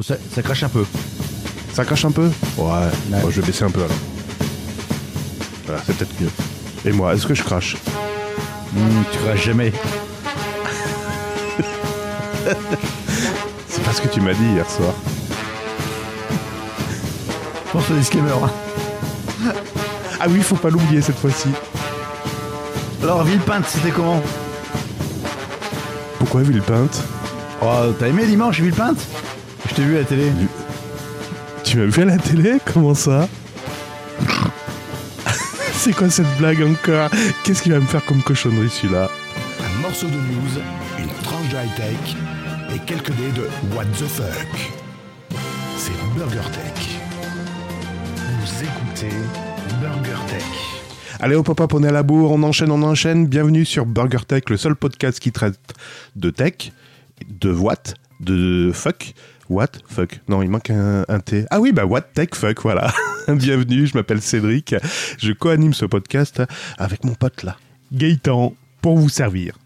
Ça, ça crache un peu. Ça crache un peu Ouais. Ouais. Bon, je vais baisser un peu alors. Voilà, c'est peut-être mieux. Et moi, est-ce que je crache Hmm, tu craches jamais. C'est pas ce que tu m'as dit hier soir. Pense au disclaimer. hein. Ah oui, faut pas l'oublier cette fois-ci. Alors, Villepinte, c'était comment Pourquoi Villepinte? Oh, t'as aimé dimanche, Villepinte? Je t'ai vu à la télé. Tu m'as vu à la télé Comment ça C'est quoi cette blague encore Qu'est-ce qu'il va me faire comme cochonnerie celui-là Un morceau de news, une tranche de high-tech et quelques dés de What the fuck. C'est Burger Tech. Vous écoutez Burger Tech. Allez hop hop hop, on est à la bourre, on enchaîne, on enchaîne. Bienvenue sur Burger Tech, le seul podcast qui traite de tech, de what, de fuck. What? Fuck. Non, il manque un, un T. Ah oui, bah what tech fuck, voilà. Bienvenue, je m'appelle Cédric. Je co-anime ce podcast avec mon pote là. Gaëtan, pour vous servir.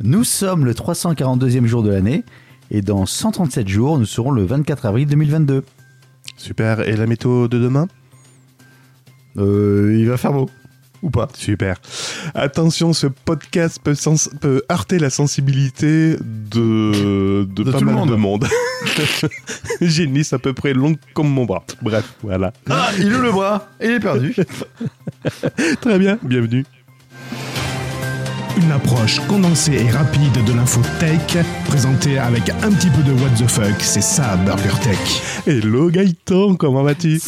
Nous sommes le 342e jour de l'année et dans 137 jours, nous serons le 24 avril 2022. Super. Et la météo de demain? Euh, il va faire beau. Ou pas Super. Attention, ce podcast peut, sens- peut heurter la sensibilité de, de, De pas tout le mal monde. de monde. J'ai une liste à peu près longue comme mon bras. Bref, voilà. Ah, il ouvre le bras et il est perdu. Très bien, bienvenue. Une approche condensée et rapide de l'info tech, présentée avec un petit peu de What the fuck, c'est ça Burger Tech. Hello Gaëtan, comment vas-tu?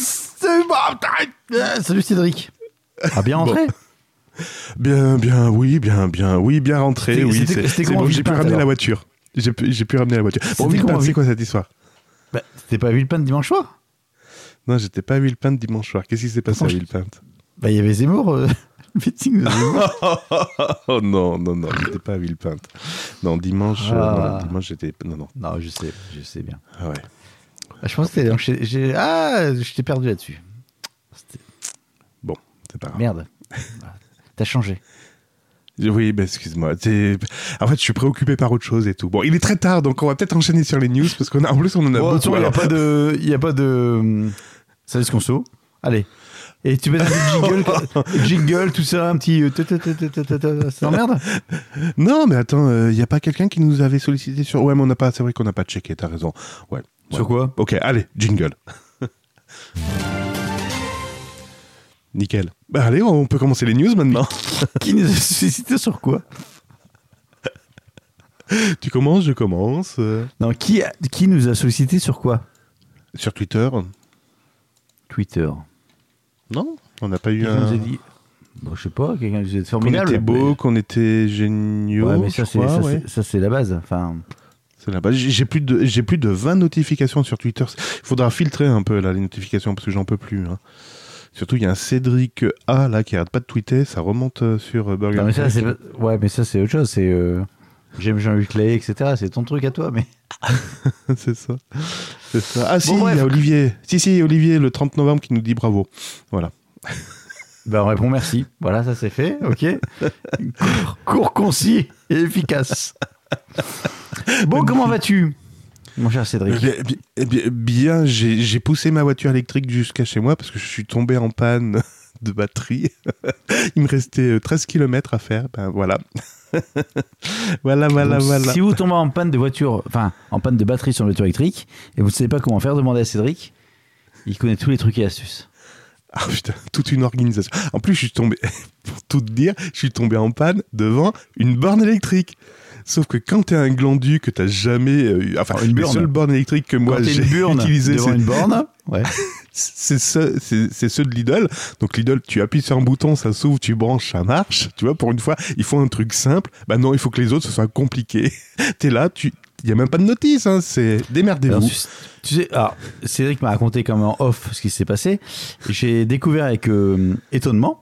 Salut Cédric. Ah, bien rentré Bien, bien, oui, bien, bien, oui, bien rentré, oui. c'était- c'est- bon, j'ai pu ramener la voiture. J'ai pu, ramener la voiture. Bon, Villepinte, c'est quoi cette histoire? Bah, C'était pas Villepinte dimanche soir? Non, j'étais pas à Villepinte dimanche soir. Qu'est-ce qui s'est passé à Villepinte? Bah, il y avait Zemmour. euh, le meeting de Zemmour. Oh non, non, non, j'étais pas à Villepinte. Non, dimanche, euh, Ah. non, dimanche j'étais... Non, non. non, je sais, je sais bien. Ah ouais. Ah, je pense que j'ai- j'ai- Ah, je t'ai perdu là-dessus. C'était- Bon, c'est pas grave. Merde. T'as changé. Oui, bah, excuse-moi. En fait, je suis préoccupé par autre chose et tout. Bon, il est très tard, donc on va peut-être enchaîner sur les news parce qu'on a, en plus, on en a Bon, beaucoup. il n'y a pas de. Il y a pas de. hum, Service conso. Allez. Et tu mets un petit jingle, jingle, tout ça, un petit. euh, Ça t'emmerde? Non, mais attends, il n'y a pas quelqu'un qui nous avait sollicité sur. Ouais, mais on n'a pas. C'est vrai qu'on n'a pas checké. T'as raison. Ouais. Sur quoi? Ok, allez, jingle. Nickel. Bah allez, on peut commencer les news maintenant. Qui nous a sollicité sur quoi tu commences, je commence. Non, qui, a- qui nous a sollicité sur quoi sur Twitter. Twitter. Non, on n'a pas eu Qui un. nous a dit Bon, Je sais pas, quelqu'un nous a dit Qu'on formidable. était beau, qu'on était géniaux. Ouais, mais ça, je c'est crois, ça, ouais. c'est- ça, c'est la base. Enfin, C'est là-bas. J'ai j'ai plus de j'ai plus de 20 notifications sur Twitter. Il faudra filtrer un peu là les notifications parce que j'en peux plus. hein. Surtout il y a un Cédric A là qui arrête pas de tweeter, ça remonte euh, sur euh, Burger non, mais ça, c'est ouais, mais ça, c'est autre chose. C'est euh, j'aime Jean-Luc Lahaye, etc. C'est ton truc à toi, mais c'est ça. C'est ça. Ah si, il y a Olivier. Si si, Olivier le 30 novembre qui nous dit bravo. Voilà. ben on répond merci. Voilà, ça c'est fait. Ok. court, court, concis et efficace. Bon, comment vas-tu, mon cher Cédric Eh bien, eh bien, bien, j'ai poussé ma voiture électrique jusqu'à chez moi parce que je suis tombé en panne de batterie. il me restait euh, 13 km à faire. Ben voilà. voilà, voilà, Donc, voilà. Si vous tombez en panne de voiture, enfin en panne de batterie sur une voiture électrique et vous ne savez pas comment faire, demandez à Cédric. Il connaît tous les trucs et astuces. Ah putain, toute une organisation. En plus, je suis tombé, pour tout te dire, je suis tombé en panne devant une borne électrique. Sauf que quand t'es un glandu que t'as jamais eu, enfin, une les borne. seules bornes électriques que moi j'ai utilisées, c'est- une borne, ouais. c'est ceux, c'est- c'est ceux de Lidl. Donc Lidl, tu appuies sur un bouton, ça s'ouvre, tu branches, ça marche. Tu vois, pour une fois, il faut un truc simple. Bah non, il faut que les autres, ce soit compliqué. T'es là, tu, il y a même pas de notice, hein, c'est démerdez-vous. tu, tu sais, alors, Cédric m'a raconté comme en off ce qui s'est passé. J'ai découvert avec euh, étonnement,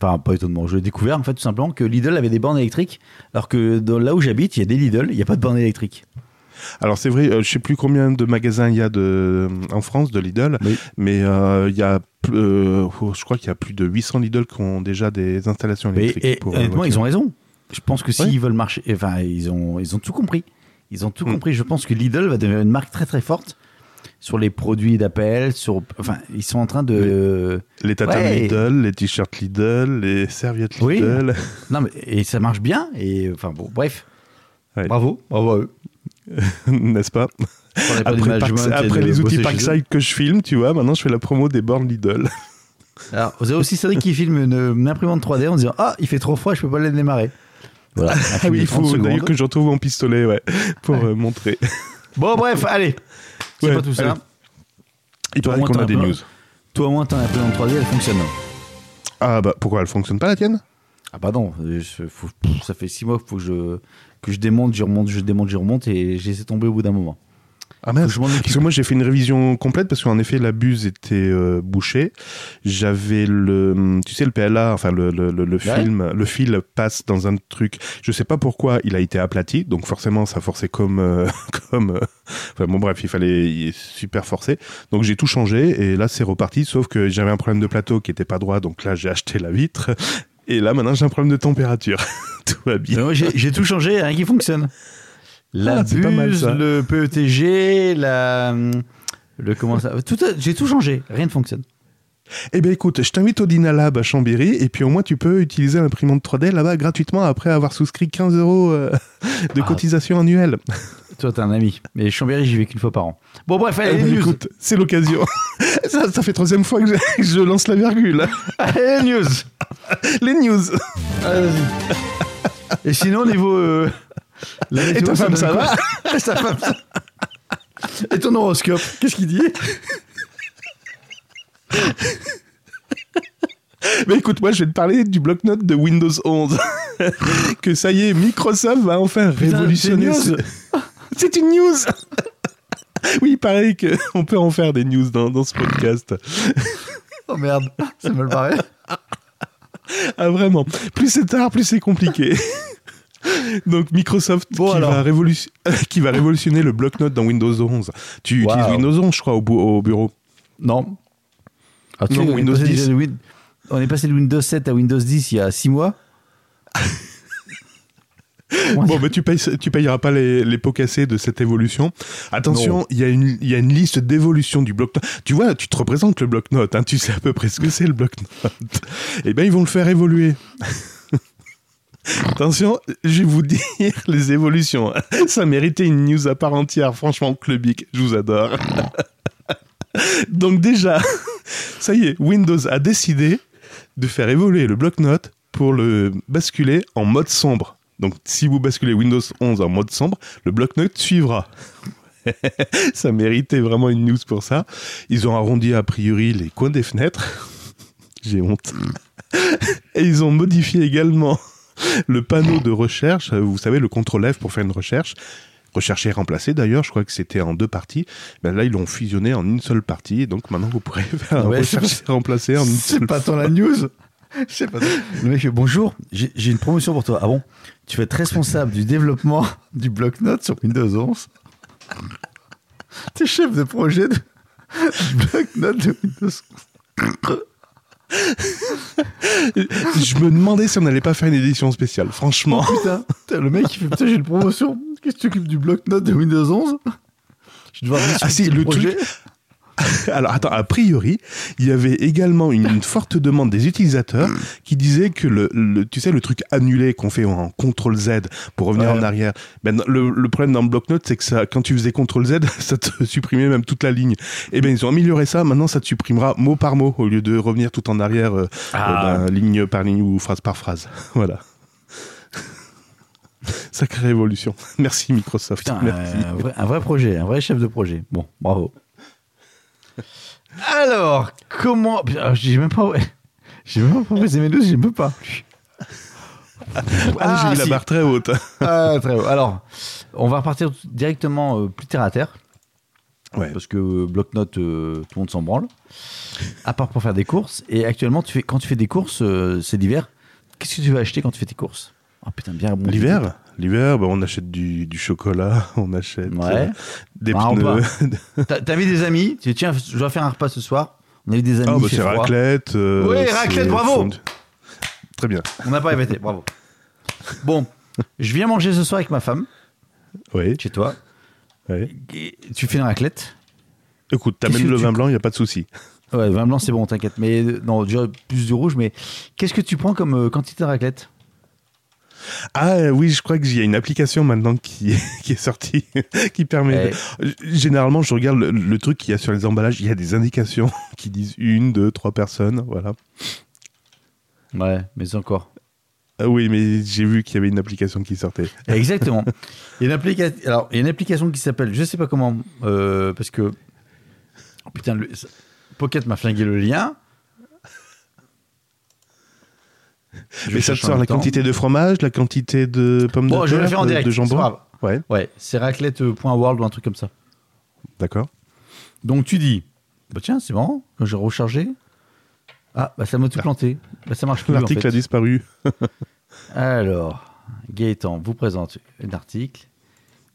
enfin pas étonnement, j'ai découvert en fait tout simplement que Lidl avait des bornes électriques, alors que dans- là où j'habite, il y a des Lidl, il n'y a pas de bornes électriques. Alors c'est vrai, euh, je sais plus combien de magasins il y a de, en France de Lidl, Oui. mais euh, il y a, euh, oh, je crois qu'il y a plus de 800 Lidl qui ont déjà des installations électriques. et pour, euh, honnêtement, ils ont raison. Je pense que s'ils Ouais. veulent marcher, enfin, ils ont, ils ont tout compris. Ils ont tout Mm. compris. Je pense que Lidl va devenir une marque très très forte sur les produits d'Apple. Sur, enfin, ils sont en train de. Les tatanes Ouais. Lidl, les t-shirts Lidl, les serviettes Oui. Lidl. Non, mais et ça marche bien. Et enfin bon, bref. Ouais. Bravo, bravo à eux. N'est-ce pas? Les Après, Pax- les outils. Parkside que je filme, tu vois, maintenant je fais la promo des bornes Lidl. Alors, vous avez aussi Cédric qui filme une, une imprimante 3D en disant Ah, il fait trop froid, je peux pas la démarrer. Voilà. Ah oui, il faut 30 d'ailleurs que je retrouve mon pistolet, ouais, pour euh, montrer. Bon, bref, allez. C'est Ouais, pas tout ça. allez. Il Toi, paraît qu'on a des news. Toi, au moins, ton imprimante 3D, elle fonctionne. Ah bah pourquoi elle fonctionne pas la tienne? Ah, bah non, je- faut- pff, ça fait 6 mois faut que je, que je démonte, je remonte, je démonte, je remonte et j'ai laissé tomber au bout d'un moment. Ah occupe. Parce que moi j'ai fait une révision complète parce qu'en effet la buse était euh, bouchée. J'avais le, tu sais le PLA, enfin le, le, le, le Ouais. film, le fil passe dans un truc. Je sais pas pourquoi il a été aplati, donc forcément ça forçait comme euh, comme. euh, Enfin bon bref, il fallait il est super forcé. Donc j'ai tout changé et là c'est reparti. Sauf que j'avais un problème de plateau qui était pas droit, donc là j'ai acheté la vitre. Et là maintenant j'ai un problème de température. tout va bien. J'ai tout changé, rien qui fonctionne. La Ah, mal, buse, ça. le PETG, la. Le comment ça tout J'ai tout changé, rien ne fonctionne. Eh bien écoute, je t'invite au Dynalab à Chambéry et puis au moins tu peux utiliser l'imprimante 3D là-bas gratuitement après avoir souscrit 15 euros euh, de Ah. cotisation annuelle. Toi, t'es un ami. Mais Chambéry, j'y vais qu'une fois par an. Bon, bref, allez, Eh les ben, news. écoute, c'est l'occasion. ça, ça fait troisième fois que je, lance la virgule. Allez, les news. Les news. Allez, vas-y. Et sinon, au niveau. euh, la Et ta femme, ça va Et sa femme, ça Et ton horoscope, qu'est-ce qu'il dit Mais écoute, moi je vais te parler du bloc-notes de Windows 11. que ça y est, Microsoft va enfin révolutionner. c'est une news. oui, pareil qu'on peut en faire des news dans, dans ce podcast. Oh merde, ça me le paraît. Ah vraiment, plus c'est tard, plus c'est compliqué. Donc Microsoft Bon, qui, alors. va révolution- qui va révolutionner le bloc-notes dans Windows 11. Tu Wow. utilises Windows 11, je crois, au, bu- au bureau. Non. Ah, tu Non, sais, on est Windows passé 10. de Win- On est passé de Windows 7 à Windows 10 il y a 6 mois. Bon, bah, tu, payes, tu payeras pas les, les pots cassés de cette évolution. Attention, il y, a une- il y a une liste d'évolution du bloc-notes. Tu vois, tu te représentes le bloc-notes, hein, tu sais à peu près ce que c'est le bloc-notes. Eh bien, ils vont le faire évoluer. Attention, je vais vous dire les évolutions. Ça méritait une news à part entière. Franchement, Clubic, je vous adore. Donc déjà, ça y est, Windows a décidé de faire évoluer le bloc-notes pour le basculer en mode sombre. Donc si vous basculez Windows 11 en mode sombre, le bloc-notes suivra. ça méritait vraiment une news pour ça. Ils ont arrondi a priori les coins des fenêtres. J'ai honte. Et ils ont modifié également le panneau de recherche. Vous savez, le contrôle F pour faire une recherche. Rechercher et remplacer d'ailleurs, je crois que c'était en deux parties. Ben là, ils l'ont fusionné en une seule partie. Donc maintenant, vous pourrez faire Ouais, rechercher et remplacer en une C'est seule pas tant la news. C'est pas tant- Le mec fait bonjour, j'ai une promotion pour toi. Ah bon? Tu vas être responsable du développement du bloc-notes sur Windows 11. T'es chef de projet de... du bloc-notes de Windows 11. Je me demandais si on n'allait pas faire une édition spéciale. Franchement. Putain, putain, le mec il fait putain j'ai une promotion. Qu'est-ce que tu t'occupes du bloc-notes de Windows 11 Je dois Ah si, le projet Alors attends, a priori, il y avait également une, une forte demande des utilisateurs qui disaient que le, le- tu sais, le truc annulé qu'on fait en CTRL Z pour revenir Ouais. en arrière. Ben, le, le problème dans le bloc-notes, c'est que ça, quand tu faisais CTRL Z, ça te supprimait même toute la ligne. Et ben ils ont amélioré ça. Maintenant, ça te supprimera mot par mot au lieu de revenir tout en arrière, euh, Ah. euh, ben, ligne par ligne ou phrase par phrase. voilà. Sacrée révolution. Merci Microsoft. Putain, Merci. un, vrai, un vrai projet, un vrai chef de projet. Bon, bravo. Alors, comment. Putain, J'ai même pas. J'ai même pas proposé mes news, j'ai même pas. Ah, j'ai ah, mis la si. barre très haute. Ah, très haut. Alors, on va repartir directement euh, plus terre à terre. Ouais. Parce que euh, bloc-notes, euh, tout le monde s'en branle. À part pour faire des courses. Et actuellement, tu fais, quand tu fais des courses, c'est l'hiver. Qu'est-ce que tu vas acheter quand tu fais tes courses? Oh putain, bien bon. L'hiver? L'hiver, bah, on achète du, du chocolat, on achète Ouais. euh, des Bah, pneus. T'as- T'avais des amis, tu dis tiens, je dois faire un repas ce soir. On avait des amis. Ah, il bah, fait c'est raclette. euh, c'est raclette, bravo. Très bien. On n'a pas répété, bravo. Bon, je viens manger ce soir avec ma femme. Oui, chez toi. oui. Et tu fais une raclette? Écoute, t'amènes le tu- vin blanc, il n'y a pas de souci. Ouais, vin blanc, c'est bon, t'inquiète. Mais euh, non, déjà plus du rouge. Mais qu'est-ce que tu prends comme euh, quantité de raclette? Ah euh, oui, je crois qu'il y a une application maintenant qui, qui est sortie, qui permet... Eh, de- Généralement, je regarde le, le truc qu'il y a sur les emballages, il y a des indications qui disent une, deux, trois personnes, voilà. Ouais, mais encore. Ah oui, mais j'ai vu qu'il y avait une application qui sortait. Exactement. Il y a une application. Alors, il y a une application qui s'appelle, je sais pas comment, euh, parce que oh, putain, le- Pocket m'a flingué le lien. Je mais ça te sort la temps. quantité de fromage, la quantité de pommes Bon, de je vais terre, le faire en de- direct. de c'est jambon. Ouais, Ouais, c'est raclette.world ou un truc comme ça. d'accord. Donc tu dis, bah tiens, c'est marrant, j'ai rechargé. Ah, bah ça m'a tout planté. Bah ça marche plus. en L'article fait. a disparu. Alors, Gaëtan vous présente un article.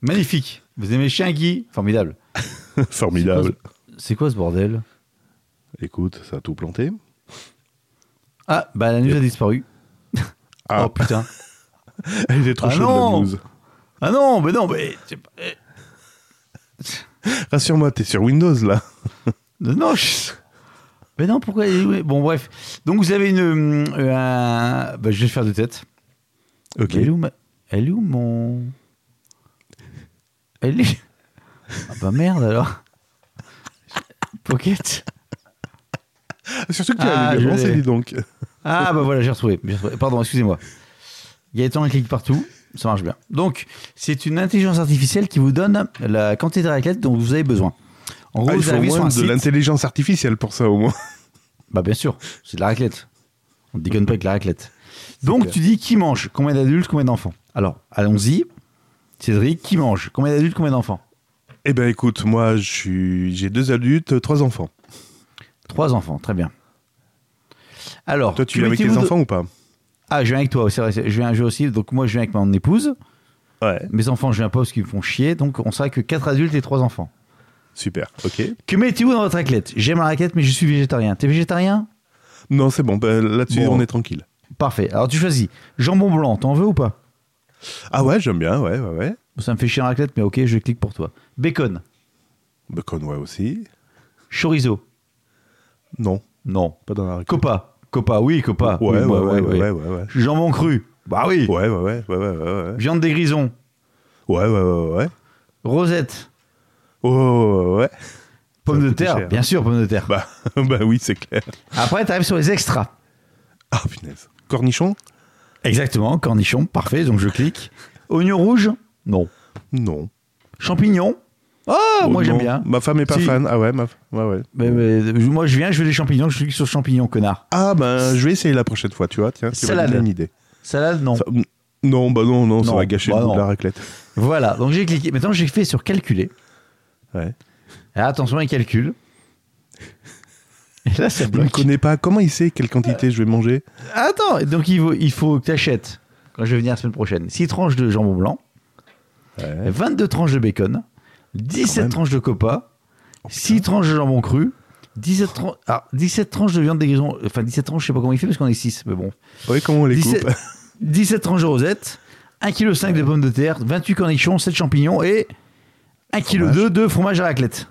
Magnifique. Vous aimez Chien Guy? Formidable. Formidable. C'est quoi ce bordel? Écoute, ça a tout planté. Ah, bah la news a disparu. Ah. Oh putain. Elle était trop Ah non la news. Ah non, mais non, mais. Rassure-moi, t'es sur Windows, là. Non, je- Mais non, pourquoi Bon, bref. Donc vous avez une. euh, un- bah, je vais le faire de tête. Ok. Elle est où, ma- Elle est où mon. Elle est. Ah bah merde alors. Pocket. Surtout que tu Ah, as l'ai. dis donc. Ah bah voilà, j'ai retrouvé. Pardon, excusez-moi. Gaëtan clique partout, ça marche bien. Donc, c'est une intelligence artificielle qui vous donne la quantité de raclette dont vous avez besoin. En gros, Ah, il vous au moins de l'intelligence artificielle pour ça, au moins. Bah bien sûr, c'est de la raclette. On ne déconne pas avec la raclette. Donc clair. tu dis qui mange, combien d'adultes, combien d'enfants? Alors, allons-y. Cédric, qui mange, combien d'adultes, combien d'enfants? Eh ben, écoute, moi, j'ai deux adultes, trois enfants. Trois enfants, très bien. Alors, Toi, tu viens avec tes enfants ou pas Ah, je viens avec toi, c'est vrai. Je viens un jeu aussi. Donc moi, je viens avec mon épouse. Ouais. Mes enfants, je viens pas parce qu'ils me font chier. Donc on sera que quatre adultes et trois enfants. Super, ok. Que mettez-vous dans votre raclette? J'aime la raclette, mais je suis végétarien. T'es végétarien? Non, c'est bon, ben, là-dessus, Bon. on est tranquille. Parfait. Alors tu choisis. Jambon blanc, t'en veux ou pas? Ah ouais, j'aime bien, ouais, ouais, ouais. Ça me fait chier la raclette, mais ok, je clique pour toi. Bacon, Bacon, ouais, aussi. chorizo, Non, non. pas dans la récolte. Copa, copa, oui, copa. Ouais, Oui, ouais, bah, ouais, ouais, ouais, ouais. Jambon cru, bah oui. Ouais, ouais, ouais. Viande des grisons, Ouais, ouais, ouais, ouais. rosette, Ouais, ouais, pomme de terre, cher. bien sûr, pomme de terre. Bah, bah oui, c'est clair. Après, t'arrives sur les extras. Ah, punaise. Cornichon Exactement, cornichon, parfait, donc je clique. Oignon rouge Non. Non. Champignons Oh, moi j'aime bien. Ma femme est pas Si. fan. Ah ouais, ma... ouais, ouais. Mais, mais, moi je viens, je veux des champignons, je clique sur champignons, connard. Ah ben, je vais essayer la prochaine fois, tu vois. Tiens, c'est Salade. une idée. Salade, non. Ça- Non, bah non, non, ça va gâcher bah le goût de non. la raclette. Voilà, donc j'ai cliqué. Maintenant j'ai fait sur calculer. Ouais. Et attention, il calcule. Et là, ça Je ne bloque. connais pas. Comment il sait quelle quantité je vais manger? Attends, donc il faut, il faut que tu achètes, quand je vais venir la semaine prochaine, 6 tranches de jambon blanc, Ouais. 22 tranches de bacon, 17 même. tranches de copa, 6 tranches de jambon cru, 17, tran- ah, 17 tranches de viande des grisons. Enfin, 17 tranches, je sais pas comment il fait parce qu'on est 6, mais bon. Oui, comment on les 17, coupe 17 tranches de rosette, 1,5 kg de pommes de terre, 28 cornichons, 7 champignons et 1,2 kg de fromage à raclette.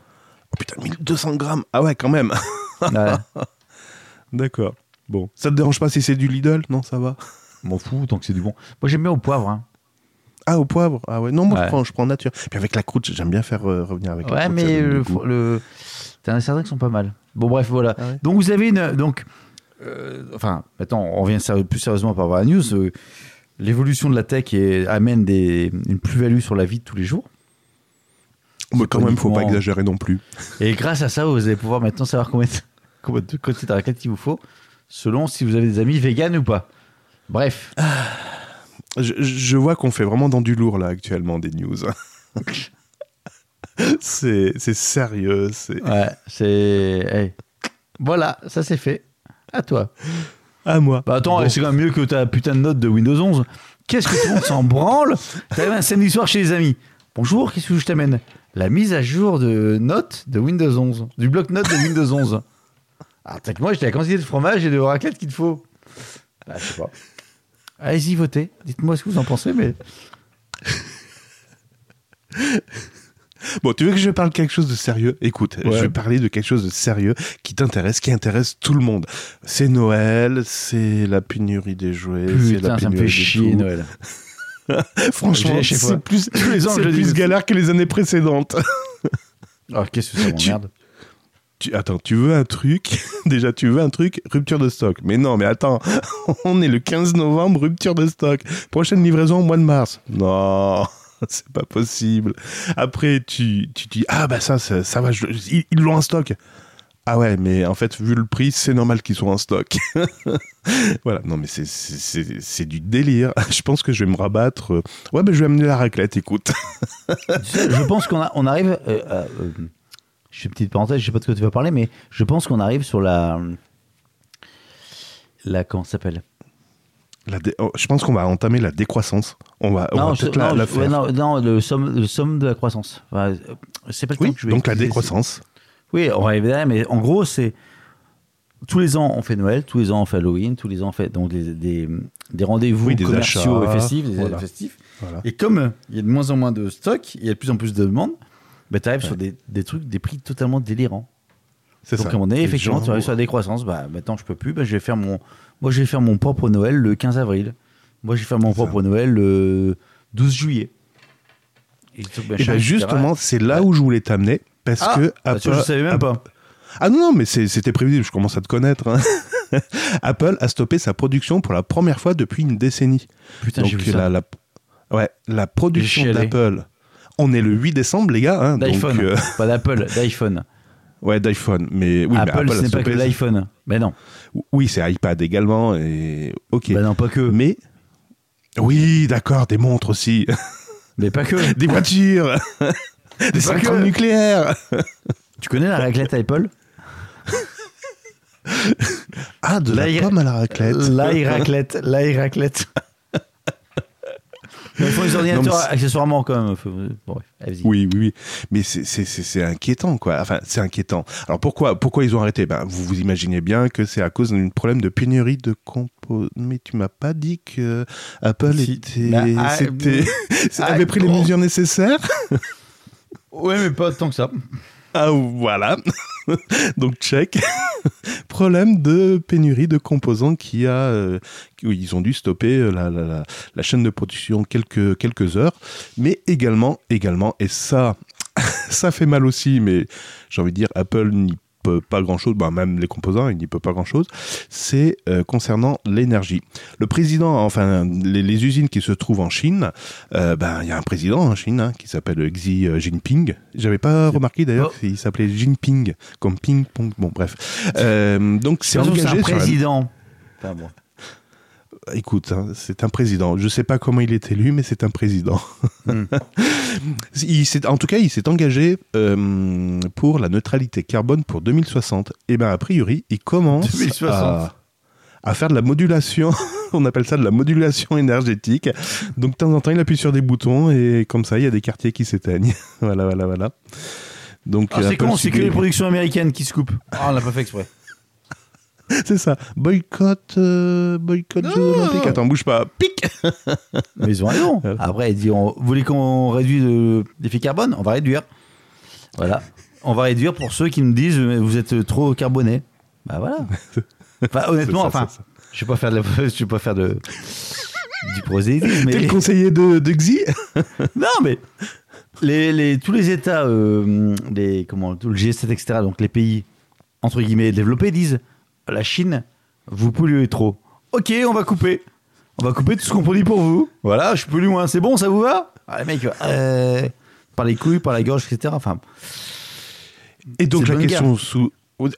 Oh putain, 1200 grammes Ah ouais, quand même Ouais. D'accord. Bon. Ça te dérange pas si c'est du Lidl? Non, ça va M'en fous tant que c'est du bon. Moi j'aime bien au poivre. hein. Ah, au poivre Ah ouais, non, moi Ouais. je, prends, je prends nature. Puis avec la croûte, j'aime bien faire euh, revenir avec la Ouais, croûte. ça mais le, le- t'en as certains qui sont pas mal. Bon, bref, voilà. Ah ouais Donc, vous avez une. Donc, euh, enfin, maintenant, on revient sérieux- plus sérieusement par rapport à la news. euh, L'évolution de la tech amène des, une plus-value sur la vie de tous les jours. Mais quand même, faut pas exagérer non plus. Et grâce à ça, vous allez pouvoir maintenant savoir combien de, combien de quantité de raclette il vous faut, selon si vous avez des amis véganes ou pas. Bref. Je, je vois qu'on fait vraiment dans du lourd là actuellement des news. c'est c'est sérieux. C'est Ouais, c'est. hey. Voilà, ça c'est fait. À toi. à moi. Bah attends, Bon. c'est quand même mieux que ta putain de note de Windows 11. Qu'est-ce que tout le monde s'en branle T'arrives un samedi soir chez les amis. Bonjour, qu'est-ce que je t'amène La mise à jour de notes de Windows 11. Du bloc-notes de Windows 11. Ah, t'as que moi, j'ai la quantité de fromage et de raclette qu'il te faut. Bah, je sais pas. Allez-y, votez. Dites-moi ce que vous en pensez, mais. Bon, tu veux que je parle quelque chose de sérieux? Écoute, Ouais. je vais parler de quelque chose de sérieux qui t'intéresse, qui intéresse tout le monde. C'est Noël, c'est la pénurie des jouets, c'est la Putain, ça me pénurie fait chier. Noël. Franchement, c'est plus, Tous les ans, c'est plus galère que les années précédentes. Alors qu'est-ce que Tu- m'emmerde Tu- attends, tu veux un truc? Déjà, tu veux un truc Rupture de stock. Mais non, mais attends, on est le 15 novembre, rupture de stock. Prochaine livraison au mois de mars. Non, c'est pas possible. Après, tu, tu dis ah bah ça, ça, va, je- ils l'ont en stock. Ah ouais, mais en fait, vu le prix, c'est normal qu'ils soient en stock. voilà, non mais c'est- du délire. Je pense que je vais me rabattre. euh, Ouais, bah je vais amener la raclette, écoute. Je pense qu'on arrive. euh, euh, je fais une petite parenthèse, je sais pas de quoi tu vas parler, mais je pense qu'on arrive sur la. La. Comment ça s'appelle? La dé- oh, je pense qu'on va entamer la décroissance. On va, on va je- peut-être la, non, la je- ouais, faire. non, non, le somme, le somme de la croissance. Enfin, c'est pas le Oui, que je vais donc la décroissance. Oui, on va y arriver, mais en gros, c'est. Tous les ans, on fait Noël, tous les ans, on fait Halloween, tous les ans, on fait donc des, des, des rendez-vous Oui, des commerciaux achats, et festifs. des- voilà. festifs. Voilà. Et comme euh, il y a de moins en moins de stock, il y a de plus en plus de demandes, bah, tu arrives sur des, des trucs, des prix totalement délirants. C'est Donc ça. à donné, Les effectivement, tu arrives sur la décroissance. Bah, maintenant, je peux plus. Bah, je vais faire mon, moi, je vais faire mon propre Noël le 15 avril. Moi, je vais faire mon ça. propre Noël le 12 juillet. Et, etc. justement, c'est là où je voulais t'amener. Parce Ah, que bah, tu vois, je savais même pas. Ah non, non, mais c'était prévisible, je commence à te connaître. hein. Apple a stoppé sa production pour la première fois depuis une décennie. Putain, j'ai donc vu ça. la, ouais, la production d'Apple. On est le 8 décembre, les gars. Hein, d'iPhone, euh, pas d'Apple, d'iPhone. ouais, d'iPhone. Mais oui, mais Apple, Apple ce n'est pas que l'iPhone. Mais non, Oui, c'est iPad également. Et ok. bah non, pas que. Mais oui, d'accord, des montres aussi, Mais pas que. des voitures, des centrales nucléaires. Tu connais la raclette Apple? Ah, de la pomme à la raclette. L'ail raclette, l'ail raclette. Ils font les ordinateurs Non, accessoirement quand même. Bon, bref. Oui, oui, oui. Mais c'est- inquiétant, quoi. Enfin, c'est inquiétant. Alors pourquoi, pourquoi ils ont arrêté? Ben, Vous vous imaginez bien que c'est à cause d'un problème de pénurie de composants. Mais tu m'as pas dit que Apple Si. était, Bah, ah, c'était- ah, avait pris les oh. mesures nécessaires? Ouais, mais pas tant que ça. Ah, voilà. Donc, check. Problème de pénurie de composants qui a. euh, ils ont dû stopper euh, la, chaîne de production quelques, quelques heures. Mais également, également, et ça, ça fait mal aussi, mais j'ai envie de dire, Apple n'y peut pas grand chose, même les composants, il n'y peut pas grand chose, c'est euh, concernant l'énergie. Le président, enfin, les, les usines qui se trouvent en Chine, euh, ben, il y a un président en Chine hein, qui s'appelle Xi euh, Jinping. J'avais pas remarqué d'ailleurs qu'il s'appelait Jinping, comme ping-pong. Bon, bref. Euh, donc, c'est C'est un engagé sur la- président. Écoute, hein, c'est un président. Je sais pas comment il est élu, mais c'est un président. Hmm. il s'est- en tout cas, il s'est engagé euh, pour la neutralité carbone pour 2060. Et ben a priori, il commence 2060. à, à faire de la modulation. On appelle ça de la modulation énergétique. Donc de temps en temps, il appuie sur des boutons et comme ça, il y a des quartiers qui s'éteignent. voilà, voilà, voilà. Donc Ah, c'est con, c'est que les productions américaines qui se coupent. Ah, on l'a pas fait exprès. c'est ça. Boycott, euh, boycott Jeux. Olympiques. Attends, bouge pas. Pic. Mais ils ont raison. Voilà. Après, ils diront Vous voulez qu'on réduise le- l'effet carbone? On va réduire. Voilà. On va réduire pour ceux qui nous disent Vous êtes trop carboné. Bah voilà. Enfin, honnêtement, ça, enfin, je vais pas faire de la- je vais pas faire de du prosélytisme, T'es mais le conseiller de, de Xi? Non, mais les, les- tous les États, euh, les, comment, tout le G7, etc., donc les pays, entre guillemets, développés, disent la Chine, vous polluez trop. Ok, on va couper. On va couper tout ce qu'on produit pour vous. Voilà, je pollue moins. C'est bon, ça vous va? Ah, euh, par les couilles, par la gorge, etc. Enfin, Et donc la question sous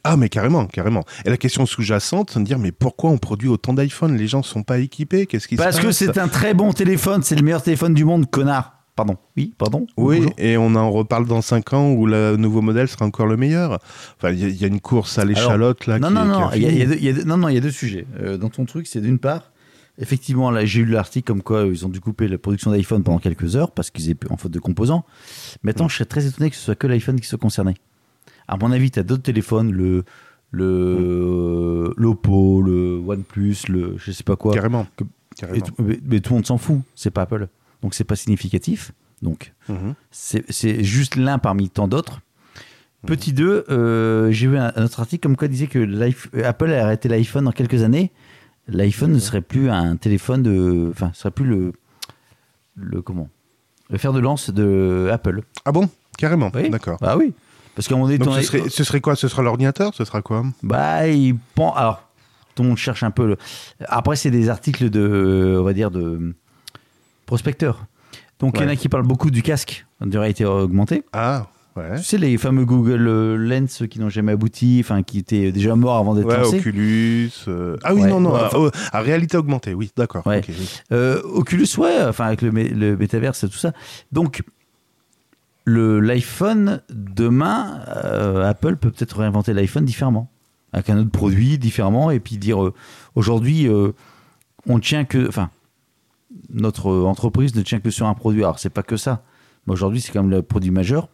ah mais carrément carrément et la question sous-jacente c'est de dire mais pourquoi on produit autant d'iPhone les gens sont pas équipés? Qu'est-ce qui parce se que c'est un très bon téléphone. C'est le meilleur téléphone du monde, connard. Pardon. Oui, pardon. oui Bonjour. et on en reparle dans 5 ans où le nouveau modèle sera encore le meilleur enfin il y, a- il y a une course à l'échalote là non, qui, non, non, il y y non, non, il y a deux sujets. Euh, dans ton truc, c'est d'une part, effectivement, là, j'ai eu l'article comme quoi euh, ils ont dû couper la production d'iPhone pendant quelques heures parce qu'ils étaient en faute de composants. Maintenant, je serais très étonné que ce soit que l'iPhone qui soit concerné. À mon avis, tu as d'autres téléphones, le le l'Oppo, le OnePlus, le je sais pas quoi. carrément Que- carrément Et mais, mais tout le monde s'en fout. C'est pas Apple, donc c'est pas significatif. Donc, Mhm. c'est juste l'un parmi tant d'autres. Petit 2, euh, j'ai vu un, un autre article comme quoi disait que euh, Apple a arrêté l'iPhone dans quelques années. L'iPhone ne serait plus un téléphone de. Enfin, ce serait plus le. Le comment? Le fer de lance de Apple. Ah bon? Carrément. Oui. D'accord. Bah oui. Parce qu'à un moment donné, Donc ton- ce serait, ce serait quoi? Ce sera l'ordinateur? Ce sera quoi? Bah, il pense. Alors, tout le monde cherche un peu. Le... Après, c'est des articles de. On va dire de. Prospecteurs. Donc, il y en a qui parlent beaucoup du casque de réalité augmentée. Ah, ouais. Tu sais, les fameux Google euh, Lens qui n'ont jamais abouti, enfin, qui étaient déjà morts avant d'être Ouais, lancés. Oculus. euh, Ah oui, Ouais, non, non. enfin- à réalité augmentée, oui, d'accord. Ouais. ok, oui. Euh, Oculus, ouais, enfin, avec le, le métaverse et tout ça. Donc, le- l'iPhone, demain, euh, Apple peut peut-être réinventer l'iPhone différemment. Avec un autre produit différemment, et puis dire euh, aujourd'hui, euh, on tient que. Enfin, notre entreprise ne tient que sur un produit. Alors, c'est pas que ça. Mais aujourd'hui, c'est quand même le produit majeur,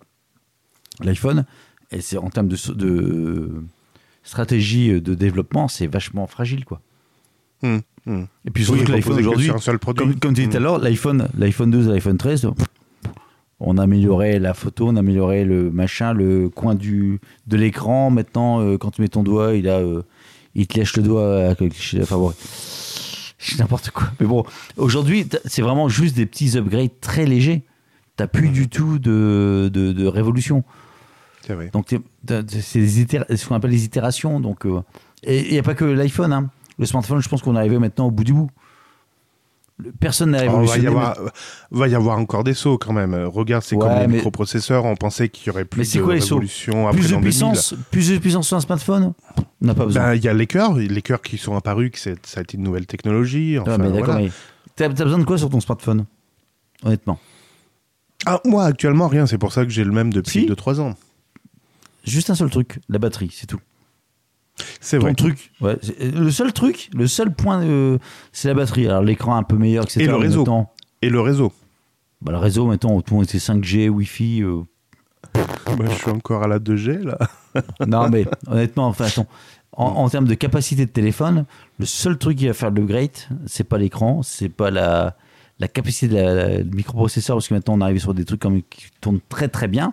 l'iPhone. Et c'est en termes de, stratégie de développement, c'est vachement fragile, quoi. Hum, hum. Et puis surtout Oui, que l'iPhone aujourd'hui, comme, comme tu disais tout à l'heure, l'iPhone, l'iPhone 12 et l'iPhone 13, on a amélioré la photo, on a amélioré le machin, le coin du, de l'écran. Maintenant, euh, quand tu mets ton doigt, il, a, euh, il te lèche le doigt. avec le cliché. Enfin c'est n'importe quoi. Mais bon, aujourd'hui, c'est vraiment juste des petits upgrades très légers. T'as plus du tout de, de, de révolution. C'est vrai. Donc, c'est ce qu'on appelle les itérations. Donc, euh, et il n'y a pas que l'iPhone. hein. Le smartphone, je pense qu'on est arrivé maintenant au bout du bout. Personne n'a Alors, va, y révolutionné. avoir, va y avoir encore des sauts quand même. Euh, Regarde, c'est Ouais, comme les mais- microprocesseurs. On pensait qu'il y aurait plus Mais c'est de quoi les sauts révolution après plus de l'an 2000. puissance, plus de puissance sur un smartphone On n'a pas besoin. Ben, Il y a les cœurs, les cœurs qui sont apparus, que ça a été une nouvelle technologie. Ouais, Enfin, mais voilà. mais t'as besoin de quoi sur ton smartphone? Honnêtement. Ah, moi, actuellement, rien. C'est pour ça que j'ai le même depuis Si. 2-3 ans. Juste un seul truc, la batterie, c'est tout. C'est Ton vrai. truc, ouais, c'est- le seul truc, le seul point, euh, c'est la batterie. Alors l'écran un peu meilleur, etc. Et le réseau. Et le réseau. bah, le réseau, maintenant, tout le monde était 5G, Wi-Fi. euh, Bah, je suis encore à la 2G, là. Non, mais honnêtement, enfin, attends, en, en termes de capacité de téléphone, le seul truc qui va faire l'upgrade, c'est pas l'écran, c'est pas la, la capacité de la, la- du microprocesseur, parce que maintenant on arrive sur des trucs comme, qui tournent très très bien.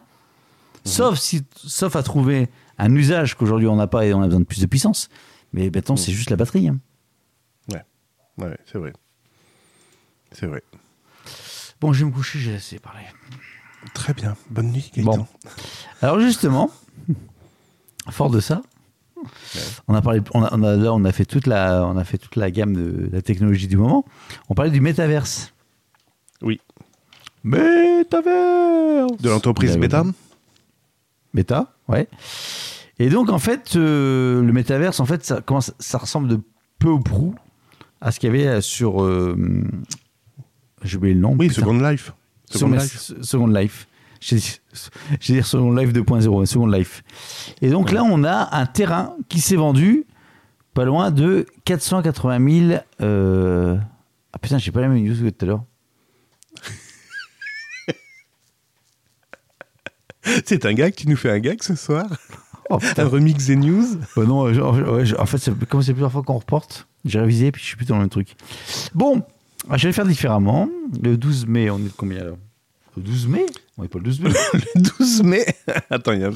Sauf, si, sauf à trouver un usage qu'aujourd'hui on n'a pas et on a besoin de plus de puissance. Mais maintenant, c'est juste la batterie. hein. Ouais, c'est vrai. C'est vrai. Bon, je vais me coucher, j'ai assez parlé. Très bien. Bonne nuit, Gaëtan. Bon. Alors justement, fort de ça, on a parlé, on a, on a- là on a fait toute la, on a fait toute la gamme de la technologie du moment. On parlait du métaverse. Oui. Métaverse. De l'entreprise Beta Méta, ouais. Et donc en fait, euh, le métaverse, en fait, ça commence, ça ressemble de peu ou prou à ce qu'il y avait sur, euh, j'ai oublié le nom. Oui, putain. Second Life. Second Life. Second Life. J'ai dit Second Life 2.0, Second Life. Et donc là, on a un terrain qui s'est vendu pas loin de 480 000. euh, Ah putain, j'ai pas la même news que tout à l'heure. C'est un gag, tu nous fais un gag ce soir Oh Un remix des news Bah non, ouais, en fait, comme c'est plusieurs fois qu'on reporte, j'ai révisé puis je suis plus dans le même truc. Bon, ah, je vais le faire différemment. Le 12 mai, on est de combien là Le 12 mai? On n'est pas le 12 mai. Le 12 mai Attends, il y a...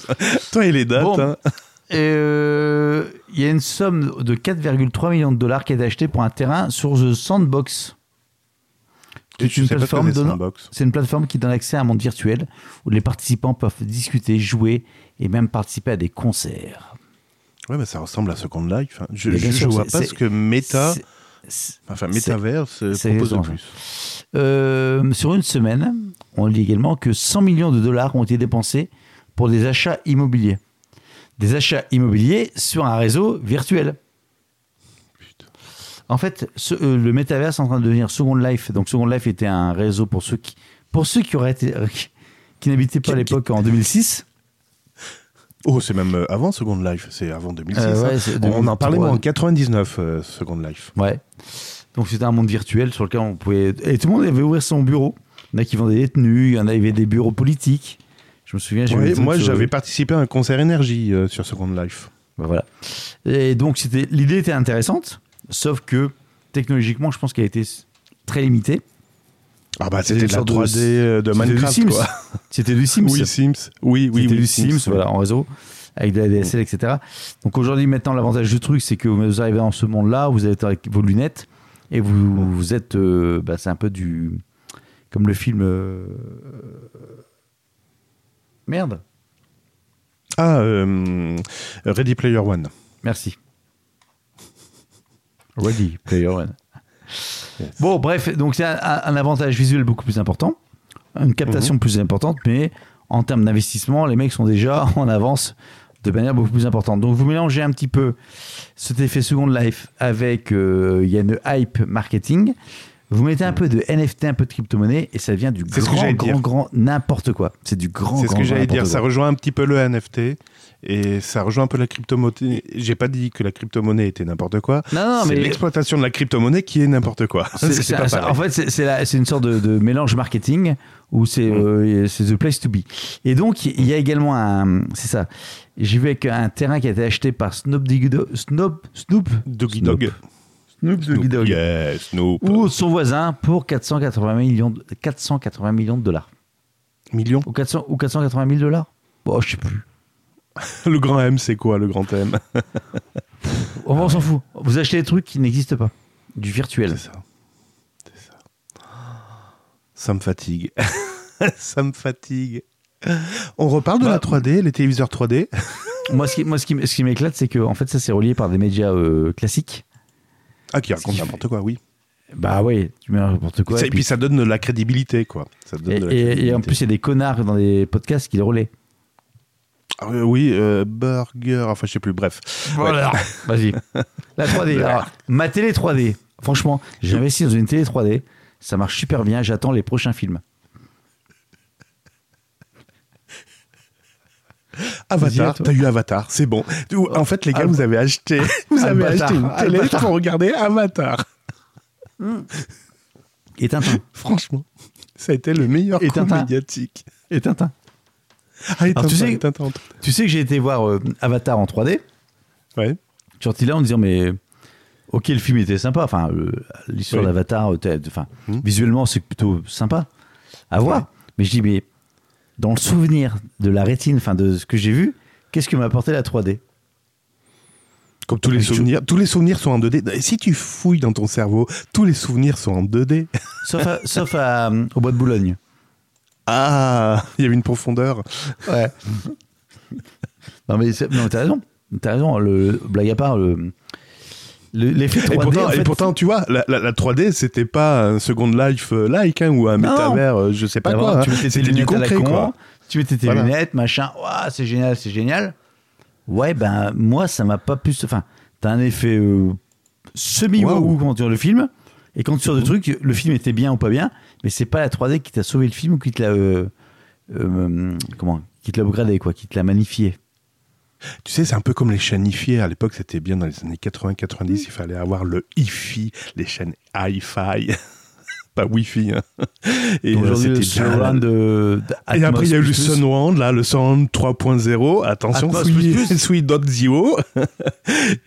Toi et les dates. Bon. hein. Euh, Il y a une somme de 4,3 millions de dollars qui a été achetée pour un terrain sur The Sandbox. C'est une plateforme donnant- une plateforme qui donne accès à un monde virtuel où les participants peuvent discuter, jouer et même participer à des concerts. Ouais, mais ça ressemble à Second Life. hein. Je, sûr, vois pas ce que Meta, enfin Metaverse, euh, c'est propose de plus. Euh, sur une semaine, on lit également que 100 millions de dollars ont été dépensés pour des achats immobiliers. Des achats immobiliers sur un réseau virtuel. En fait, ce- euh, le métaverse est en train de devenir Second Life. Donc Second Life était un réseau pour ceux qui, pour ceux qui auraient été, euh, qui, qui n'habitaient pas à Qui- l'époque en 2006. Oh, c'est même euh, avant Second Life, c'est avant 2006. Euh, ouais, hein. On en parlait 2003. moi en 99, euh, Second Life. Ouais. Donc c'était un monde virtuel sur lequel on pouvait et tout le monde avait ouvert son bureau. Il y en a qui vendaient des tenues, il y en avait des bureaux politiques. Je me souviens. j'ai vu Ouais, moi, sur- j'avais participé à un concert énergie euh, sur Second Life. Voilà. Et donc, c'était, l'idée était intéressante, sauf que technologiquement, je pense qu'elle a été très limitée. Ah bah C'était de la sorte de- 3D de, C'était du Minecraft. C'était du Sims. Oui, Sims. Oui, oui, C'était oui. du Sims, voilà, en réseau, avec de la DSL, etc. Donc aujourd'hui, maintenant, l'avantage du truc, c'est que vous arrivez dans ce monde-là, vous êtes avec vos lunettes, et vous, vous êtes, euh, bah, c'est un peu du, comme le film, euh, merde, Ah, euh, Ready Player One. merci. Ready Player One. Bon, bref, donc c'est un, un avantage visuel beaucoup plus important, une captation plus importante, mais en termes d'investissement, les mecs sont déjà en avance de manière beaucoup plus importante. Donc vous mélangez un petit peu cet effet Second Life avec, euh, il y a une hype marketing, vous mettez un peu de NFT, un peu de crypto-monnaie, et ça devient du grand, grand, dire. grand, n'importe quoi. C'est du grand, C'est ce grand, que grand j'allais dire. Ça rejoint un petit peu le NFT et ça rejoint un peu la crypto-monnaie. J'ai pas dit que la crypto-monnaie était n'importe quoi. Non, non, mais l'exploitation de la crypto-monnaie qui est n'importe quoi. C'est- pas pareil. en fait, c'est- une sorte de, de mélange marketing où c'est Mm. euh, c'est the place to be. Et donc, il y a également un. C'est ça. J'ai vu avec un terrain qui a été acheté par Snoop Doggy Dogg. Snoop Snoop? Doggy Snoop. Dog. Snoop Doggy Dogg. Yeah, Snoop. Ou son voisin pour 480 millions, de, 480 millions de dollars. Million. Ou, 400, ou 480 000 dollars Bon, je sais plus. Le grand M, c'est quoi le grand M On on s'en fout. Vous achetez des trucs qui n'existent pas. Du virtuel. C'est ça. C'est ça. Ça me fatigue. ça me fatigue. On reparle de Bah, la 3D, les téléviseurs 3D. moi, ce qui, moi, ce qui, ce qui m'éclate, c'est que en fait, ça, c'est relié par des médias euh, classiques. Ah, qui racontent n'importe quoi, oui. Bah oui, tu mets n'importe quoi. Et et puis ça donne de la crédibilité, quoi. Ça donne Et, de la et- et en crédibilité. plus, il y a des connards dans des podcasts qui le relaient. Euh, oui, euh, burger, enfin je sais plus, bref. Voilà. Vas-y. La 3D. Alors, ma télé 3D. Franchement, j'ai investi dans une télé 3D. Ça marche super bien. J'attends les prochains films. Avatar, t'as eu Avatar, c'est bon. En fait, les gars, Al- vous avez acheté, vous avez acheté une télé pour regarder Avatar. Et Tintin. Franchement, ça a été le meilleur Et coup Tintin. médiatique. Et Tintin. Ah, Alors, tu sais- Tu que j'ai été voir euh, Avatar en 3D. Ouais. Je suis sorti là en disant, mais. Ok, le film était sympa. Enfin, le- l'histoire Oui. d'Avatar, euh, enfin, Hmm. visuellement, c'est plutôt sympa à voir. Mais je dis, mais dans le souvenir de la rétine, enfin, de ce que j'ai vu, qu'est-ce que m'a apporté la 3D Comme tous les souvenirs, tous les souvenirs sont en 2D. Et si tu fouilles dans ton cerveau, tous les souvenirs sont en 2D. Sauf, à- sauf à, euh, au bois de Boulogne. Ah, il y avait une profondeur. Ouais. non, mais non, t'as raison. T'as raison. Le, blague à part, le- le- l'effet 3D. Et pourtant, en et fait, pourtant, tu vois, la, la- la 3D, c'était pas un Second Life euh, like hein, ou un métavers, euh, je sais pas D'abord, quoi. hein. tu mettais tes à la concret, con, quoi. Tu mettais tes Voilà. lunettes, machin. Ouah, c'est génial, c'est génial. Ouais, ben, moi, ça m'a pas plus. Enfin, t'as un effet euh, semi-waouh Waouh. quand tu regardes le film. Et quand tu sors de truc, le film était bien ou pas bien, mais c'est pas la 3D qui t'a sauvé le film ou qui te l'a. euh, euh, comment Qui te l'a upgradé, quoi, qui te l'a magnifié? Tu sais, c'est un peu comme les chaînes hi At l'époque, c'était bien dans les années 80-90. Il fallait avoir le hi-fi, les chaînes hi-fi. pas Wi-Fi. hein. Et euh, c'était surround de, de Et après, il y a eu le. Sunwand, là, le Sunwand 3.0. Attention. Sweet Dot Zero.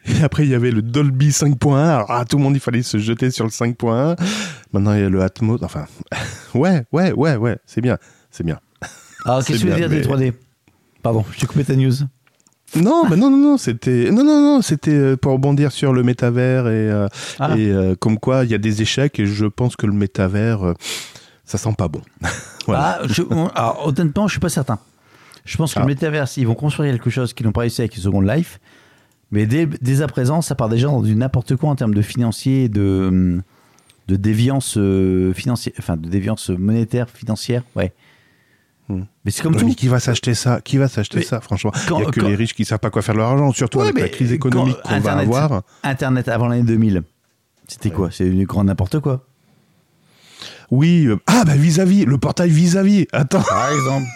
Et après, il y avait le Dolby 5.1. Alors, ah, tout le monde, il fallait se jeter sur le 5.1. Maintenant, il y a le Atmos. Enfin, ouais, ouais, ouais, ouais. C'est bien. C'est bien. Alors, C'est qu'est-ce que tu veux bien, dire des mais- 3D Pardon, je t'ai coupé ta news. Non, mais non, non, non, c'était non, non, non, c'était euh, pour rebondir sur le métavers et, euh, Ah. et euh, comme quoi il y a des échecs et je pense que le métavers, euh, ça sent pas bon. Voilà. Ah, je- alors, honnêtement, je suis pas certain. Je pense que Ah. le Metaverse, ils vont construire quelque chose qu'ils n'ont pas réussi avec Second Life. Mais dès, dès à présent, ça part déjà dans du n'importe quoi en termes de financier, et de, hum, de déviance financière, enfin de déviance monétaire, financière, ouais. Hmm. Mais c'est comme Ouais, tout. mais qui va s'acheter ça? Qui va s'acheter ça Franchement, il y a que quand- les riches qui savent pas quoi faire de leur argent, surtout Ouais, avec la crise économique qu'on va avoir. Internet avant l'année 2000, c'était quoi? C'est une grande n'importe quoi. Oui, euh, ah bah vis-à-vis, le portail vis-à-vis. Attends, Par exemple.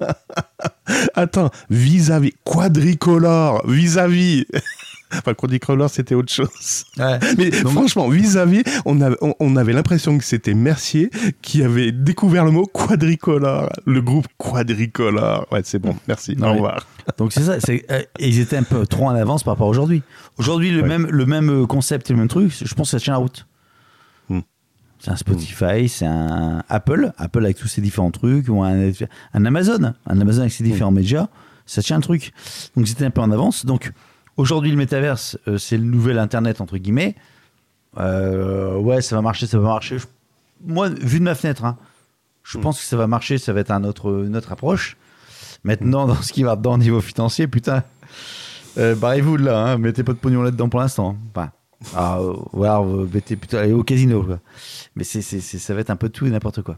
attends, vis-à-vis, quadricolore, vis-à-vis. Enfin, quadricolore, c'était autre chose. Mais Donc- franchement, vis-à-vis, on, avait- on, on avait l'impression que c'était Mercier qui avait découvert le mot quadricolore. Le groupe quadricolore. Ouais, c'est bon, merci. Ouais. Au revoir. Donc c'est ça, euh, ils étaient un peu trop en avance par rapport à aujourd'hui. Aujourd'hui, le, Ouais. même, le même euh, concept et le même truc, je pense que ça tient la route. Hmm. C'est un Spotify, c'est un Apple, Apple avec tous ses différents trucs, ou un, un Amazon, un Amazon avec ses différents médias, ça tient un truc. Donc c'était un peu en avance. Donc aujourd'hui, le métaverse, euh, c'est le nouvel Internet, entre guillemets. Euh, ouais, ça va marcher, ça va marcher. Je- Moi, vu de ma fenêtre, hein, je Mm. pense que ça va marcher, ça va être un autre, une autre approche. Maintenant, dans ce qui va dedans au niveau financier, putain, euh, barrez-vous de là, hein, mettez pas de pognon là-dedans pour l'instant. Enfin, ah, euh, alors, euh, mettez plutôt allez au casino. quoi. Mais c'est, c'est, c'est- ça va être un peu tout et n'importe quoi.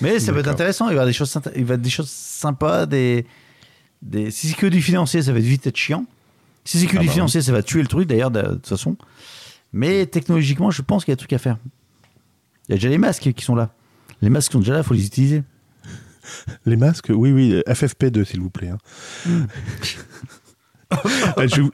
Mais ça va être D'accord. intéressant, il va y avoir des choses, sympa- il va y avoir des choses sympas, des, des... si c'est que du financier, ça va vite être chiant. Si c'est que Ah du bah financier, ça va tuer le truc d'ailleurs, de, de toute façon. Mais technologiquement, je pense qu'il y a des trucs à faire. Il y a déjà les masques qui sont là. Les masques sont déjà là, il faut les utiliser. Les masques, oui, oui, FFP2, s'il vous plaît. hein. Je, vais vous...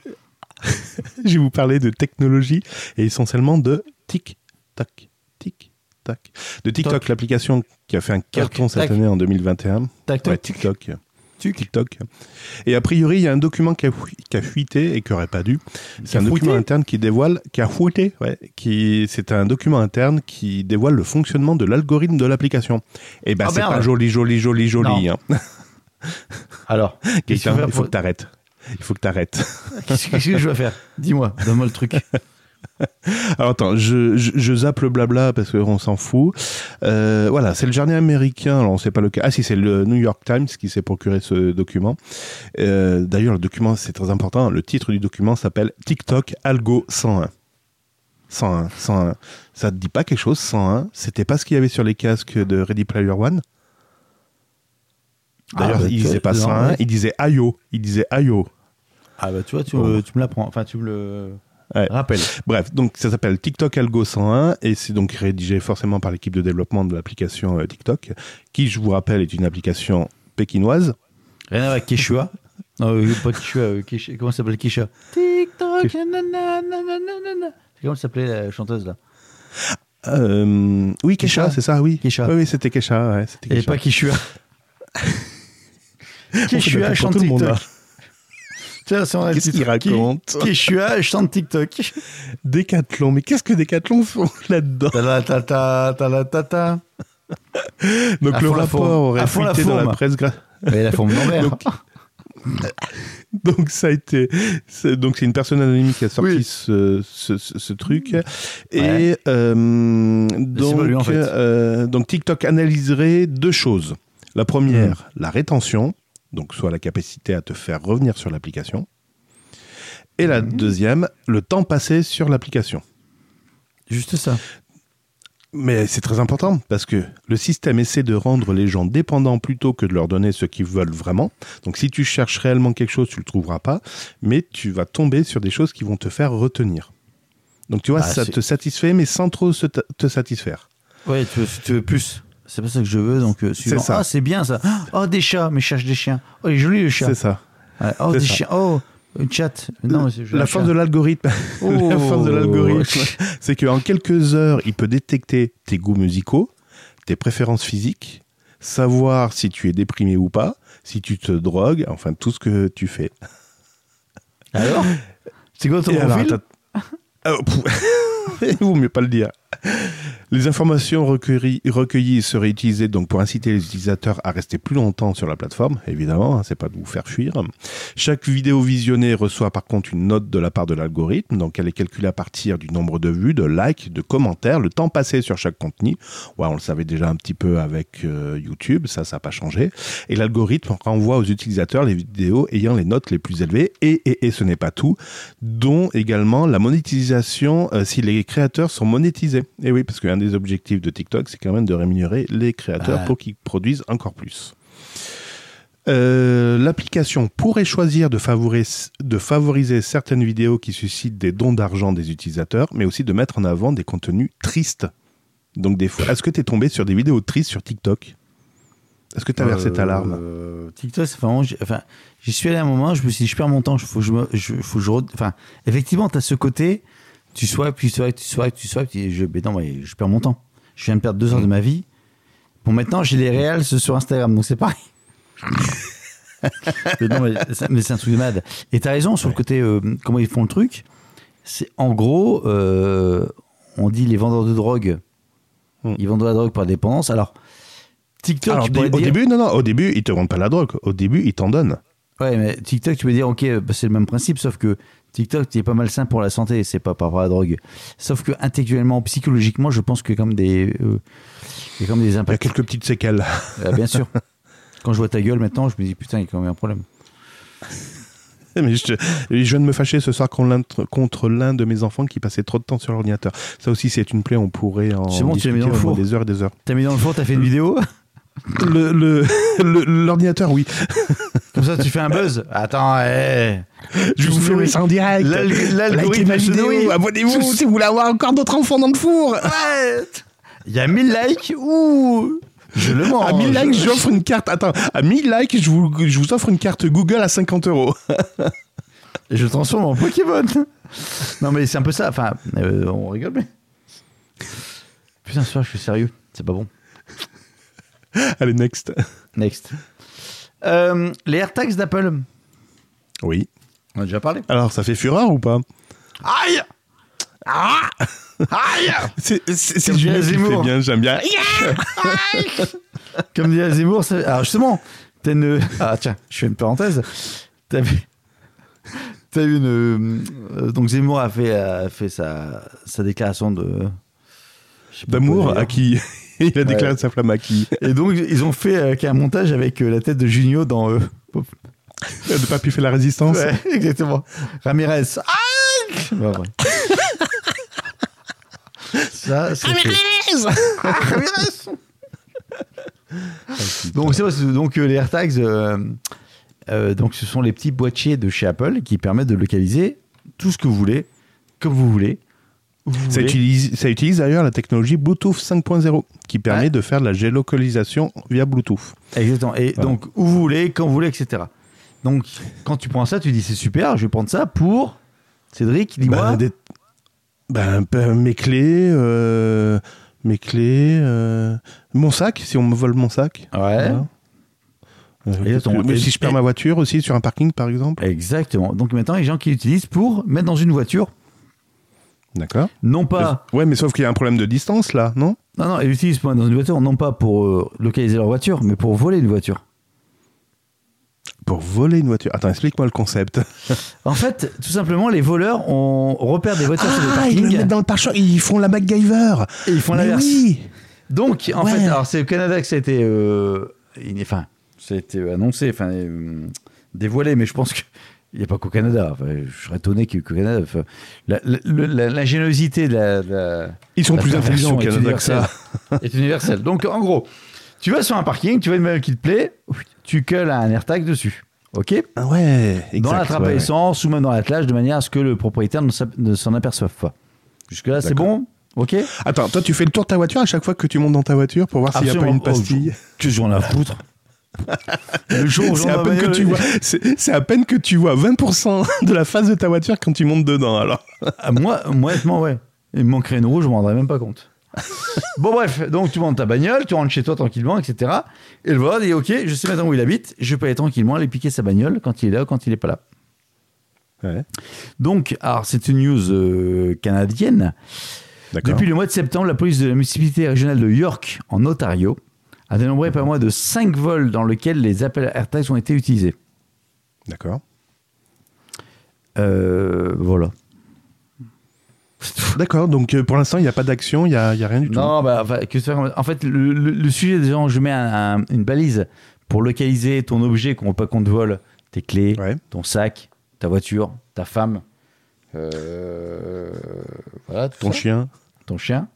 je vais vous parler de technologie et essentiellement de TikTok. TikTok. De TikTok, l'application qui a fait un carton cette tac. année en 2021. Tac, Ouais, tac, TikTok. TikTok. Et a priori, il y a un document qui a, fui- qui a fuité et qui n'aurait pas dû. C'est un document interne qui dévoile, qui a fuité, ouais, qui, c'est un document interne qui dévoile le fonctionnement de l'algorithme de l'application. Et ben, Ah, c'est pas joli, joli, joli, joli. Hein. Alors, Gaëtan, il faut que t'arrêtes. Il faut que t'arrêtes. qu'est-ce qu'est-ce que je dois faire? Dis-moi, donne-moi le truc. Alors attends, je, je, je zappe le blabla parce qu'on s'en fout. Euh, voilà, c'est le jardin américain. Alors on sait pas lequel. Ah si, c'est le New York Times qui s'est procuré ce document. Euh, D'ailleurs, le document, c'est très important. Le titre du document s'appelle TikTok Algo 101. 101, 101. Ça te dit pas quelque chose 101 C'était pas ce qu'il y avait sur les casques de Ready Player One? D'ailleurs, Ah, il disait pas non, 101, ouais. il disait Ayo. Il disait Ayo. Ah bah tu vois, tu, me- tu me l'apprends. Enfin, tu me le Ouais. rappelles. Bref, donc ça s'appelle TikTok Algo 101 et c'est donc rédigé forcément par l'équipe de développement de l'application euh, TikTok, qui, je vous rappelle, est une application pékinoise. Rien à voir avec Quechua. Non, euh, pas Quechua. euh, Quechua- Comment ça s'appelle Quechua? TikTok. Quechua. nanana, nanana. Comment s'appelait la chanteuse là? Euh, oui, Kesha c'est ça, oui. Kesha. Oui, oui, c'était Kesha. Ouais, Et pas Quechua. Quechua chante TikTok. Tiens, c'est un Qu'est-ce qu'il raconte Qui- Quechua chante TikTok. Décathlon, mais qu'est-ce que Décathlon font là-dedans? Ta la ta ta ta la ta ta. Donc À le rapport aurait fuité dans la presse gra- Mais la forme d'envers. Donc, Donc ça a été, donc c'est une personne anonyme qui a sorti Oui. ce, ce, ce- ce truc et Ouais. euh, donc pas lui, en fait. euh, donc TikTok analyserait deux choses. La première, la rétention, donc soit la capacité à te faire revenir sur l'application, et la deuxième, le temps passé sur l'application. Juste ça. Mais c'est très important parce que le système essaie de rendre les gens dépendants plutôt que de leur donner ce qu'ils veulent vraiment. Donc si tu cherches réellement quelque chose, tu le trouveras pas, mais tu vas tomber sur des choses qui vont te faire retenir. Donc tu vois, Ah, ça te satisfait, mais sans trop te satisfaire. Ouais, tu veux, tu veux plus. C'est pas ça que je veux, donc euh, suivant. ça. Ah, c'est bien ça. Oh, des chats, mais cherche des chiens. Oh, il est joli le chat. C'est ça. Ouais. Oh, des ça. chiens. Oh, une chatte. Non, mais La force de l'algorithme, la force de l'algorithme, c'est qu'en quelques heures, il peut détecter tes goûts musicaux, tes préférences physiques, savoir si tu es déprimé ou pas, si tu te drogues, enfin tout ce que tu fais. Alors? C'est quoi ton profil? Il vaut mieux pas le dire. Les informations recueillies, seraient utilisées donc pour inciter les utilisateurs à rester plus longtemps sur la plateforme, évidemment, hein, c'est pas de vous faire fuir. Chaque vidéo visionnée reçoit par contre une note de la part de l'algorithme, donc elle est calculée à partir du nombre de vues, de likes, de commentaires, le temps passé sur chaque contenu. On le savait déjà un petit peu avec euh, YouTube, ça, ça n'a pas changé. Et l'algorithme renvoie aux utilisateurs les vidéos ayant les notes les plus élevées, et, et, et ce n'est pas tout, dont également la monétisation euh, si les créateurs sont monétisés. Et oui, parce des objectifs de TikTok, c'est quand même de rémunérer les créateurs Ah. pour qu'ils produisent encore plus. Euh, L'application pourrait choisir de favoriser, de favoriser certaines vidéos qui suscitent des dons d'argent des utilisateurs, mais aussi de mettre en avant des contenus tristes. Donc des fois, est-ce que tu es tombé sur des vidéos tristes sur TikTok? Est-ce que tu as versé ta larme? Euh, TikTok, c'est vraiment. Enfin, j'y suis allé à un moment, je me suis dit, je perds mon temps, il faut que je. me- je- faut que je Enfin, effectivement, tu as ce côté, tu swipes, tu swipes, tu swipes, tu swipes, et je, mais non, mais je perds mon temps. Je viens de perdre deux heures de ma vie. Bon, maintenant, j'ai les réels sur Instagram, donc c'est pareil. mais non, mais, c'est- mais c'est un truc de malade. Et t'as raison sur le côté, euh, comment ils font le truc. C'est en gros, euh, on dit les vendeurs de drogue, Hmm. Ils vendent de la drogue par dépendance. Alors, TikTok, Alors, tu au dire... début, non, non, au début, ils te vendent pas la drogue. Au début, ils t'en donnent. Ouais, mais TikTok, tu peux dire, ok, bah, c'est le même principe, sauf que TikTok, c'est pas mal sain pour la santé, c'est pas par rapport à la drogue. Sauf que intellectuellement, psychologiquement, je pense que comme des, euh, il y a comme des Il y a impacts. quelques petites séquelles. Euh, bien sûr. Quand je vois ta gueule maintenant, je me dis putain, il y a quand même un problème. Mais je, viens de me fâcher ce soir contre l'un- de mes enfants qui passait trop de temps sur l'ordinateur. Ça aussi, c'est une plaie, on pourrait en bon, tu l'as mis discuter dans le pendant four. des heures et des heures. T'as mis dans le four, t'as fait une vidéo, Le- le- le- L'ordinateur, oui. comme ça tu fais un buzz. Attends, eh. Je vous fais ça en direct. L'algorithme se vidéo, abonnez-vous si vous voulez avoir encore d'autres enfants dans le four. Ouais. Il y a 1000 likes, ouh, je le mange. À 1000 likes, j'offre une carte. Attends, à 1000 likes, je vous, je vous offre une carte Google à 50 euros. Et je le transforme en Pokémon. non, mais c'est un peu ça. Enfin, euh, on rigole, mais. Putain, soir, je suis sérieux. C'est pas bon. Allez, next. Next. Euh, les AirTags d'Apple. Oui. On a déjà parlé. Alors, ça fait fureur ou pas? Aïe Ah Aïe C'est Julien qui fait Zemmour. bien, j'aime bien. Comme dirait Zemmour, alors justement, t'as une. Ah tiens, je fais une parenthèse. T'as vu. T'as vu une. euh, donc Zemmour a fait, a fait sa, sa déclaration de. D'amour à qui? Il a déclaré sa flamme à qui Et donc ils ont fait euh, un montage avec euh, la tête de Junio dans. euh, De pas pu faire la résistance Ouais, exactement. Ramirez. Bah, ouais. Ça, c'est. Ah, Ramirez Donc, c'est donc euh, les AirTags, euh, euh, donc ce sont les petits boîtiers de chez Apple qui permettent de localiser tout ce que vous voulez, comme vous voulez. Ça utilise, ça utilise d'ailleurs la technologie Bluetooth 5.0 qui permet Ouais. de faire de la géolocalisation via Bluetooth. Exactement. Et Voilà. donc où vous voulez, quand vous voulez, etc. Donc quand tu prends ça, tu dis c'est super, je vais prendre ça pour Cédric, dis-moi. Ben, des- ben, ben, mes clés, euh, mes clés, euh, mon sac, si on me vole mon sac. ouais. Voilà. Euh, Et ton- mais si je perds ma voiture aussi sur un parking par exemple. Exactement. Donc maintenant, les gens qui l'utilisent pour mettre dans une voiture, D'accord. non pas. Ouais, mais sauf qu'il y a un problème de distance là, non? Non, non, ils mettre dans une voiture, non pas pour euh, localiser leur voiture, mais pour voler une voiture. Pour voler une voiture. Attends, explique-moi le concept. En fait, tout simplement, les voleurs on repère des voitures sur des Ah, ils le mettent dans le pare ils font la MacGyver. et ils font l'inverse. oui. Donc, en Ouais. fait, alors c'est au Canada que ça a été, euh, enfin, ça a été annoncé, enfin, euh, dévoilé, mais je pense que il n'y a pas qu'au Canada. Enfin, je serais étonné qu'il y ait qu'au Canada. Enfin, la- la- la- L'ingéniosité de la, la- Ils sont la plus intelligents au Canada que ça. est universelle. Donc, en gros, tu vas sur un parking, tu vois une bagnole qui te plaît, tu colles un AirTag dessus. OK? Ah ouais, exact. Dans la trappe ouais, à ouais. essence ou même dans l'attelage de manière à ce que le propriétaire ne s'en aperçoive pas. Jusque-là, c'est bon OK? Attends, toi tu fais le tour de ta voiture à chaque fois que tu montes dans ta voiture pour voir s'il n'y a pas une pastille? Oh, que j'en ai à foutre? Le jour où C'est à peine que tu vois, c'est c'est à peine que tu vois 20% de la face de ta voiture quand tu montes dedans. Alors, Ah, moi, moi, honnêtement, ouais. Il me manquerait une roue, je m'en rendrais même pas compte. bon, bref, donc tu montes ta bagnole, tu rentres chez toi tranquillement, etc. Et le voleur dit Ok, je sais maintenant où il habite, je peux aller tranquillement aller piquer sa bagnole quand il est là ou quand il est pas là. ouais, Donc, alors, c'est une news euh, canadienne. d'accord. Depuis le mois de septembre, la police de la municipalité régionale de York, en Ontario, a dénombré pas moins de 5 vols dans lesquels les appels AirTags ont été utilisés. D'accord. Euh, voilà. D'accord. Donc euh, pour l'instant, il n'y a pas d'action, il n'y a, rien du tout. Non, bah, enfin, que faire En fait, le, le- le sujet, déjà, je mets un- un- une balise pour localiser ton objet, qu'on veut pas qu'on te vole, tes clés, Ouais. ton sac, ta voiture, ta femme, euh, voilà, Ton ça. chien. ton chien.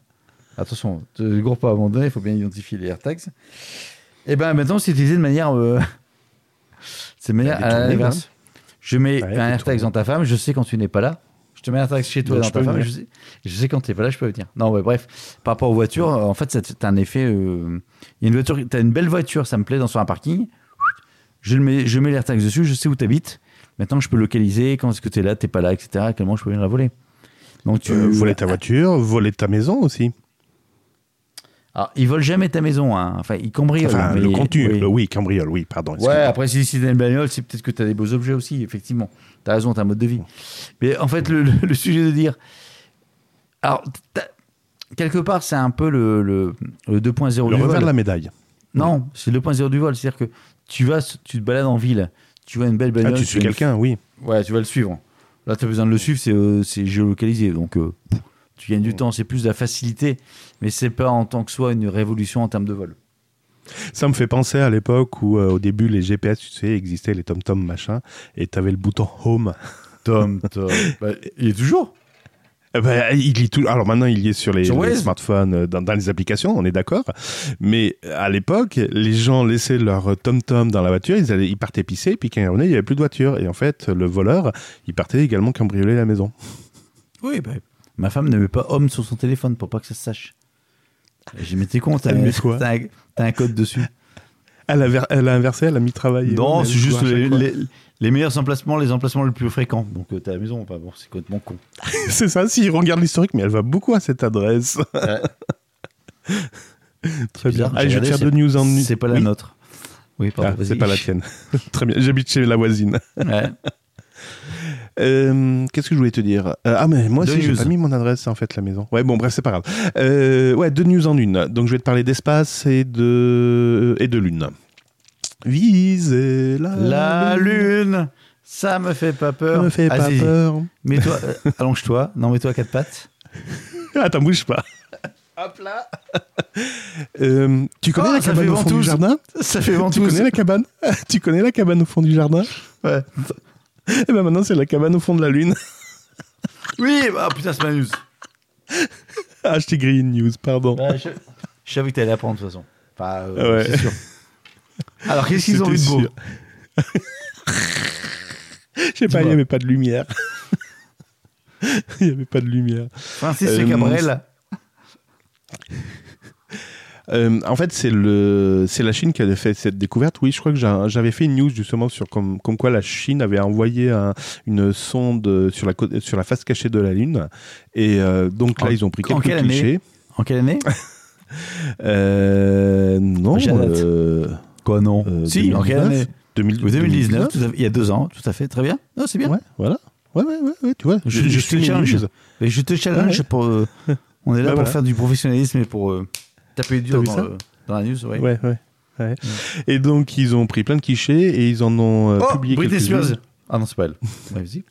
Attention, ne cours pas abandonné, il faut bien identifier les AirTags. Et ben maintenant, c'est utilisé de manière. euh, c'est de manière Bah, à détournée, l'inverse. Je mets Ouais, un détournée. AirTag dans ta femme, je sais quand tu n'es pas là. Je te mets un AirTag chez toi Donc, dans ta femme, je sais, je sais quand tu n'es pas là, je peux venir. Non, ouais, bref. Par rapport aux voitures, euh, en fait, c'est un effet. euh, Il y a une voiture, tu as une belle voiture, ça me plaît, dans sur un parking. Je, le mets, je mets l'AirTag dessus, je sais où tu habites. Maintenant, je peux localiser quand est-ce que tu es là, tu n'es pas là, etc. À quel moment je peux venir la voler. Donc, tu Euh, voler ta voiture, voler ta maison aussi. Alors, ils volent jamais ta maison, hein. Enfin, ils cambriolent. Enfin, mais- le contenu. oui. le- Oui, cambriole, oui, pardon. Ouais, après, si c'est une bagnole, c'est peut-être que tu as des beaux objets aussi, effectivement. Tu as raison, tu un mode de vie. Mais en fait, le, le- le sujet de dire. Alors, quelque part, c'est un peu le, le, le 2.0 Le du revers vol. de la médaille. Non, c'est le 2.0 du vol. C'est-à-dire que tu vas, tu te balades en ville, tu vois une belle Ah, bagnole. tu suis quelqu'un, oui. Ouais, tu vas le suivre. Là, tu as besoin de le suivre, c'est euh, géolocalisé. Donc, euh, tu gagnes du temps, c'est plus de la facilité. Mais c'est pas en tant que soi une révolution en termes de vol. Ça me fait penser à l'époque où, euh, au début, les GPS, tu sais, existaient, les tom-tom machin, et tu avais le bouton home. Tom, Tom. Bah, il est toujours. Eh ben, il y tout. Alors maintenant, il y est sur les, Sur les Waze. smartphones, euh, dans, dans les applications, on est d'accord. Mais à l'époque, les gens laissaient leur tom-tom dans la voiture, ils, allaient, ils partaient pisser, puis quand ils revenaient, il n'y avait plus de voiture. Et en fait, le voleur, il partait également cambrioler la maison. Oui, bah, ma femme ne met pas homme sur son téléphone pour pas que ça se sache. J'ai mis tes comptes, t'as un, code dessus. Elle a, ver- elle a inversé, elle a mis travail. Non, c'est juste les, fois. les- les meilleurs emplacements, les emplacements les plus fréquents. Donc, euh, t'es à la maison, enfin bon, c'est complètement con. c'est ça, si, regarde l'historique, mais elle va beaucoup à cette adresse. Très bien. Allez, j'ai je vais te faire regardé, deux news en une. C'est pas la Oui. nôtre. Oui, pardon, Ah, c'est pas la tienne. Très bien, j'habite chez la voisine. Ouais. Euh, Qu'est-ce que je voulais te dire? Euh, Ah, mais moi aussi, j'ai pas mis mon adresse, en fait, la maison. Ouais, bon, bref, c'est pas grave. Euh, ouais, deux news en une. Donc, je vais te parler d'espace et de, et de lune. Viser la, La lune, ça me fait pas Ça peur. me fait pas peur. Mets-toi, euh, allonge-toi. Non, mets-toi à quatre pattes. Attends, bouge pas. Hop là. Euh, tu connais Oh, la ça cabane au fond du jardin? Ça fait Tu ventouse. connais la cabane? Tu connais la cabane au fond du jardin? Ouais. Et ben maintenant, c'est la cabane au fond de la lune. Oui, bah putain, c'est ma news. Ah, je t'ai grillé une news, pardon. Je... je savais que t'allais apprendre de toute façon. Enfin, euh, Ouais. c'est sûr. Alors, qu'est-ce qu'ils ont vu de beau. Je sais pas, il n'y avait pas de lumière. Il n'y avait pas de lumière. Francis Euh, Cabrel. Euh, en fait, c'est le, c'est la Chine qui avait fait cette découverte. Oui, je crois que j'a- j'avais fait une news justement sur comme, comme quoi la Chine avait envoyé un- une sonde sur la, côte- sur la face cachée de la Lune. Et euh, donc là, En- ils ont pris en quelques année clichés. En quelle année? Euh, non. Quoi, non? Si, en quelle 2019, année 2000 Oui, 2019, tout à fait, il y a deux ans, tout à fait, très bien. Non, c'est bien. Ouais, voilà. Ouais, ouais, ouais, ouais, tu vois. Je- je te challenge. Mais je te challenge pour. on est là Bah, pour voilà. faire du professionnalisme et pour taper dur dans, le- dans la news. Ouais. Ouais, ouais. ouais. Et donc, ils ont pris plein de clichés et ils en ont euh, Oh, publié Britney. Spears. Ah non, c'est pas elle.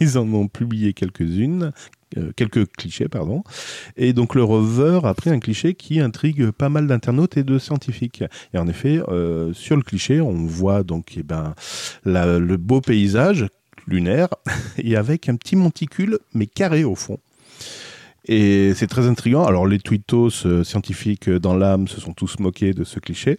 Ils en ont publié quelques-unes, euh, quelques clichés, pardon. Et donc le rover a pris un cliché qui intrigue pas mal d'internautes et de scientifiques. Et en effet, euh, sur le cliché, on voit donc eh ben, la- le beau paysage lunaire et avec un petit monticule, mais carré au fond. Et c'est très intriguant. Alors les tweetos euh, scientifiques euh, dans l'âme se sont tous moqués de ce cliché,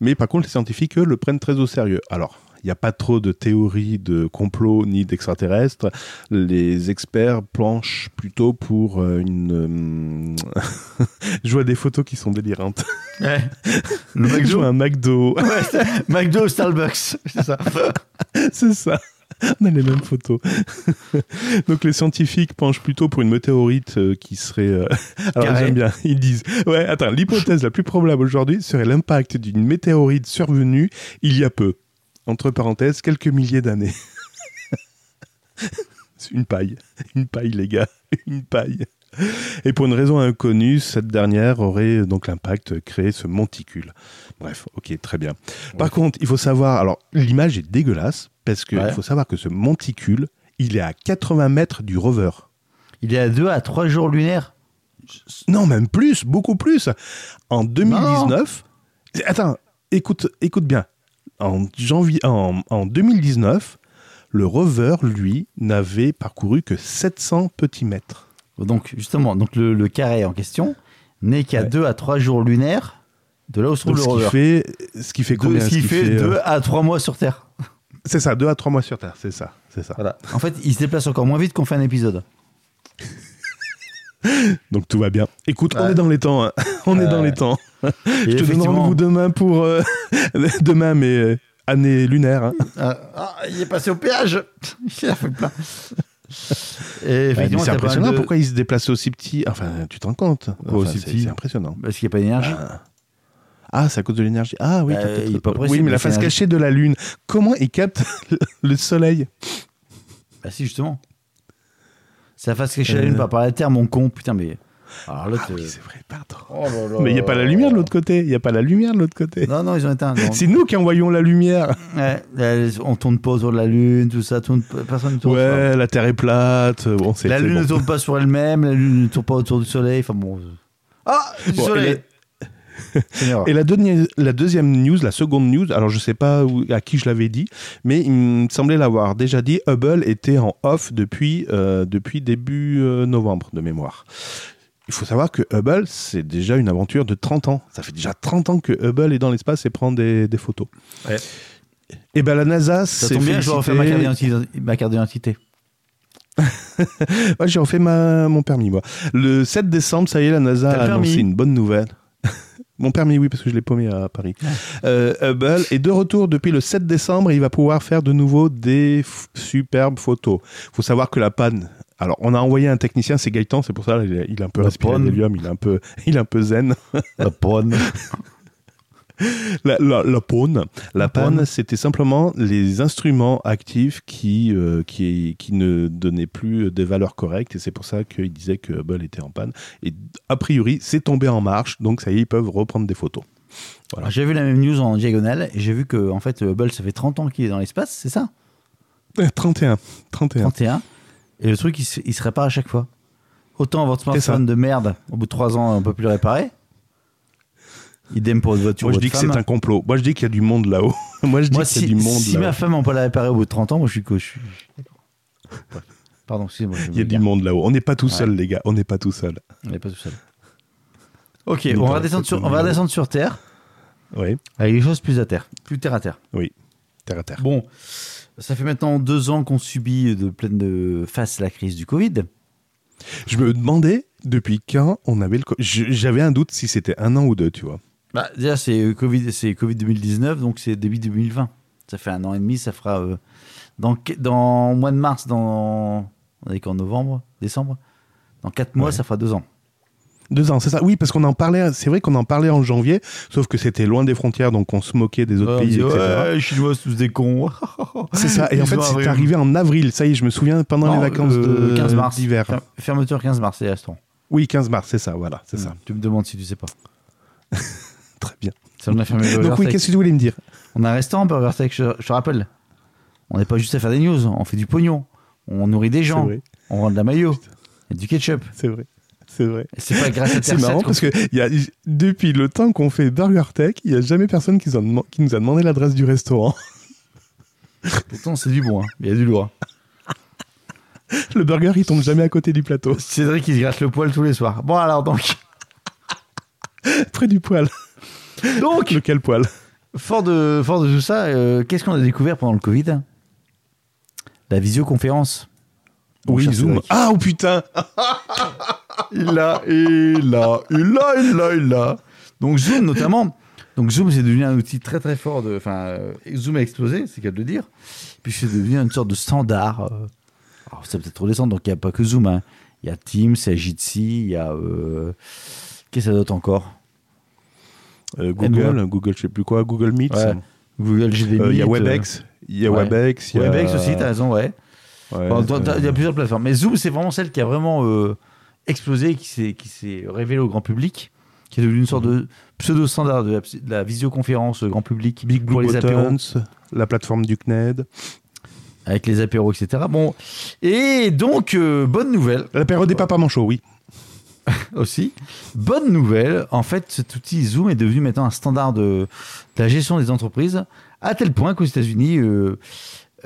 mais par contre les scientifiques eux, le prennent très au sérieux. Alors il n'y a pas trop de théories de complot ni d'extraterrestres. Les experts planchent plutôt pour euh, une. euh, Je vois des photos qui sont délirantes. Ouais. Le Je vois McDo. un McDo. Ouais, McDo, Starbucks. C'est ça. C'est ça. On a les mêmes photos. Donc les scientifiques penchent plutôt pour une météorite euh, qui serait. euh, Alors j'aime bien. Ils disent. Ouais, attends. L'hypothèse la plus probable aujourd'hui serait l'impact d'une météorite survenue il y a peu. Entre parenthèses, quelques milliers d'années. C'est une paille. Une paille, les gars. Une paille. Et pour une raison inconnue, cette dernière aurait donc l'impact créé ce monticule. Bref, ok, très bien. Par contre, il faut savoir, alors l'image est dégueulasse parce qu'il Ouais. faut savoir que ce monticule, il est à 80 mètres du rover. Il est à deux à trois jours lunaires? Non, même plus, beaucoup plus. En 2019, attends, écoute, écoute bien. En janvier, en, en 2019, le rover, lui, n'avait parcouru que 700 petits mètres. Donc, justement, donc le, le carré en question n'est qu'à Ouais. deux à trois jours lunaires de là où se trouve le ce qui rover. fait, ce qui fait combien ce qui fait euh, deux à trois mois sur Terre. C'est ça, deux à trois mois sur Terre, c'est ça, c'est ça. Voilà. En fait, il se déplace encore moins vite qu'on fait un épisode. Donc tout va bien. Écoute, on est dans les temps. hein. On est dans les temps. Je te donne rendez-vous demain pour euh, demain, mais euh, année lunaire. hein. Ah, ah, il est passé au péage. il a fait le plein. Et c'est impressionnant. de- Pourquoi il se déplace aussi petit? Enfin, tu te rends compte Enfin, aussi c'est- petit? C'est impressionnant. Parce qu'il n'y a pas d'énergie. Ah, Ah, c'est à cause de l'énergie. Ah oui, peut-être- il est pas oui, mais la face cachée de la Lune. Comment il capte le soleil Bah si, justement. C'est la face cachée de la Euh. Lune par rapport à la Terre, mon con. Putain, mais Alors. Ah oui, euh, c'est vrai, pardon. oh là là. Mais il n'y a pas la lumière de l'autre côté. Il n'y a pas la lumière de l'autre côté. Non, non, ils ont éteint. C'est nous qui envoyons la lumière. Ouais, euh, on tourne pas autour de la Lune, tout ça. tourne- personne ne tourne. Ouais, la Terre est plate. Bon, c'est La Lune bon. ne tourne pas sur elle-même, la Lune ne tourne pas autour du Soleil. Enfin bon. euh. Ah, du Bon, Soleil. Et la, deuxi- la deuxième news, la seconde news, alors je sais pas où- à qui je l'avais dit, mais il me semblait l'avoir déjà dit, Hubble était en off depuis, euh, depuis début euh, novembre de mémoire. Il faut savoir que Hubble, c'est déjà une aventure de 30 ans. Ça fait déjà 30 ans que Hubble est dans l'espace et prend des, des photos. Ouais. Et ben la NASA, Ça c'est tombe bien, je vais refaire ma carte d'identité-. Ouais, j'ai refait ma, mon permis, moi. Le 7 décembre, ça y est, la NASA a annoncé permis une bonne nouvelle. Mon permis, oui, parce que je l'ai paumé à Paris. Euh, Hubble est de retour depuis le 7 décembre et il va pouvoir faire de nouveau des f- superbes photos. faut savoir que la panne... Alors, on a envoyé un technicien, c'est Gaëtan, c'est pour ça il, est- il a un peu La respiré il est un peu, il est un peu zen. La panne. La, la, la panne, la La panne, panne. c'était simplement les instruments actifs qui, euh, qui, qui ne donnaient plus des valeurs correctes et c'est pour ça qu'il disait que Hubble était en panne. Et a priori, c'est tombé en marche, donc ça y est, ils peuvent reprendre des photos. Voilà. J'ai vu la même news en diagonale et j'ai vu que en fait Hubble ça fait 30 ans qu'il est dans l'espace, c'est ça? Euh, 31, 31. 31. Et le truc il se, il se répare à chaque fois. Autant votre smartphone de merde, au bout de 3 ans on peut plus le réparer. Idem pour votre voiture. Moi, je votre dis que c'est un complot. Moi, je dis qu'il y a du monde là-haut. Moi, je dis Moi, qu'il y a si, du monde si ma femme n'a pas la réparer au bout de 30 ans, moi je suis. Bref. Pardon, excusez-moi. Il y a me du monde là-haut. On n'est pas tout Ouais. seul, les gars. On n'est pas tout seul. On n'est pas tout seul. Ok, on va, redescendre sur, on va redescendre sur Terre Oui, avec des choses plus à terre, plus terre à terre. terre à terre. Bon, ça fait maintenant deux ans qu'on subit de pleine de face la crise du Covid. Je me demandais depuis quand on avait le. co- Je- J'avais un doute si c'était un an ou deux, tu vois. Bah, déjà, c'est euh, Covid, c'est Covid 2019, donc c'est début 2020. Ça fait un an et demi, ça fera euh, dans dans mois de mars, dans on est qu'en novembre, décembre? Dans quatre mois, Ouais. ça fera deux ans. Deux ans, c'est ça. Oui, parce qu'on en parlait. C'est vrai qu'on en parlait en janvier, sauf que c'était loin des frontières, donc on se moquait des autres on pays, dit, etc. ouais, les Chinois, c'est tous des cons. C'est ça. Et en fait, c'est arrivé. en avril. Ça y est, je me souviens pendant Non, les vacances euh, de 15 mars. d'hiver. Fer- Fermeture 15 mars, c'est restaurants. Oui, 15 mars, c'est ça. Voilà, c'est ça. Hmm. Tu me demandes si tu sais pas. Très bien. Ça, on a fermé Burger Donc oui, qu'est-ce que tu voulais me dire On a un restaurant Burger Tech, je, je te rappelle. On n'est pas juste à faire des news, on fait du pognon. On nourrit des gens. On vend de la maillot. Et du ketchup. C'est vrai. C'est vrai. C'est pas grâce à C'est marrant 7 parce que y a, depuis le temps qu'on fait Burger Tech, il n'y a jamais personne qui, nous a deman- qui nous a demandé l'adresse du restaurant. Pourtant, c'est du bon. hein. Il y a du lourd. Le burger, il tombe jamais à côté du plateau, Cédric, il se gratte le poil tous les soirs. Bon, alors, donc. près du poil. Donc, Lequel poil? fort de, fort de tout ça, euh, qu'est-ce qu'on a découvert pendant le Covid? La visioconférence. Oui, Zoom. Cédric. Ah, oh putain Il l'a, il l'a, il l'a, il l'a, il l'a. Donc Zoom notamment. Donc Zoom c'est devenu un outil très très fort de. Enfin, euh, Zoom a explosé, c'est qu'à de le dire. Puis c'est devenu une sorte de standard. euh. Alors c'est peut-être redescendre, donc il n'y a pas que Zoom. hein. Il y a Teams, il y a Jitsi, il y a. euh, Qu'est-ce que ça d'autre encore? Google, Aide-moi. Google, je sais plus quoi, Google Meet. Ouais. Google Euh, Il y a Webex, il y a ouais. Webex, euh, y a Webex aussi, t'as raison, ouais. Bon, euh, Il y a plusieurs plateformes. Mais Zoom, c'est vraiment celle qui a vraiment euh, explosé, qui s'est, révélée au grand public, qui est devenue une sorte Mhm. de pseudo-standard de la, de la visioconférence grand public Big pour Blue les apéros, la plateforme du CNED. avec les apéros, etc. Bon, et donc, euh, bonne nouvelle L'apéro des papas manchots, oui. aussi. Bonne nouvelle, en fait, cet outil Zoom est devenu maintenant un standard de, de la gestion des entreprises, à tel point qu'aux États-Unis, euh,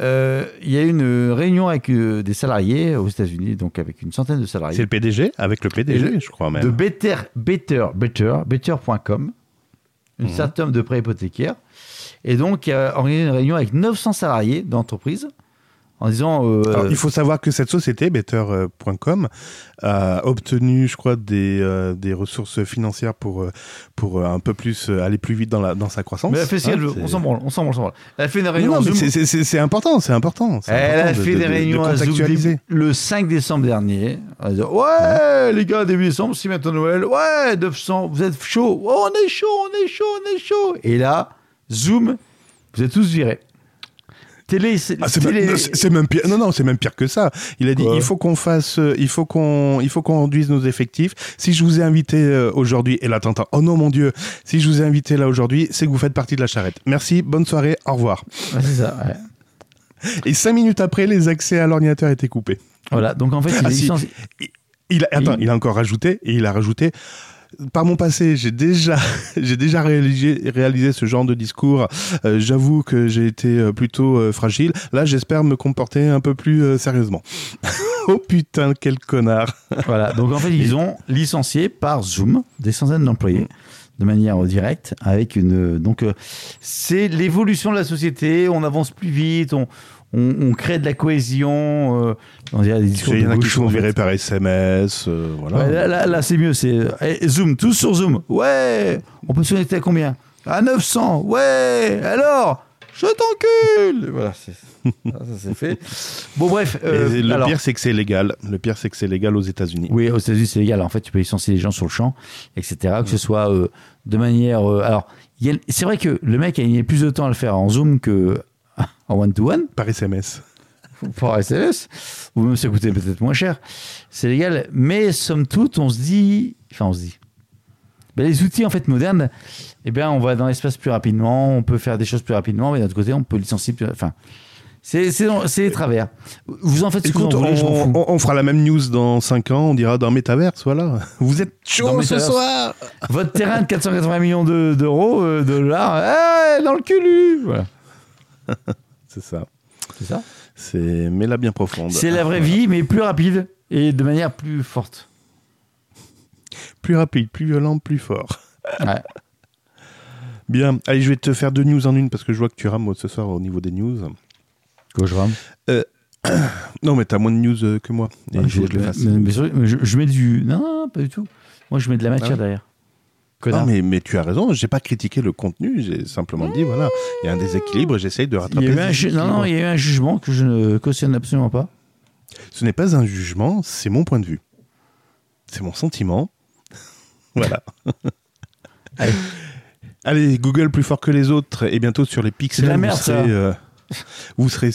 euh, il y a eu une réunion avec euh, des salariés aux États-Unis, donc avec une centaine de salariés. C'est le PDG, avec le PDG, le- je crois même. de Better, Better, Better, Better.com, une Mhm. start-up de prêt hypothécaire. Et donc, il a organisé une réunion avec 900 salariés d'entreprise en disant. euh, Alors, il faut savoir que cette société, Better.com, a obtenu, je crois, des, euh, des ressources financières pour, euh, pour euh, un peu plus euh, aller plus vite dans, la, dans sa croissance. mais elle fait ce qu'elle Hein, veut, c'est- on s'en branle, on s'en branle. Elle a fait une Non, réunion non, mais Zoom. c'est- important, c'est important. Elle a important de- fait de- des de- de réunions à Zoom le 5 décembre dernier. Ouais, les gars, début décembre, c'est bientôt Noël. Ouais, 900, vous êtes chaud. Oh, on est chaud, on est chaud, on est chaud. Et là, Zoom, vous êtes tous virés. Télé, c'est Ah, c'est télé- même, pire. Non, non, c'est même pire que ça. Il a dit Quoi il faut qu'on fasse, euh, il faut qu'on, il faut qu'on réduise nos effectifs. Si je vous ai invité euh, aujourd'hui, et là t'entends, oh non mon dieu, si je vous ai invité là aujourd'hui, c'est que vous faites partie de la charrette. Merci, bonne soirée, au revoir. Ouais, c'est ça. ouais. Et cinq minutes après, les accès à l'ordinateur étaient coupés. Voilà. Donc en fait, il Ah, est si. licencié. Il a, attends, Il- il a encore rajouté et il a rajouté. Par mon passé, j'ai déjà, j'ai déjà réalisé, réalisé ce genre de discours. Euh, J'avoue que j'ai été euh, plutôt euh, fragile. Là, j'espère me comporter un peu plus sérieusement. oh putain, quel connard. Voilà. Donc en fait, ils ont licencié par Zoom des centaines d'employés de manière directe avec une. Donc c'est l'évolution de la société. On avance plus vite. On, on crée de la cohésion. euh, on dirait des discours Il y en a qui sont en fait. virés par SMS. euh, voilà. Ouais, là, là, là, c'est mieux. C'est eh, Zoom, tous sur Zoom. Ouais. On peut se connecter à combien? À 900. Ouais. Alors Je t'encule. Voilà. c'est- ça, c'est fait. Bon bref. euh, le alors- pire, c'est que c'est légal. Le pire, c'est que c'est légal aux États-Unis. Oui, aux États-Unis, c'est légal. En fait, tu peux licencier les gens sur le champ, etc. Que ce soit euh, de manière. euh, alors, c'est vrai que le mec a mis plus de temps à le faire en Zoom que en one-to-one, Par SMS. par SMS, ou même ça coûtait peut-être moins cher. C'est légal. Mais somme toute, on se dit. Enfin, on se dit. Ben, les outils en fait modernes, eh bien, on va dans l'espace plus rapidement, on peut faire des choses plus rapidement, mais d'un autre côté, on peut licencier plus. Enfin, c'est les travers. Vous en faites ce que vous Écoute, voulez, on, on- on fera la même news dans 5 ans. On dira dans Metaverse, voilà. Vous êtes chaud ce soir. Votre terrain de 480 millions de- d'euros, euh, de dollars, eh, dans le cul Voilà, C'est ça. c'est ça. C'est mais là bien profonde. C'est la vraie vie, mais plus rapide et de manière plus forte. Plus rapide, plus violent, plus fort. Ouais. Bien. Allez, je vais te faire deux news en une parce que je vois que tu rames ce soir au niveau des news. Quoi, je rame Non, mais t'as moins de news euh, que moi. Et je le fasse. mais- mais sur- mais je, je mets du. Non, non, pas du tout. Moi, je mets de la matière Ah ouais derrière. Non, mais, mais tu as raison, j'ai pas critiqué le contenu, j'ai simplement dit, voilà, il y a un déséquilibre j'essaye de il rattraper y a eu ce un ju- non, non, il y a eu un jugement que je ne cautionne absolument pas. Ce n'est pas un jugement, c'est mon point de vue. C'est mon sentiment. voilà. Allez. Allez, Google plus fort que les autres et bientôt sur les pixels. C'est la vous merde, serez, ça. euh, vous serez,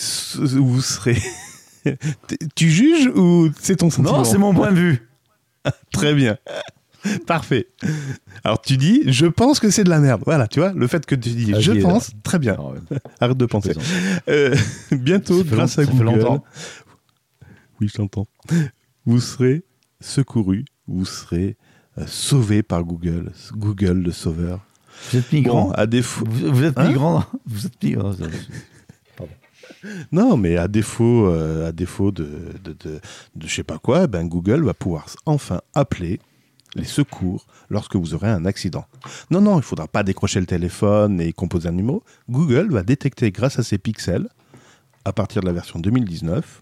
vous serez. tu juges ou c'est ton sentiment Non, c'est mon point de vue. Très bien. Parfait. Alors tu dis, je pense que c'est de la merde. Voilà, tu vois, le fait que tu dis, Ah, je pense, très bien. Ouais. Arrête de penser. Euh, bientôt, grâce à Google, oui, je t'entends, vous serez secouru, vous serez euh, sauvé par Google, Google le sauveur. Vous êtes migrant Bon, à défaut, vous, vous êtes Hein migrant Vous êtes migrant non, mais à défaut, euh, à défaut de, de, de, de je sais pas quoi, ben Google va pouvoir enfin appeler les secours lorsque vous aurez un accident. Non, non, il faudra pas décrocher le téléphone et composer un numéro. Google va détecter grâce à ses pixels, à partir de la version 2019,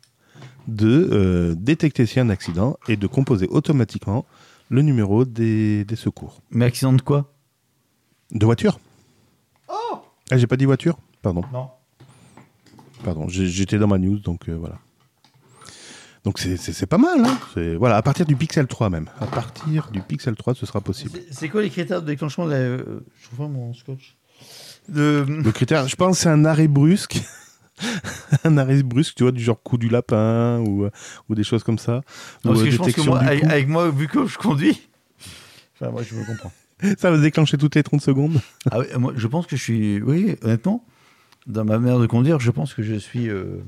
de euh, détecter s'il y a un accident et de composer automatiquement le numéro des, des secours. Mais accident de quoi? De voiture Oh Ah, j'ai pas dit voiture? Pardon. Non. Pardon, j'ai- j'étais dans ma news, donc euh, voilà. Donc c'est- pas mal, hein Voilà, à partir du Pixel 3 même. À partir du Pixel 3, ce sera possible. C'est- quoi les critères de déclenchement de la... euh, Je trouve pas mon scotch. De... Le critère, je pense, c'est un arrêt brusque. un arrêt brusque, tu vois, du genre coup du lapin ou, euh, ou des choses comme ça. Non, parce euh, que je pense que moi, avec, moi, vu que je conduis... Enfin, moi, je me comprends. Ça va se déclencher toutes les 30 secondes. Ah moi, je pense que je suis... Oui, honnêtement, dans ma manière de conduire, je pense que je suis euh,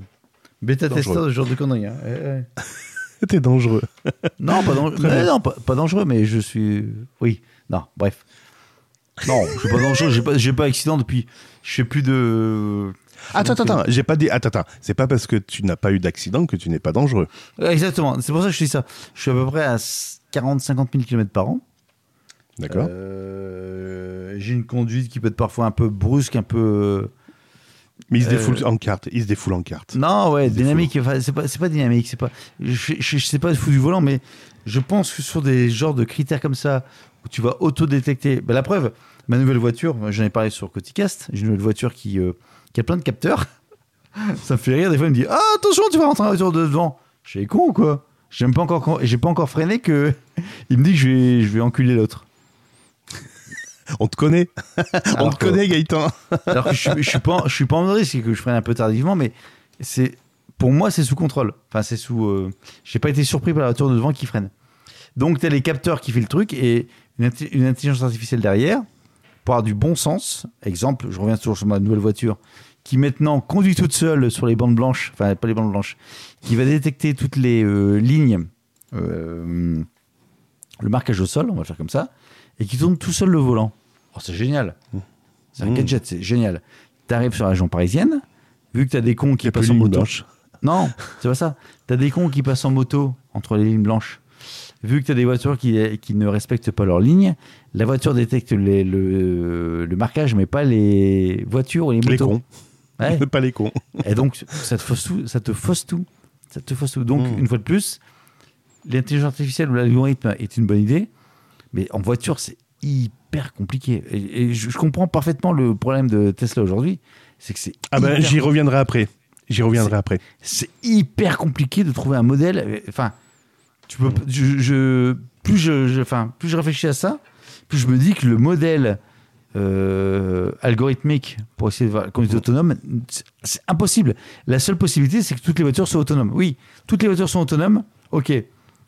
bêta-testeur Dangereux. de ce genre de conneries. hein. Ouais, ouais. T'es dangereux. Non, pas, dangereux. Mais non pas, pas dangereux, mais je suis... Oui, non, bref. Non, je suis pas dangereux, j'ai pas, j'ai pas accident depuis... Je fais plus de... Attends, attends, attends, j'ai pas dit. Attends, attends. C'est pas parce que tu n'as pas eu d'accident que tu n'es pas dangereux. Ouais, Exactement, c'est pour ça que je dis ça. Je suis à peu près à 40-50 000 km par an. D'accord Euh, j'ai une conduite qui peut être parfois un peu brusque, un peu. Mais il se euh, défoule en carte. Il se défoule en carte. Non, ouais, dynamique. Enfin, c'est pas, c'est pas dynamique. C'est pas. Je, je, je sais pas fou du volant, mais je pense que sur des genres de critères comme ça où tu vas auto-détecter. Ben, la preuve, ma nouvelle voiture, j'en ai parlé sur Coticast. J'ai une nouvelle voiture qui, euh, qui a plein de capteurs. ça me fait rire. Des fois, il me dit Ah, attention, tu vas rentrer la voiture de devant. Je suis con ou quoi J'ai même pas encore, j'ai pas encore freiné que il me dit que je vais, je vais enculer l'autre. On te connaît. On te que- connaît, Gaëtan. Alors que je, je suis pas, je suis pas en risque, que je freine un peu tardivement, mais c'est, pour moi, c'est sous contrôle. Enfin, c'est sous. euh, j'ai pas été surpris par la voiture de devant qui freine. Donc, tu as les capteurs qui fait le truc et une intelligence artificielle derrière pour avoir du bon sens. Exemple, je reviens toujours sur ma nouvelle voiture qui maintenant conduit toute seule sur les bandes blanches, enfin pas les bandes blanches, qui va détecter toutes les euh, lignes, euh, le marquage au sol, on va le faire comme ça, et qui tourne tout seul le volant. Oh, c'est génial. C'est un Mmh. gadget, c'est génial. Tu arrives sur la région parisienne, vu que tu as des cons qui passent en moto. blanche. Non, c'est pas ça. T'as des cons qui passent en moto entre les lignes blanches. Vu que t'as des voitures qui, qui ne respectent pas leurs lignes, la voiture détecte les- le, le marquage, mais pas les voitures ou les motos. Les cons. Ouais. Pas les cons. Et donc, ça te fausse tout. Ça te fausse tout. Ça te fausse tout. Donc, Mm. une fois de plus, l'intelligence artificielle ou l'algorithme est une bonne idée, mais en voiture, c'est hyper compliqué. Et, et je, je comprends parfaitement le problème de Tesla aujourd'hui. C'est que c'est Ah ben, j'y reviendrai après. J'y reviendrai après. c'est hyper compliqué de trouver un modèle. euh, Enfin, tu peux, je, je- plus je, je- enfin, plus je réfléchis à ça, plus je me dis que le modèle euh, algorithmique pour essayer de voir la conduite autonome, c'est impossible. La seule possibilité, c'est que toutes les voitures soient autonomes. Oui, toutes les voitures sont autonomes. Ok,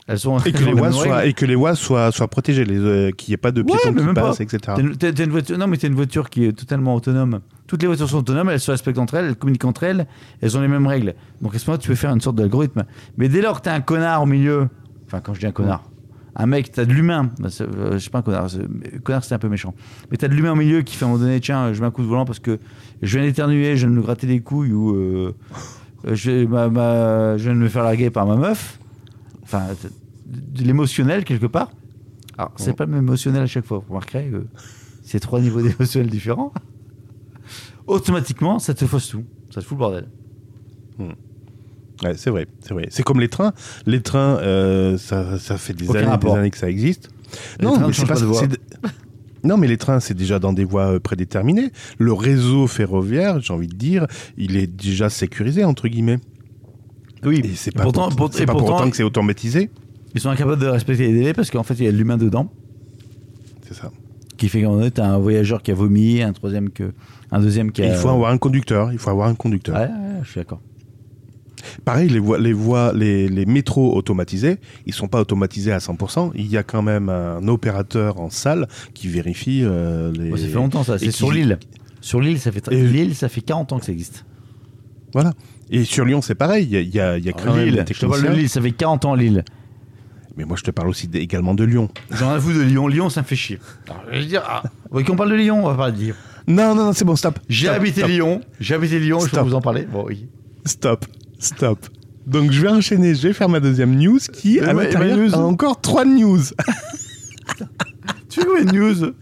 elles sont. Et que les mêmes soient, et que les voies soient, soient protégées, les, euh, qu'il n'y ait pas de Ouais, piétons mais qui pas. passent, etc. T'as- t'as une voiture, non, mais t'as une voiture qui est totalement autonome. Toutes les voitures sont autonomes, elles se respectent entre elles, elles communiquent entre elles, elles ont les mêmes règles. Donc à ce moment tu peux faire une sorte d'algorithme. Mais dès lors que t'as un connard au milieu, enfin quand je dis un connard, un mec, t'as de l'humain, bah, c'est- euh, je sais pas un connard, c'est- connard c'est un peu méchant, mais t'as de l'humain au milieu qui fait à un moment donné, tiens, je mets un coup de volant parce que je viens d'éternuer, je viens de me gratter les couilles ou euh, je, ma- ma- je viens de me faire larguer par ma meuf. Enfin, de l'émotionnel quelque part. Alors, c'est pas le même émotionnel à chaque fois. Vous remarquerez que c'est trois niveaux d'émotionnel différents. Automatiquement, ça te fausse tout. Ça te fout le bordel. Ouais, c'est vrai, c'est vrai. C'est comme les trains. Les trains, euh, ça, ça fait des Aucun années, des rapport. années que ça existe. Les mais c'est pas pas Non, mais les trains, c'est déjà dans des voies euh, prédéterminées. Le réseau ferroviaire, j'ai envie de dire, il est déjà sécurisé entre guillemets. Oui, Et c'est pas, pourtant- pour, et pas pour pourtant- autant que c'est automatisé. ils sont incapables de respecter les délais parce qu'en fait, il y a de l'humain dedans. C'est ça. Qui fait qu'en fait, t'as un voyageur qui a vomi, un troisième que, un deuxième qui Et a. il faut avoir un conducteur. Il faut avoir un conducteur. Ouais, ouais, je suis d'accord. Pareil, les voies, les voies, les, les métros automatisés, ils sont pas automatisés à 100%. Il y a quand même un opérateur en salle qui vérifie euh, les. Ouais, ça fait longtemps ça. C'est qui- sur l'île. Sur l'île, ça fait l'île, ça fait 40 ans que ça existe. Voilà. Et sur Lyon, c'est pareil. Il y a, il y a- il y a quand même Lille, je te parle de. Lille, ça fait 40 ans Lille. Mais moi, je te parle aussi également de Lyon. J'en fou de Lyon. Lyon, ça me fait chier. Alors, je vais dire, ah, oui, qu'on parle de Lyon, on va pas le dire. Non, non, non, c'est bon, stop. J'ai Stop, habité stop, Lyon. J'ai habité Lyon. Je peux vous en parler. Bon, oui. Stop, stop. Donc, je vais enchaîner. Je vais faire ma deuxième news qui, Et à ma l'intérieur, news a encore trois news. Tu veux une news?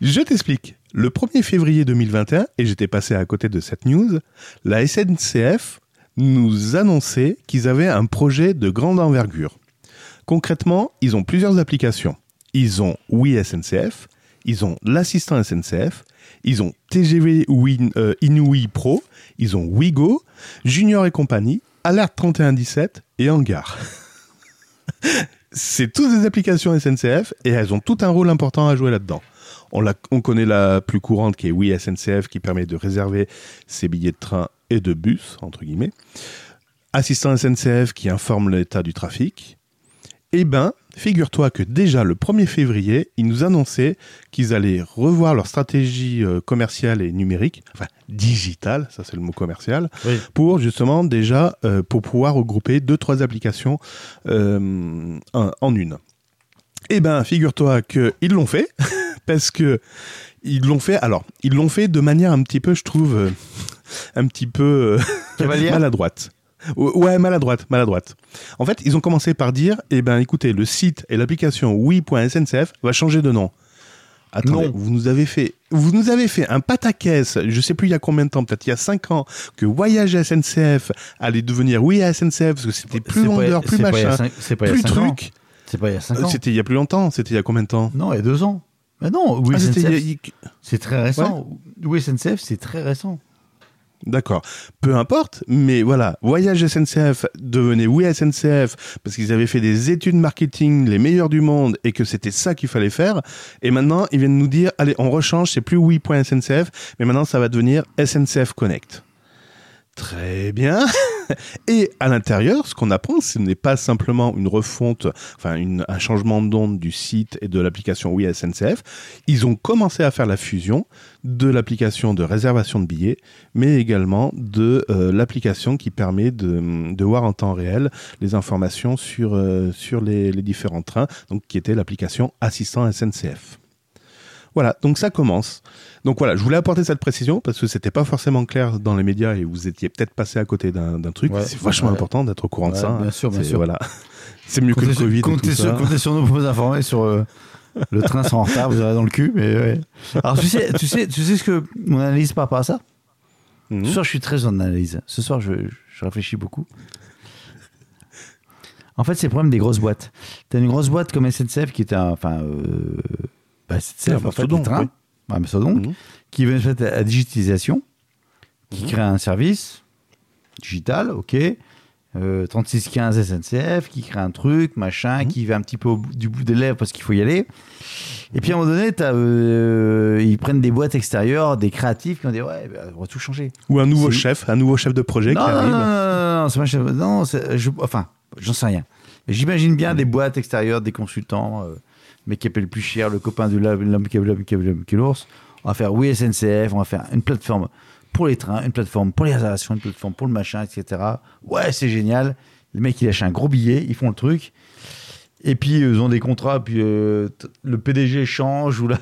Je t'explique. Le 1er février 2021, et j'étais passé à côté de cette news, la SNCF nous annonçait qu'ils avaient un projet de grande envergure. Concrètement, ils ont plusieurs applications. Ils ont Oui SNCF, ils ont l'assistant SNCF, ils ont TGV Win, euh, Inouï Pro, ils ont Wigo, Junior et compagnie, Alerte 3117 et Hangar. C'est toutes des applications SNCF et elles ont tout un rôle important à jouer là-dedans. On, la- on connaît la plus courante qui est Oui SNCF qui permet de réserver ses billets de train et de bus, entre guillemets. Assistant SNCF qui informe l'état du trafic. Eh ben, figure-toi que déjà le 1er février, ils nous annonçaient qu'ils allaient revoir leur stratégie euh, commerciale et numérique, enfin digitale, ça c'est le mot commercial, Oui. pour justement déjà euh, pour pouvoir regrouper deux trois applications euh, en, une. Eh ben, figure-toi que ils l'ont fait parce que ils l'ont fait. Alors, ils l'ont fait de manière un petit peu, je trouve, euh, un petit peu euh, maladroite. Ou- Ouais, maladroite, maladroite. En fait, ils ont commencé par dire, eh ben, écoutez, le site et l'application oui.sncf va changer de nom. Attendez, Non. vous nous avez fait, vous nous avez fait un pataquès, je sais plus il y a combien de temps, peut-être il y a 5 ans, que Voyage SNCF allait devenir Oui à SNCF, parce que c'était plus vendeur, plus machin, plus 5 ans. truc. C'est pas il y a 5 Euh, ans. C'était il y a plus longtemps, c'était il y a combien de temps? Non, il y a 2 ans. Non, oui, Ah, c'est très récent. Oui, SNCF, c'est très récent. D'accord. Peu importe, mais voilà, Voyage SNCF devenait Oui SNCF parce qu'ils avaient fait des études marketing les meilleures du monde et que c'était ça qu'il fallait faire. Et maintenant, ils viennent nous dire, allez, on rechange, c'est plus Oui.SNCF, mais maintenant ça va devenir SNCF Connect. Très bien. Et à l'intérieur, ce qu'on apprend, ce n'est pas simplement une refonte, enfin un changement d'onde du site et de l'application Oui SNCF. Ils ont commencé à faire la fusion de l'application de réservation de billets, mais également de euh, l'application qui permet de, voir en temps réel les informations sur, euh, les, différents trains, qui était l'application Assistant SNCF. Voilà, donc ça commence. Donc voilà, je voulais apporter cette précision parce que c'était pas forcément clair dans les médias et vous étiez peut-être passé à côté d'un truc. Ouais, c'est vachement ouais. important d'être au courant de ça. bien sûr, bien sûr. Voilà. C'est mieux que le Covid et tout comptez, sur, ça. comptez sur nous pour vous informer sur euh, le train sans retard, vous aurez dans le cul. Mais ouais. Alors tu sais, tu sais, tu sais ce que mon analyse par rapport à ça? Mhm. Ce soir, je suis très en analyse. Ce soir, je, je réfléchis beaucoup. En fait, c'est le problème des grosses boîtes. T'as une grosse boîte comme SNCF qui est un, enfin, euh, bah, SNCF, Ouais, en fait, oui. Ouais, Mastodonte, Mhm. qui veut faire la digitalisation, qui Mhm. crée un service digital, ok. Euh, 3615 SNCF, qui crée un truc, machin, Mhm. qui va un petit peu au bout- du bout des lèvres parce qu'il faut y aller. Et puis à un moment donné, euh, ils prennent des boîtes extérieures, des créatifs qui ont dit ouais, bah, on va tout changer. Ou un nouveau chef, un nouveau chef de projet Non, qui arrive. non, non, non, non, c'est pas chef- non, c'est- je- enfin, j'en sais rien. J'imagine bien des boîtes extérieures, des consultants, euh, mais qui appellent plus cher, le copain de l'homme qui a l'ours. On va faire oui SNCF, on va faire une plateforme pour les trains, une plateforme pour les réservations, une plateforme pour le machin, etc. Ouais, c'est génial. Les mecs, ils lâchent un gros billet, ils font le truc. Et puis, ils ont des contrats, puis euh, le PDG change, ou, la,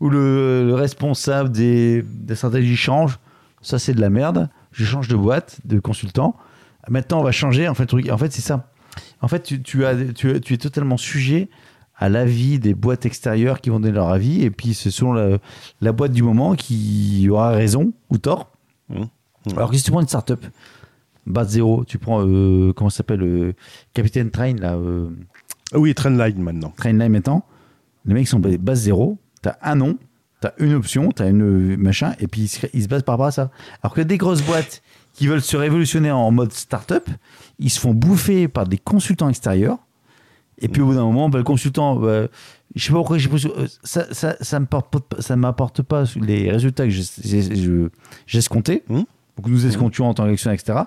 ou le, le responsable des, stratégies change. Ça, c'est de la merde. Je change de boîte, de consultant. Maintenant, on va changer. En fait, en fait c'est ça. En fait, tu as, tu, tu es totalement sujet à l'avis des boîtes extérieures qui vont donner leur avis. Et puis, c'est selon la, la boîte du moment qui aura raison ou tort. Mmh. Mmh. Alors que si tu prends une start-up, base zéro, tu prends, euh, comment ça s'appelle, euh, Capitaine Train, là, euh, Oui, Trendline maintenant. Trainline maintenant, les mecs sont base zéro, t'as un nom, t'as une option, t'as une machin, et puis ils se, ils se basent par rapport à ça. Alors que des grosses boîtes qui veulent se révolutionner en mode start-up, ils se font bouffer par des consultants extérieurs, et puis au bout d'un moment, bah, le consultant, bah, je sais pas pourquoi j'ai euh, ça, ça, ça me porte pas- ça m'apporte pas les résultats que j'ai- j'ai je-. Mmh. Donc nous escomptions en tant qu'actionnaire, etc.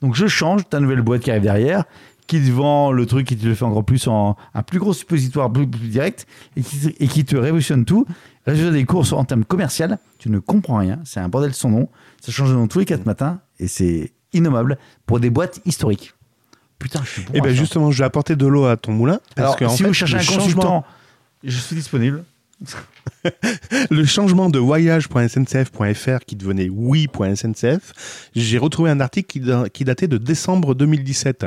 Donc je change, ta nouvelle boîte qui arrive derrière, qui te vend le truc, qui te le fait encore plus en un plus gros suppositoire, plus, plus direct, et qui, te- et qui te révolutionne tout. Résultat des courses en termes commercial, tu ne comprends rien, c'est un bordel sans nom, ça change de nom tous les quatre matins, et c'est innommable pour des boîtes historiques. Putain, je suis bon Et ben ça. justement, je vais apporter de l'eau à ton moulin. Parce Alors, que, en si fait, vous cherchez le un changement- consultant, je suis disponible. le changement de voyage.sncf.fr qui devenait oui.sncf, j'ai retrouvé un article qui, da- qui datait de décembre 2017.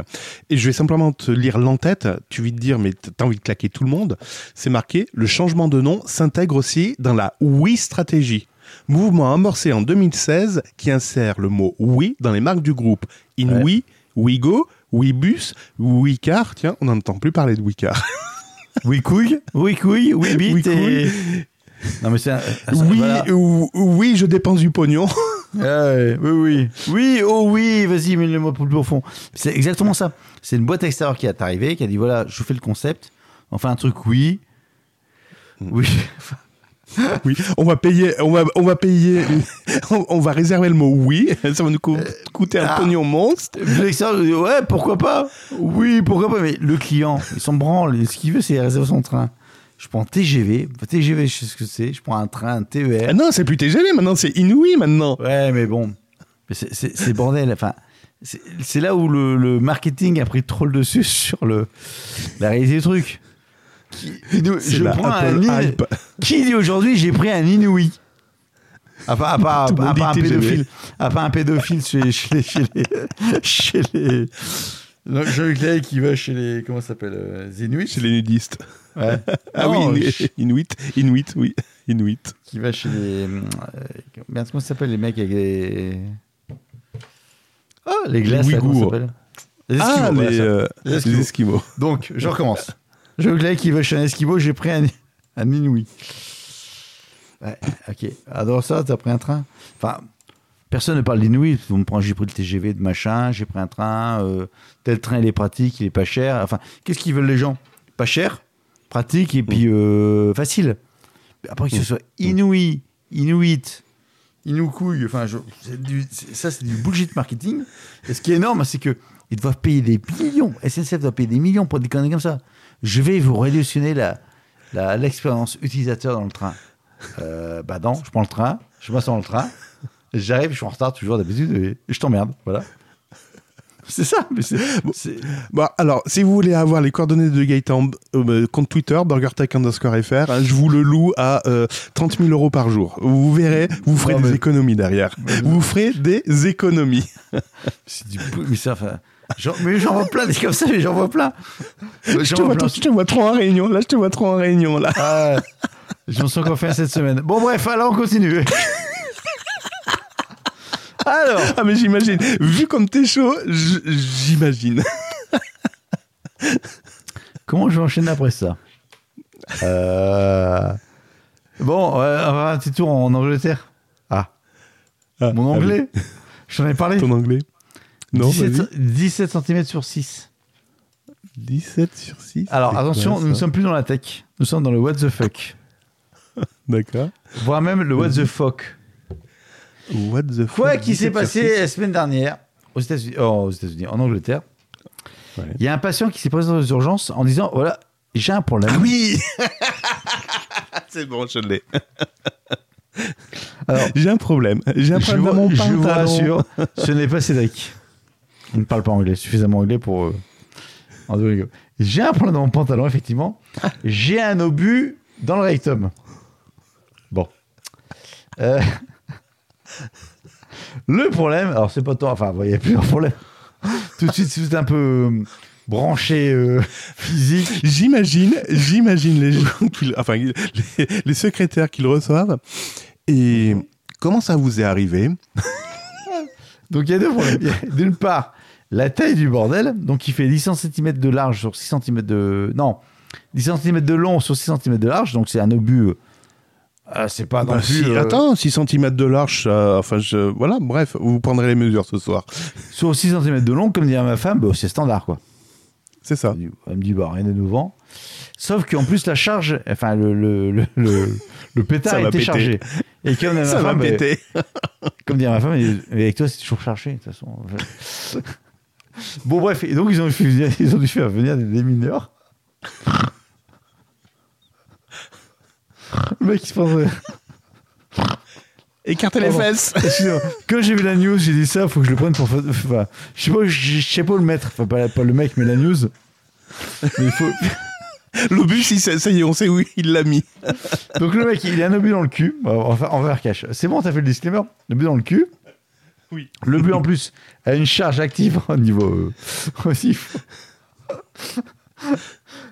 Et je vais simplement te lire l'entête. Tu vas te dire, mais t'as envie de claquer tout le monde. C'est marqué, le changement de nom s'intègre aussi dans la oui stratégie. Mouvement amorcé en 2016 qui insère le mot oui dans les marques du groupe. Inouï, Ouigo, Ouibus, Ouicar. Tiens, on n'entend plus parler de Ouicar. Oui couille, oui couille, oui et... Non mais c'est un- Oui, voilà. oui, je dépense du pognon. Ah oui, oui. Oui, oh oui, vas-y, mets-le-moi plus profond. C'est exactement ça. C'est une boîte extérieure qui est arrivée, qui a dit voilà, je vous fais le concept, on fait un truc, oui. Oui. Oui, on va payer, on va, on va payer, on, on va réserver le mot oui, ça va nous co- coûter un ah. pognon monstre. Ouais, pourquoi pas? Oui, pourquoi pas Mais le client, il s'en branle. Ce qu'il veut, c'est réserver son train. Je prends TGV. TGV, je sais ce que c'est. Je prends un train, un Ah TER. non, c'est plus TGV maintenant, c'est inouï maintenant. Ouais, mais bon. C'est- bordel. Enfin, c'est c'est là où le, le marketing a pris trop le dessus sur le, la réalité du truc. Qui- je la prends Apple un hype. Qui dit aujourd'hui j'ai pris un inouï à part, à part- à un pédophile, à part un pédophile chez, chez les, chez les, chez les, Jean-Luc qui va chez les, comment ça s'appelle, euh, les Inuits Chez les nudistes. Ouais. Ah Non, oui, Inuit, Inuit, oui, Inuit. qui va chez les, euh, merde, comment ça s'appelle les mecs avec les, oh, les glaces, Les là, comment ça Ouïghours. s'appelle? Les Ah, Esquimaux, voilà, les, ça. euh, Les les Esquimaux. Esquimaux. Donc, je recommence. Jean-Luc Lahaye qui va chez un Esquimau, j'ai pris un, un. Ouais, ok. Alors ça, t'as pris un train? Enfin, Personne ne parle d'inouï. Me prend, j'ai pris le TGV de machin, j'ai pris un train, euh, tel train il est pratique, il est pas cher. Enfin, qu'est-ce qu'ils veulent les gens? Pas cher, pratique et puis euh, facile. Après que ce soit inouï, inuit, inoukouille, enfin, je- du- ça c'est du bullshit marketing. Et ce qui est énorme, c'est que ils doivent payer des millions. SNCF doit payer des millions pour des conneries comme ça. Je vais vous révolutionner la la- l'expérience utilisateur dans le train. Euh, bah non, je prends le train, je m'assois dans le train, j'arrive, je suis en retard toujours d'habitude et je t'emmerde, voilà. C'est ça, mais Bon, alors, si vous voulez avoir les coordonnées de Gaëtan, euh, compte Twitter, BurgerTech underscore FR, hein, je vous le loue à euh, 30 000 euros par jour. Vous verrez, vous ferez Non, des économies derrière. Vous ferez des économies. C'est du. Mais ça, enfin. Mais j'en vois plein des comme ça, mais j'en vois plein. Je te, vois plein. trop, je te vois trop en réunion. Là, je te vois trop en réunion. Là. Ah, je m'en suis encore fait un cette semaine. Bon, bref, alors on continue. Alors, Ah, mais j'imagine. Vu comme t'es chaud, j'imagine. comment je vais enchaîner après ça? Euh, Bon, euh, on va faire un petit tour en Angleterre. Ah, Ah, mon anglais? Je t'en ai parlé. Ton anglais Non, 17, vas-y. 17 cm sur 6. 17 sur 6. Alors attention, nous ne sommes plus dans la tech. Nous sommes dans le what the fuck. D'accord. Voire même le what the fuck. What the fuck Quoi qui s'est 17 sur passé 6? la semaine dernière aux États-Unis, oh, aux États-Unis, en Angleterre. Ouais. Il y a un patient qui s'est présenté aux urgences en disant voilà, j'ai un problème. Ah oui C'est bon, je l'ai. J'ai un problème. J'ai un je problème vous, dans mon je vous rassure, ce n'est pas Cédric. Il ne parle pas anglais, suffisamment anglais pour. euh. J'ai un problème dans mon pantalon, effectivement. J'ai un obus dans le rectum. Bon. Euh, Le problème, alors c'est pas tant. Enfin, bon, il y a plusieurs problèmes. Tout de suite, si vous êtes un peu euh, branché euh, physique, J'imagine, j'imagine les gens, qui, enfin les, les secrétaires qui le reçoivent. Et comment ça vous est arrivé? Donc il y a deux problèmes. D'une part, la taille du bordel, donc il fait 10 cm de large sur 6 cm de. Non, 10 cm de long sur 6 cm de large, donc c'est un obus. euh, euh, c'est pas non Bah, plus. si, euh, Attends, 6 cm de large, enfin je, voilà, bref, vous prendrez les mesures ce soir. Sur 6 cm de long, comme dirait ma femme, bah, c'est standard quoi. C'est ça. Elle me dit, bah rien de nouveau. Sauf qu'en plus, la charge, enfin, le, le, le, le, le pétard Ça va était péter. chargé. Et comme ma Ça va femme, bah, péter. Comme dirait ma femme, mais avec toi, c'est toujours chargé, de toute façon. bon, bref, et donc ils ont, ils ont dû faire venir des, mineurs. Le mec, il se prend. Écartez les fesses. Quand j'ai vu la news, j'ai dit ça, faut que je le prenne pour. Enfin, je sais pas, je sais pas où le mettre. Enfin, pas, pas le mec, mais la news. Mais il faut. L'obus, ça y est, on sait où il l'a mis. Donc le mec, il a un obus dans le cul. On va faire cash. C'est bon, t'as fait le disclaimer Le but dans le cul. Oui. Le but en plus a une charge active au niveau. euh,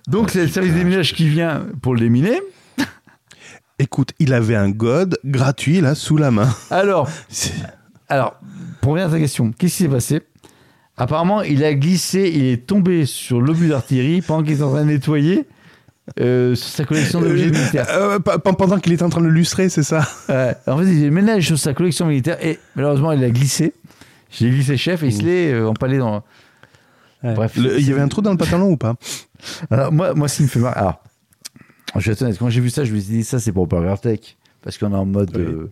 Donc c'est le service des minages qui vient pour le déminer. Écoute, il avait un god gratuit là sous la main. Alors, alors pour revenir à ta question, qu'est-ce qui s'est passé? Apparemment, il a glissé, il est tombé sur l'obus d'artillerie pendant qu'il était en train de nettoyer euh, sur sa collection d'objets militaires. Euh, pe- pe- pendant qu'il est en train de lustrer, c'est ça? Ouais. En fait, il ménage sur sa collection militaire et malheureusement, il a glissé. J'ai glissé chef et il se l'est euh, empalé dans. Bref. Il y avait un trou dans le pantalon ou pas? Alors, moi, moi, ce qui me fait marrer. Alors, je vais être honnête, quand j'ai vu ça, je me suis dit, ça, c'est pour Burger Tech. Parce qu'on est en mode. Oui. euh,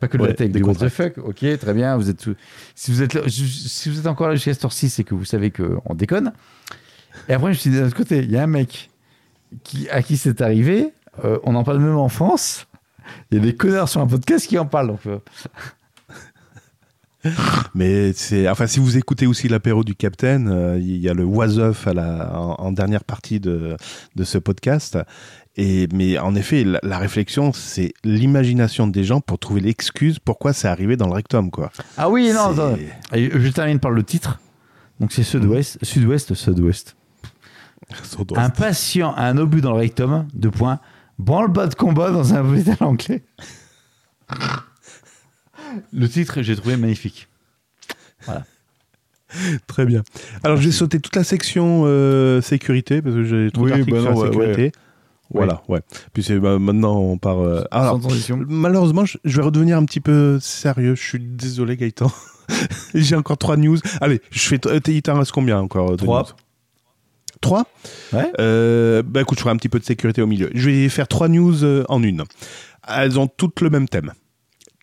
pas que de la Ouais, tech, des du what the fuck. Ok, très bien. Vous êtes tout- si, vous êtes là- si vous êtes encore là jusqu'à cette heure-ci, c'est que vous savez qu'on déconne. Et après, je me suis dit, d'un autre côté, il y a un mec qui, à qui c'est arrivé. euh, on en parle même en France. Il y a des connards sur un podcast qui en parlent. Donc, euh, Mais c'est, enfin, si vous écoutez aussi l'apéro du Capitaine, euh, il y a le was of à la, en, en dernière partie de, de ce podcast. Et, mais en effet, la, la réflexion, c'est l'imagination des gens pour trouver l'excuse pourquoi c'est arrivé dans le rectum, quoi. Ah oui, non, Je termine par le titre. Donc c'est sud-ouest, sud-ouest, sud-ouest. Un patient a un obus dans le rectum, deux points, branle-bas de combat dans un hôpital anglais. Le titre, j'ai trouvé magnifique. Très bien. Alors, j'ai sauté toute la section euh, sécurité parce que j'ai trop Oui, bah sur non, la ouais, sécurité. Voilà, ouais. Puis c'est bah, maintenant on part. euh, alors, Sans transition. malheureusement, je, je vais redevenir un petit peu sérieux. Je suis désolé, Gaëtan. J'ai encore trois news. Allez, je fais. Il t'en reste combien encore Trois. Trois Ouais. Euh, bah écoute, je ferai un petit peu de sécurité au milieu. Je vais faire trois news euh, en une. Elles ont toutes le même thème.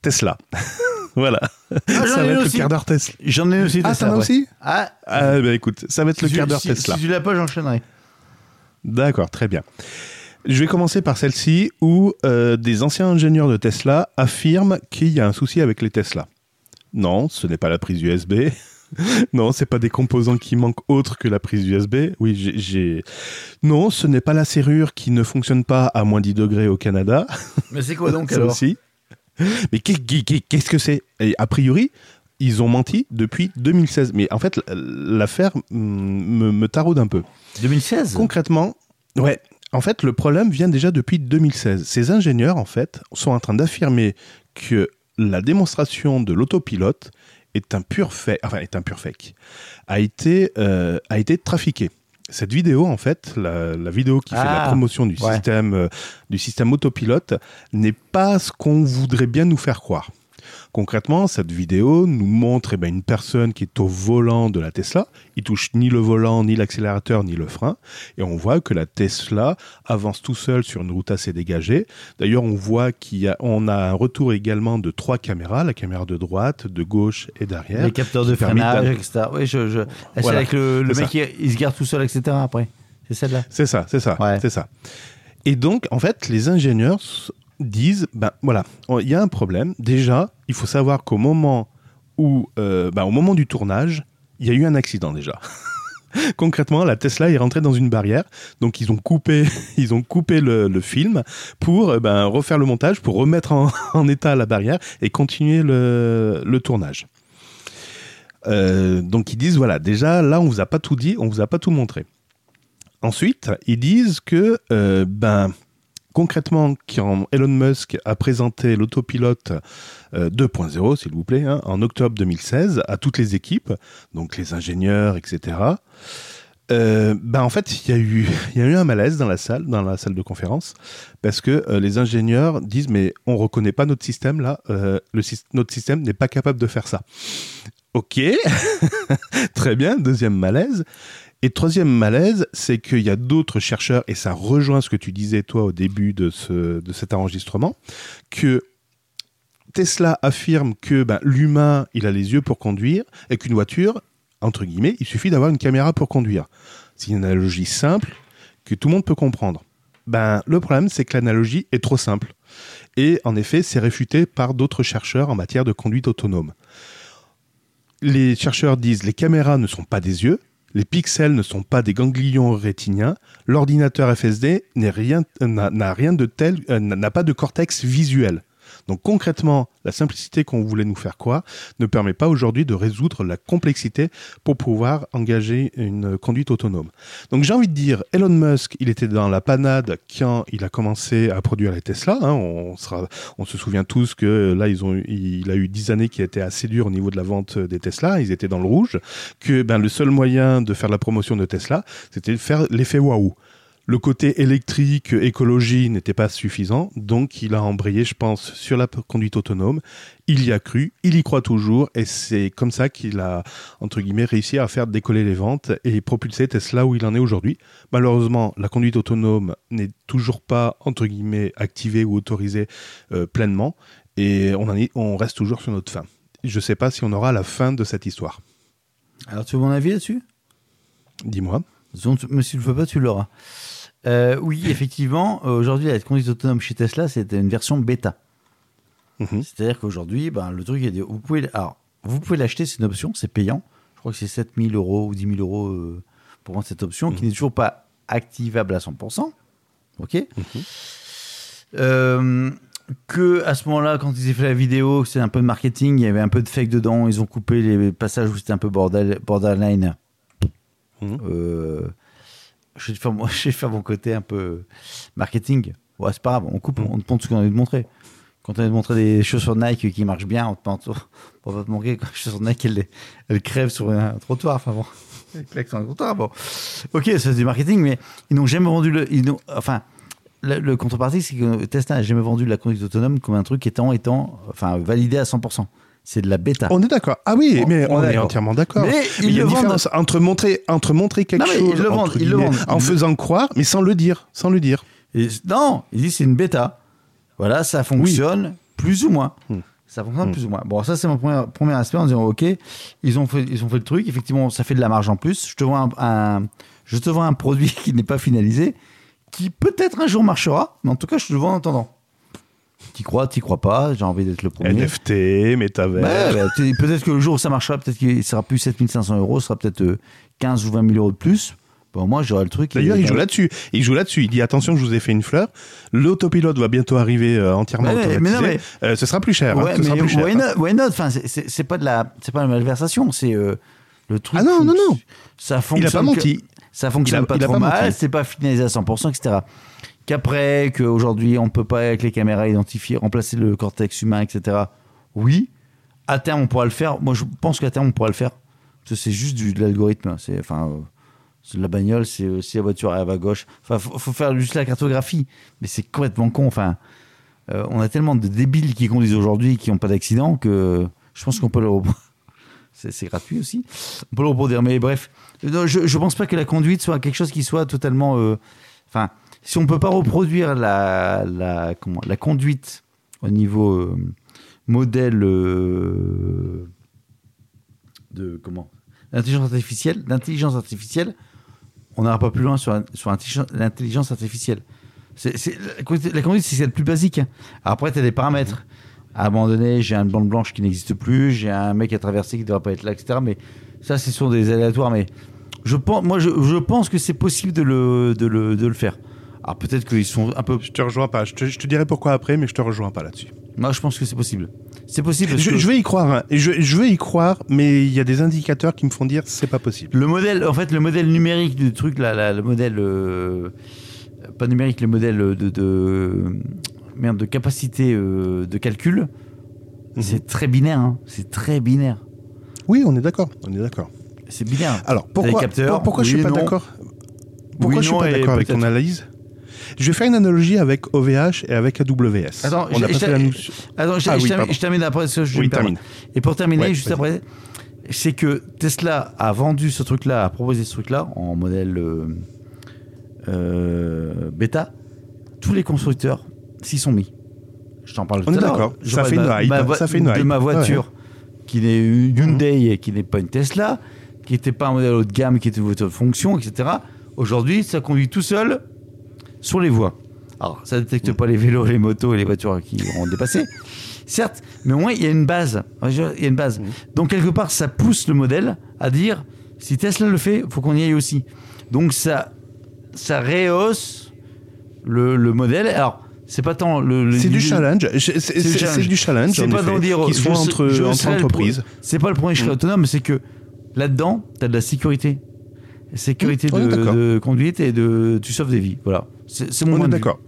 Tesla. voilà. j'en ça va être le aussi. quart d'heure Tesla. J'en ai aussi. Ah, Tesla, t'en as aussi Ah, Ah bah écoute, ça va être le quart d'heure si- Tesla. Si tu l'as pas, j'enchaînerai. D'accord, très bien. Je vais commencer par celle-ci où euh, des anciens ingénieurs de Tesla affirment qu'il y a un souci avec les Tesla. Non, ce n'est pas la prise USB. non, c'est pas des composants qui manquent autres que la prise USB. Oui, j'ai-. Non, ce n'est pas la serrure qui ne fonctionne pas à moins 10 degrés au Canada. Mais c'est quoi donc Ça alors? aussi. Mais qu'est- qu'est- qu'est-ce que c'est? A priori, ils ont menti depuis 2016. Mais en fait, l'affaire mm, me, me taraude un peu. 2016 Concrètement, ouais. En fait, le problème vient déjà depuis 2016. Ces ingénieurs, en fait, sont en train d'affirmer que la démonstration de l'autopilote est un pur fake, enfin, est un pur fake, a été, euh, a été trafiquée. Cette vidéo, en fait, la, la vidéo qui fait la Ah, promotion du ouais. système, euh, du système autopilote, n'est pas ce qu'on voudrait bien nous faire croire. Concrètement, cette vidéo nous montre eh ben, une personne qui est au volant de la Tesla. Il touche ni le volant, ni l'accélérateur, ni le frein. Et on voit que la Tesla avance tout seul sur une route assez dégagée. D'ailleurs, on voit y a, un retour également de trois caméras, la caméra de droite, de gauche et d'arrière. Les capteurs de freinage, etc. Oui, je, je... C'est Voilà, avec le, mec qui il se garde tout seul, etc. après. C'est celle-là. C'est ça, c'est ça, Ouais. c'est ça. Et donc, en fait, les ingénieurs disent, ben voilà, il y a un problème. Déjà, il faut savoir qu'au moment où, euh, ben, au moment du tournage, il y a eu un accident déjà. Concrètement, la Tesla est rentrée dans une barrière, donc ils ont coupé, ils ont coupé le, film pour euh, ben, refaire le montage, pour remettre en, état la barrière et continuer le, le tournage. Euh, donc ils disent voilà, déjà là on vous a pas tout dit, on vous a pas tout montré. Ensuite, ils disent que, ben, concrètement, quand Elon Musk a présenté l'autopilote euh, 2.0, s'il vous plaît, hein, en octobre 2016, à toutes les équipes, donc les ingénieurs, etc., euh, ben en fait, il y, a eu, y a eu un malaise dans la salle, dans la salle de conférence, parce que euh, les ingénieurs disent mais on reconnaît pas notre système là, euh, notre système n'est pas capable de faire ça. Ok, très bien. Deuxième malaise. Et troisième malaise, c'est qu'il y a d'autres chercheurs, et ça rejoint ce que tu disais toi au début de, ce, de cet enregistrement, que Tesla affirme que ben, l'humain, il a les yeux pour conduire, et qu'une voiture, entre guillemets, il suffit d'avoir une caméra pour conduire. C'est une analogie simple que tout le monde peut comprendre. Ben, le problème, c'est que l'analogie est trop simple. Et en effet, c'est réfuté par d'autres chercheurs en matière de conduite autonome. Les chercheurs disent les caméras ne sont pas des yeux, les pixels ne sont pas des ganglions rétiniens, l'ordinateur FSD n'a rien de tel, euh, n'a pas de cortex visuel. Donc concrètement, la simplicité qu'on voulait nous faire croire ne permet pas aujourd'hui de résoudre la complexité pour pouvoir engager une conduite autonome. Donc j'ai envie de dire, Elon Musk, il était dans la panade quand il a commencé à produire les Tesla. hein. on, se souvient tous que là, il a eu dix années qui étaient assez dures au niveau de la vente des Tesla. Ils étaient dans le rouge. Que ben, le seul moyen de faire la promotion de Tesla, c'était de faire l'effet waouh. Le côté électrique, écologie n'était pas suffisant, donc il a embrayé, je pense, sur la conduite autonome. Il y a cru, il y croit toujours, et c'est comme ça qu'il a, entre guillemets, réussi à faire décoller les ventes et propulser Tesla où il en est aujourd'hui. Malheureusement, la conduite autonome n'est toujours pas, entre guillemets, activée ou autorisée euh, pleinement, et on, en est, on reste toujours sur notre fin. Je ne sais pas si on aura la fin de cette histoire. Alors, tu veux mon avis là-dessus? Dis-moi. Tu- si tu le fais pas, tu l'auras. Euh, oui, effectivement, euh, aujourd'hui, la conduite autonome chez Tesla, c'était une version bêta. Mhm. C'est-à-dire qu'aujourd'hui, ben, le truc est dit, vous pouvez, alors, vous pouvez l'acheter, c'est une option, c'est payant. Je crois que c'est 7000 euros ou 10 000 euros euh, pour prendre cette option qui n'est toujours pas activable à 100%. OK Euh, que à ce moment-là, quand ils ont fait la vidéo, c'est un peu de marketing, il y avait un peu de fake dedans, ils ont coupé les passages où c'était un peu bordel, borderline. Mhm. Euh, je, vais faire, mon- côté un peu marketing. Ouais, c'est pas grave, on coupe, on te montre ce qu'on a envie de montrer. Quand on a montrer des chaussures Nike qui marchent bien, on te montre, on va te manquer quand les chaussures Nike, elles, elles crèvent sur un trottoir. Enfin bon, elles claquent sur un trottoir. Bon, ok, c'est du marketing, mais ils n'ont jamais vendu le. Enfin, le, le contrepartie, c'est que Tesla n'a jamais vendu la conduite autonome comme un truc étant, étant enfin, validé à 100%. C'est de la bêta. On est d'accord. Ah oui, On- mais on on, est entièrement d'accord. Mais il y a une différence entre montrer, entre montrer quelque Non, chose, ils le vendent, entre ils le guillemets, vendent. en faisant croire, mais sans le dire, sans le dire. Et non, ils disent c'est une bêta. Voilà, ça fonctionne plus ou moins. Hmm. Ça fonctionne Hmm. plus ou moins. Bon, ça c'est mon premier, premier aspect en disant ok, ils ont fait, ils ont fait le truc. Effectivement, ça fait de la marge en plus. Je te vois un, un- je te vends un produit qui n'est pas finalisé, qui peut-être un jour marchera, mais en tout cas, je te le vends en attendant. T'y crois, t'y crois pas. J'ai envie d'être le premier. NFT, métavers. Bah, t'es- peut-être que le jour où ça marchera, peut-être qu'il sera plus 7500 euros, ce sera peut-être euh, 15 ou 20 000 euros de plus. Bon, moi, j'aurai le truc. D'ailleurs, il joue là-dessus. Il joue là-dessus. Il dit attention, je vous ai fait une fleur. L'autopilote va bientôt arriver euh, entièrement mais- mais non, automatisé. Euh, ce sera plus cher. hein. Ouais, Ce sera plus cher. why not, why not? Enfin, c'est- pas de la, c'est pas la malversation, c'est euh, le truc. Ah non, non, non. Ça Il a fonctionne. pas que- menti. ça fonctionne Il a- pas il trop pas mal, c'est pas finalisé à 100%, etc. Qu'après, qu'aujourd'hui, on peut pas avec les caméras identifier, remplacer le cortex humain, etc. Oui, à terme, on pourra le faire. Moi, je pense qu'à terme, on pourra le faire. Parce que c'est juste de l'algorithme. C'est, enfin, euh, la bagnole, c'est euh, si la voiture arrive à gauche. Enfin, faut, faire juste la cartographie. Mais c'est complètement con. Enfin, euh, on a tellement de débiles qui conduisent aujourd'hui qui n'ont pas d'accident que je pense qu'on peut le. C'est, gratuit aussi. On peut le reproduire. Mais bref, je ne pense pas que la conduite soit quelque chose qui soit totalement. euh, Enfin, si on ne peut pas reproduire la, la, comment, la conduite au niveau euh, modèle euh, de comment l'intelligence artificielle, l'intelligence artificielle, on n'ira pas plus loin sur, sur l'intelligence- artificielle. C'est, la conduite, c'est ce de plus basique. Après, tu as des paramètres. À un moment donné, j'ai une bande blanche qui n'existe plus, j'ai un mec à traverser qui ne devrait pas être là, etc. Mais ça, c'est sur des aléatoires. Mais je pense, moi, je, je pense que c'est possible de le, de le, de le faire. Alors peut-être qu'ils sont un peu. Je te rejoins pas. Je te, je te dirai pourquoi après, mais je te rejoins pas là-dessus. Moi, je pense que c'est possible. C'est possible. parce Je, que je vais y croire. hein. Je, je vais y croire, mais il y a des indicateurs qui me font dire c'est pas possible. Le modèle, en fait, le modèle numérique du truc, là, là, le modèle. euh, pas numérique, le modèle de. de merde, de capacité euh, de calcul, Mhm. c'est très binaire. hein. C'est très binaire. Oui, on est d'accord. On est d'accord. C'est binaire. Alors pourquoi, capteurs, pour- pourquoi je suis pas d'accord? Pourquoi Oui, je suis pas d'accord avec ton analyse? Je vais faire une analogie avec OVH et avec AWS. Attends, on je- a pas je- fait la notion. Attends, je, Ah je oui, termine, pardon. je termine après ce que je Oui, termine. Et pour terminer, Ouais, juste après, c'est que Tesla a vendu ce truc-là, a proposé ce truc-là en modèle euh, euh, bêta. Tous les constructeurs s'y sont mis. Je t'en parle tout à l'heure. Ça fait une ma- vo- ça fait une De hype. ma voiture, qui n'est une Hyundai et qui n'est pas une Tesla, qui n'était pas un modèle haut de gamme, qui était une voiture de fonction, etc. Aujourd'hui, ça conduit tout seul sur les voies. Alors, ça détecte pas les vélos, les motos et les voitures qui ont dépassé. Certes, mais au moins, il y a une base. Il y a une base. Donc, quelque part, ça pousse le modèle à dire si Tesla le fait, il faut qu'on y aille aussi. Donc, ça, ça rehausse le, le modèle. Alors, c'est pas tant le. le- C'est du le- challenge. C'est du challenge. c'est du challenge. C'est en pas d'en dire. qui sais- entre, je entre entreprises. C'est pas le premier cheval Mm. autonome, c'est que là-dedans, tu as de la sécurité. Sécurité Mm, de, de conduite et de. Tu sauves des vies. Voilà. C'est c'est mon On est d'accord.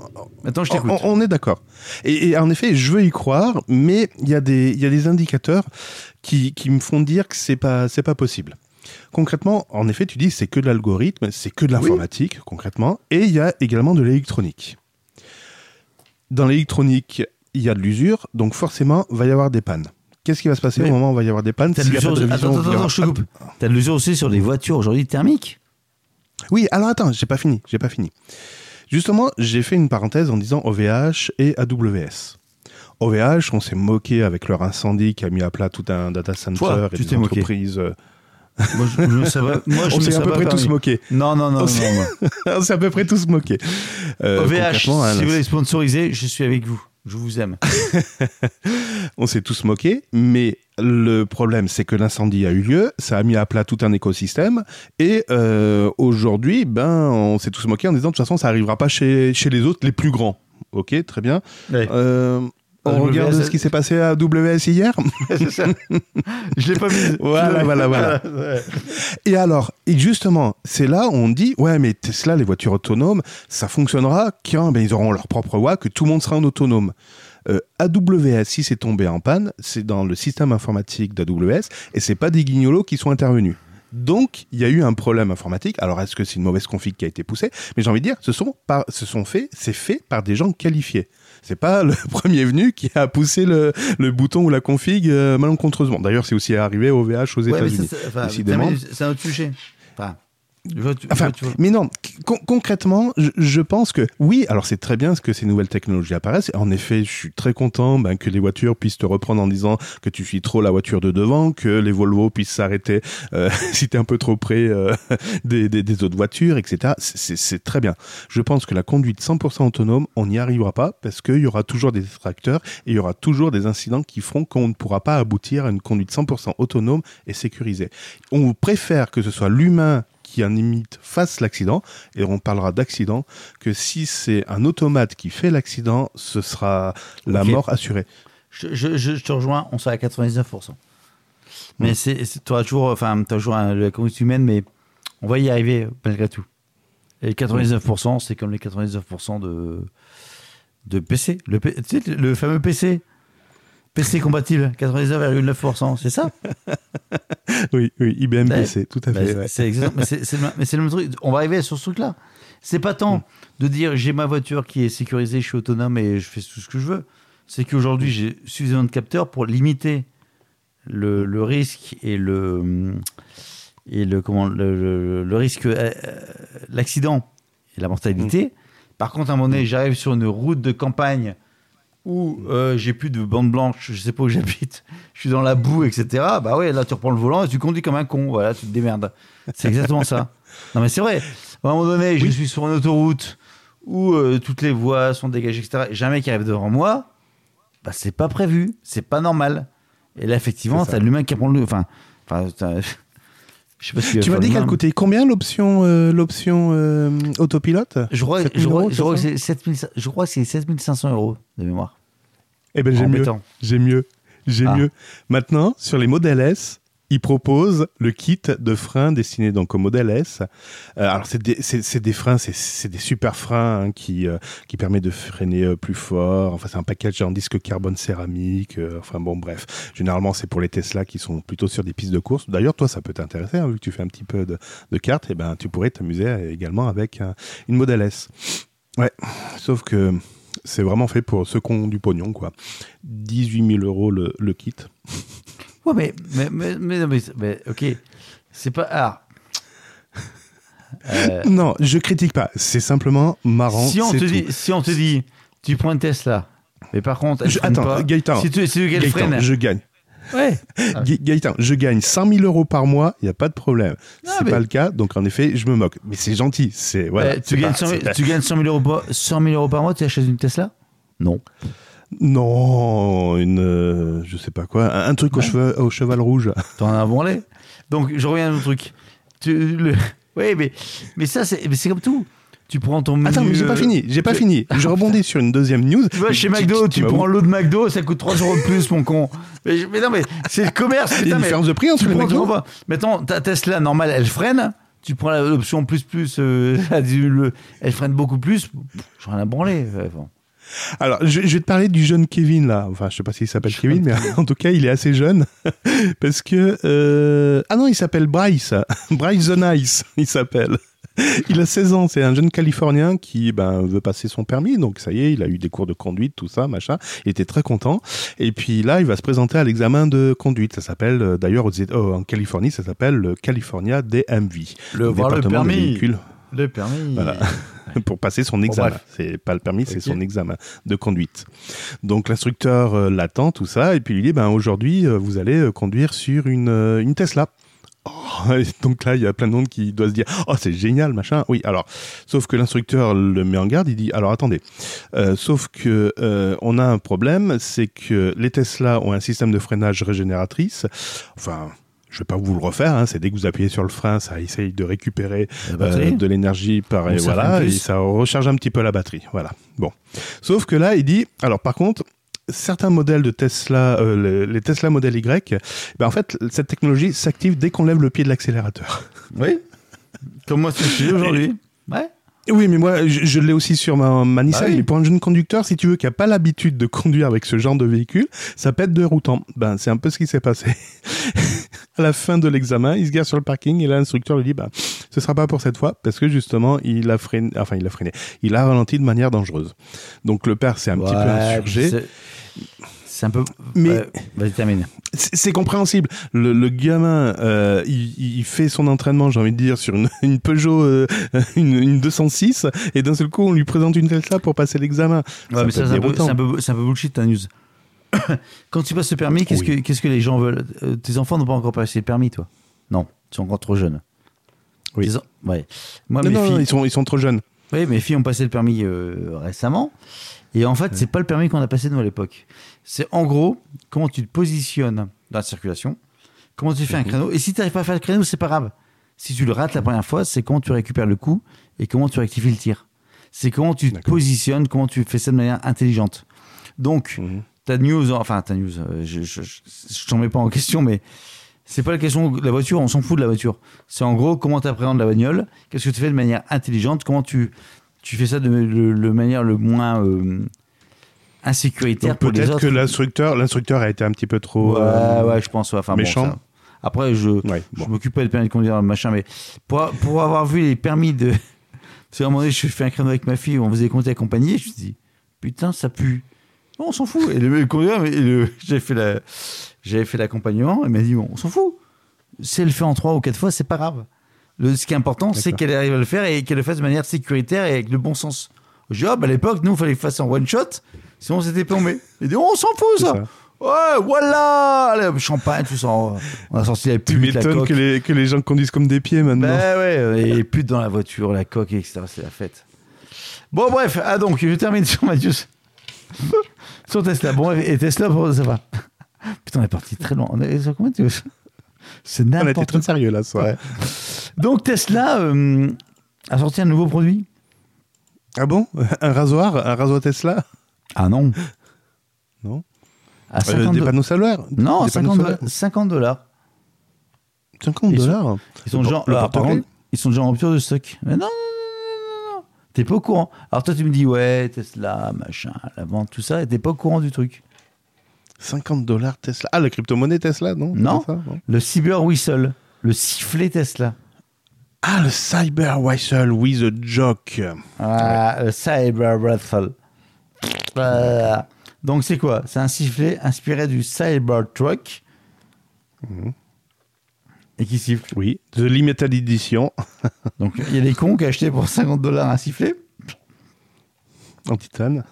Maintenant, je t'écoute. on- on est d'accord. Et, et en effet, je veux y croire, mais il y, a des- il y a des indicateurs qui, qui me font dire que c'est pas pas possible. Concrètement, en effet, tu dis c'est que de l'algorithme, c'est que de l'informatique, concrètement, et il y a également de l'électronique. Dans l'électronique, il y a de l'usure, donc forcément, va y avoir des pannes. Qu'est-ce qui va se passer Mais au moment où il va y avoir des pannes de l'usure. de Attends, attends, attends. T'as de l'usure aussi sur les voitures aujourd'hui thermiques? Oui, alors attends, j'ai pas fini, j'ai pas fini. Justement, j'ai fait une parenthèse en disant OVH et AWS. OVH, on s'est moqué avec leur incendie qui a mis à plat tout un data center Toi, et tu des moqué. entreprises. euh, Moi, je, je moi, je on s'est à peu près tous moqués. Non, non, non, On s'est- à peu près tous moqués. Euh, OVH, hein, si vous voulez sponsoriser, je suis avec vous. Je vous aime. on s'est tous moqués, mais le problème, c'est que l'incendie a eu lieu, ça a mis à plat tout un écosystème, et euh, aujourd'hui, ben, on s'est tous moqués en disant de toute façon, ça arrivera pas chez, chez les autres, les plus grands. Ok, très bien. Euh, on regarde ce qui s'est passé à AWS hier? C'est ça. Je l'ai pas mis. Voilà, voilà, voilà. Et alors, et justement, c'est là où on dit, ouais, mais Tesla, les voitures autonomes, ça fonctionnera quand ben, ils auront leur propre voie, que tout le monde sera en autonome. Euh, AWS, si c'est tombé en panne, c'est dans le système informatique d'AWS, et c'est pas des guignolos qui sont intervenus. Donc, il y a eu un problème informatique. Alors, est-ce que c'est une mauvaise config qui a été poussée? Mais j'ai envie de dire, ce sont, par, ce sont faits, c'est fait par des gens qualifiés. C'est pas le premier venu qui a poussé le, le bouton ou la config euh, malencontreusement. D'ailleurs, c'est aussi arrivé au VH aux Ouais, États-Unis. c'est- enfin, un autre sujet. Enfin, vois- tu- Enfin, tu vois- mais non, con- concrètement, je, je pense que oui, alors c'est très bien que ces nouvelles technologies apparaissent. En effet, je suis très content ben, que les voitures puissent te reprendre en disant que tu suis trop la voiture de devant, que les Volvo puissent s'arrêter euh, si tu es un peu trop près euh, des, des- des autres voitures, etc. C'est très bien. Je pense que la conduite 100% autonome, on n'y arrivera pas parce qu'il y aura toujours des détracteurs et il y aura toujours des incidents qui feront qu'on ne pourra pas aboutir à une conduite 100% autonome et sécurisée. On préfère que ce soit l'humain qui en limite fasse l'accident, et on parlera d'accident, que si c'est un automate qui fait l'accident, ce sera la mort assurée. je, je- je te rejoins, on sera à 99%. Mais c'est, c'est- t'auras toujours, enfin, t'as toujours la conduite humaine, mais on va y arriver malgré tout. Et les 99%, c'est comme les 99% de, de PC. Le, tu sais, le fameux PC. PC compatible, 99,9%, c'est ça? Oui, oui, IBM. PC, tout à Bah, fait. c'est- ouais. c'est mais le, même truc. On va arriver sur ce truc-là. C'est pas Mm. tant de dire j'ai ma voiture qui est sécurisée, je suis autonome et je fais tout ce que je veux. C'est qu'aujourd'hui, j'ai suffisamment de capteurs pour limiter le, le risque et le et le comment le, le- le risque euh, euh, l'accident et la mortalité. Mm. Par contre, à un moment donné, j'arrive sur une route de campagne où euh, j'ai plus de bande blanche, je sais pas où j'habite, je suis dans la boue, etc. Bah ouais, là tu reprends le volant et tu conduis comme un con, voilà, tu te démerdes. C'est exactement ça. Non mais c'est vrai. À un moment donné, je suis sur une autoroute où euh, toutes les voies sont dégagées, etc. Et mec qui arrive devant moi, bah c'est pas prévu, c'est pas normal. Et là effectivement, t'as l'humain qui prend le, enfin, je sais pas si Tu m'as dit qu'elle coûtait combien l'option euh, l'option euh, autopilote? Je crois, 7000 je crois, euros, je crois que c'est c'est 7000 je crois que c'est 7500 euros de mémoire. Eh ben j'ai mieux, j'ai mieux, j'ai Ah. mieux. Maintenant, sur les modèles S, ils proposent le kit de freins destiné donc au modèle S. Euh, alors c'est des, des freins, c'est, des super freins hein, qui euh, qui permet de freiner euh, plus fort. Enfin c'est un package en disque carbone céramique. euh, enfin bon bref, généralement c'est pour les Tesla qui sont plutôt sur des pistes de course. D'ailleurs toi ça peut t'intéresser hein, vu que tu fais un petit peu de, de cartes. Et ben tu pourrais t'amuser également avec un- une modèle S. Ouais, sauf que c'est vraiment fait pour ceux qui ont du pognon quoi. 18 000 euros le, le kit. Ouais, mais, mais, mais, mais, non, mais- mais, ok, c'est pas. Ah. Euh, Non, je critique pas. C'est simplement marrant. si, on te tout. dit, si on te dit, tu prends une Tesla, mais par contre, elle Je- freine attends, pas. Gaëtan, si tu si tu Gaëtan, freine. je gagne. Ouais. Ah. Ga- Gaëtan, je gagne 100 000 euros par mois, il n'y a pas de problème. Ah, c'est mais- pas le cas, donc en effet, je me moque. Mais c'est gentil. C'est voilà. Euh, c'est tu, gagnes pas- 100 000, c'est pas- tu gagnes 100 000 euros par, 100 000 euros par mois, tu achètes une Tesla? Non. Non, une, euh, je sais pas quoi, un, un truc au, Ouais. cheval, au cheval rouge. T'en as un bon lait. Donc, je reviens à un truc. Tu, le... Oui, mais, mais ça, c'est mais c'est comme tout. Tu prends ton menu. Attends, mais j'ai pas euh, fini, j'ai pas fini. Je rebondis sur une deuxième news. Tu vas chez McDo, tu m'a prends l'eau de McDo, ça coûte 3 euros de plus, mon con. Mais, non, mais c'est le commerce. Il y a une différence de prix entre tu les McDo. Mettons, ta Tesla normale, elle freine. Tu prends l'option plus plus, euh, le- elle freine beaucoup plus. J'en ai branlé. euh, bon. Alors, je, je vais te parler du jeune Kevin là. Enfin, je sais pas s'il s'appelle Kevin, mais en tout cas, il est assez jeune parce que euh... ah non, il s'appelle Bryce, Bryce the Nice, il s'appelle. Il a 16 ans, c'est un jeune Californien qui ben, veut passer son permis, donc ça y est, il a eu des cours de conduite, tout ça, machin. Il était très content. Et puis là, il va se présenter à l'examen de conduite. Ça s'appelle, euh, d'ailleurs, oh, en Californie, ça s'appelle le California DMV. Le, voir le permis. véhicules Le permis. Voilà. pour passer son examen. c'est pas le permis, c'est son examen de conduite. Donc l'instructeur euh, l'attend, tout ça, et puis il lui dit ben aujourd'hui euh, vous allez euh, conduire sur une, une Tesla. Oh, et donc là, il y a plein de monde qui doit se dire oh c'est génial machin. Oui, alors sauf que l'instructeur le met en garde. Il dit alors attendez, Euh, sauf que euh, on a un problème, c'est que les Tesla ont un système de freinage régénératrice. Enfin. Je vais pas vous le refaire, hein, c'est dès que vous appuyez sur le frein, ça essaye de récupérer euh, de l'énergie par et voilà et ça recharge un petit peu la batterie voilà bon sauf que là il dit alors par contre certains modèles de Tesla euh, les, les Tesla modèle Y ben en fait cette technologie s'active dès qu'on lève le pied de l'accélérateur Oui. Comme moi, c'est ce que je fais aujourd'hui. Ouais. Oui, mais moi, je, je l'ai aussi sur ma, ma Nissan. Bah oui. Mais pour un jeune conducteur, si tu veux, qui a pas l'habitude de conduire avec ce genre de véhicule, ça pète de routant. Ben, c'est un peu ce qui s'est passé. à la fin de l'examen, il se gare sur le parking et là, l'instructeur lui dit, bah, ce sera pas pour cette fois parce que justement, il a freiné, enfin, il a freiné, il a ralenti de manière dangereuse. Donc le père s'est un petit peu insurgé. C'est- un peu. Mais- Vas-y, termine. C'est compréhensible. Le, le gamin, euh, il, il fait son entraînement, j'ai envie de dire, sur une, une Peugeot, euh, une, une 206, et d'un seul coup, on lui présente une Tesla pour passer l'examen. Ouais, mais c'est un, peu- déroutant. c'est un peu, c'est un peu bullshit ta news. Quand tu passes le permis, qu'est-ce Oui. que, qu'est-ce que les gens veulent? Euh, Tes enfants n'ont pas encore passé le permis, toi Non, ils sont encore trop jeunes. Oui. En- ouais. Moi, non, mes non, filles, ils sont, ils sont trop jeunes. oui, mes filles ont passé le permis récemment. Et en fait, c'est pas le permis qu'on a passé nous à l'époque. C'est en gros comment tu te positionnes dans la circulation, comment tu fais un créneau. Et si tu n'arrives pas à faire le créneau, c'est pas grave. Si tu le rates la première fois, c'est comment tu récupères le coup et comment tu rectifies le tir. C'est comment tu te positionnes, comment tu fais ça de manière intelligente. Donc, Mhm. ta news, enfin ta news, euh, je, je, je, je t'en mets pas en question, mais c'est pas la question de la voiture, on s'en fout de la voiture. C'est en gros comment tu appréhendes la bagnole, qu'est-ce que tu fais de manière intelligente, comment tu, tu fais ça de le, le manière le moins euh, insécuritaire Donc pour les peut-être que l'instructeur, l'instructeur a été un petit peu trop ouais, euh, ouais, je pense. ouais. Enfin, bon, méchant. ça- Après, je, Ouais, je bon. m'occupe pas des permis de conduire, machin, mais pour, pour avoir vu les permis de. C'est à un moment donné, je fais un créneau avec ma fille, on faisait compter accompagné, je me dit, putain, ça pue. Non, on s'en fout. Et le, le conducteur, j'avais fait la, j'avais fait l'accompagnement, il m'a dit, bon, on s'en fout. Si elle le fait en trois ou quatre fois, c'est pas grave. Le, ce qui est important, c'est qu'elle arrive à le faire et qu'elle le fasse de manière sécuritaire et avec le bon sens. Je dis, ah, bah, à l'époque, nous, il fallait qu'il fasse en one shot, sinon c'était plombé. Il dit, on s'en fout, ça. ça. Ouais, voilà Allez, champagne, tout ça. On a sorti la Tu pute, la m'étonnes que les, que les gens conduisent comme des pieds maintenant. Ben ouais, et pute dans la voiture, la coque, etc. C'est la fête. Bon, bref, ah donc, je termine sur Mathius. sur Tesla. Bon, et Tesla, ça va. Putain, on est parti très loin. On est sur combien tu C'est On a été n'importe très sérieux là. Ouais. Donc, Tesla euh, a sorti un nouveau produit. Ah bon? Un rasoir? Un rasoir Tesla? Ah non. Non. À Euh, 50 Des panneaux solaires? Non, Des panneaux 50 solaires dollars. 50 dollars. 50 Ils sont- Ils Le le alors, par contre, ils sont déjà en rupture de stock. Mais non, non, non, non, non, non. T'es pas au courant. Alors toi, tu me dis, ouais, Tesla, machin, la vente, tout ça, et t'es pas au courant du truc. 50 dollars Tesla. Ah, la crypto-monnaie Tesla, non Non. pas ça, non Le Cyber Whistle, le sifflet Tesla. Ah, le Cyber Whistle with a joke. Ah, le Cyber Whistle. Voilà. Donc c'est quoi? C'est un sifflet inspiré du Cybertruck. Et qui siffle. Oui, The Limited Edition Donc il y a des cons qui acheté pour 50 dollars un sifflet. en titane.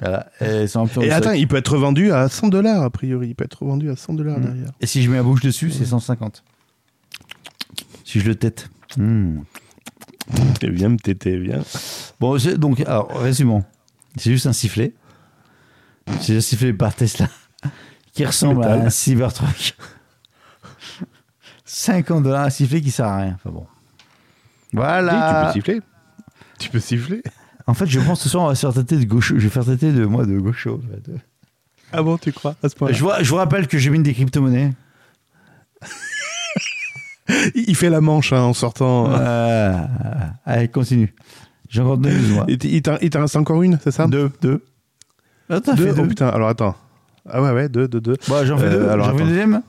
Voilà. Et, attends, il peut être vendu à 100 dollars a priori. Il peut être vendu à 100 dollars Mm. derrière. Et si je mets ma bouche dessus, c'est 150. Si je le tête. Hmm. Et viens me téter, viens. Bon, donc, alors, résumons. C'est juste un sifflet. C'est un sifflet par Tesla qui ressemble à un Cybertruck. 50 dollars un sifflet qui sert à rien. Enfin bon. Oui, tu Voilà. peux siffler. Tu peux siffler. En fait, je pense que ce soir, on va se faire têter de gaucho. Je vais faire têter de moi de gaucho. en fait. Ah bon, tu crois à ce point Je, vous, je vous rappelle que j'ai mis des crypto-monnaies. il, fait la manche hein, en sortant. Euh, allez, continue. J'ai encore deux news, moi. Il t'en reste encore une, c'est ça Deux. Deux. Ah, t'as Deux Oh putain, alors attends. Ah ouais, ouais, deux, deux, deux. Bon, j'en fais Euh, deux. alors, J'en fais attends. une deuxième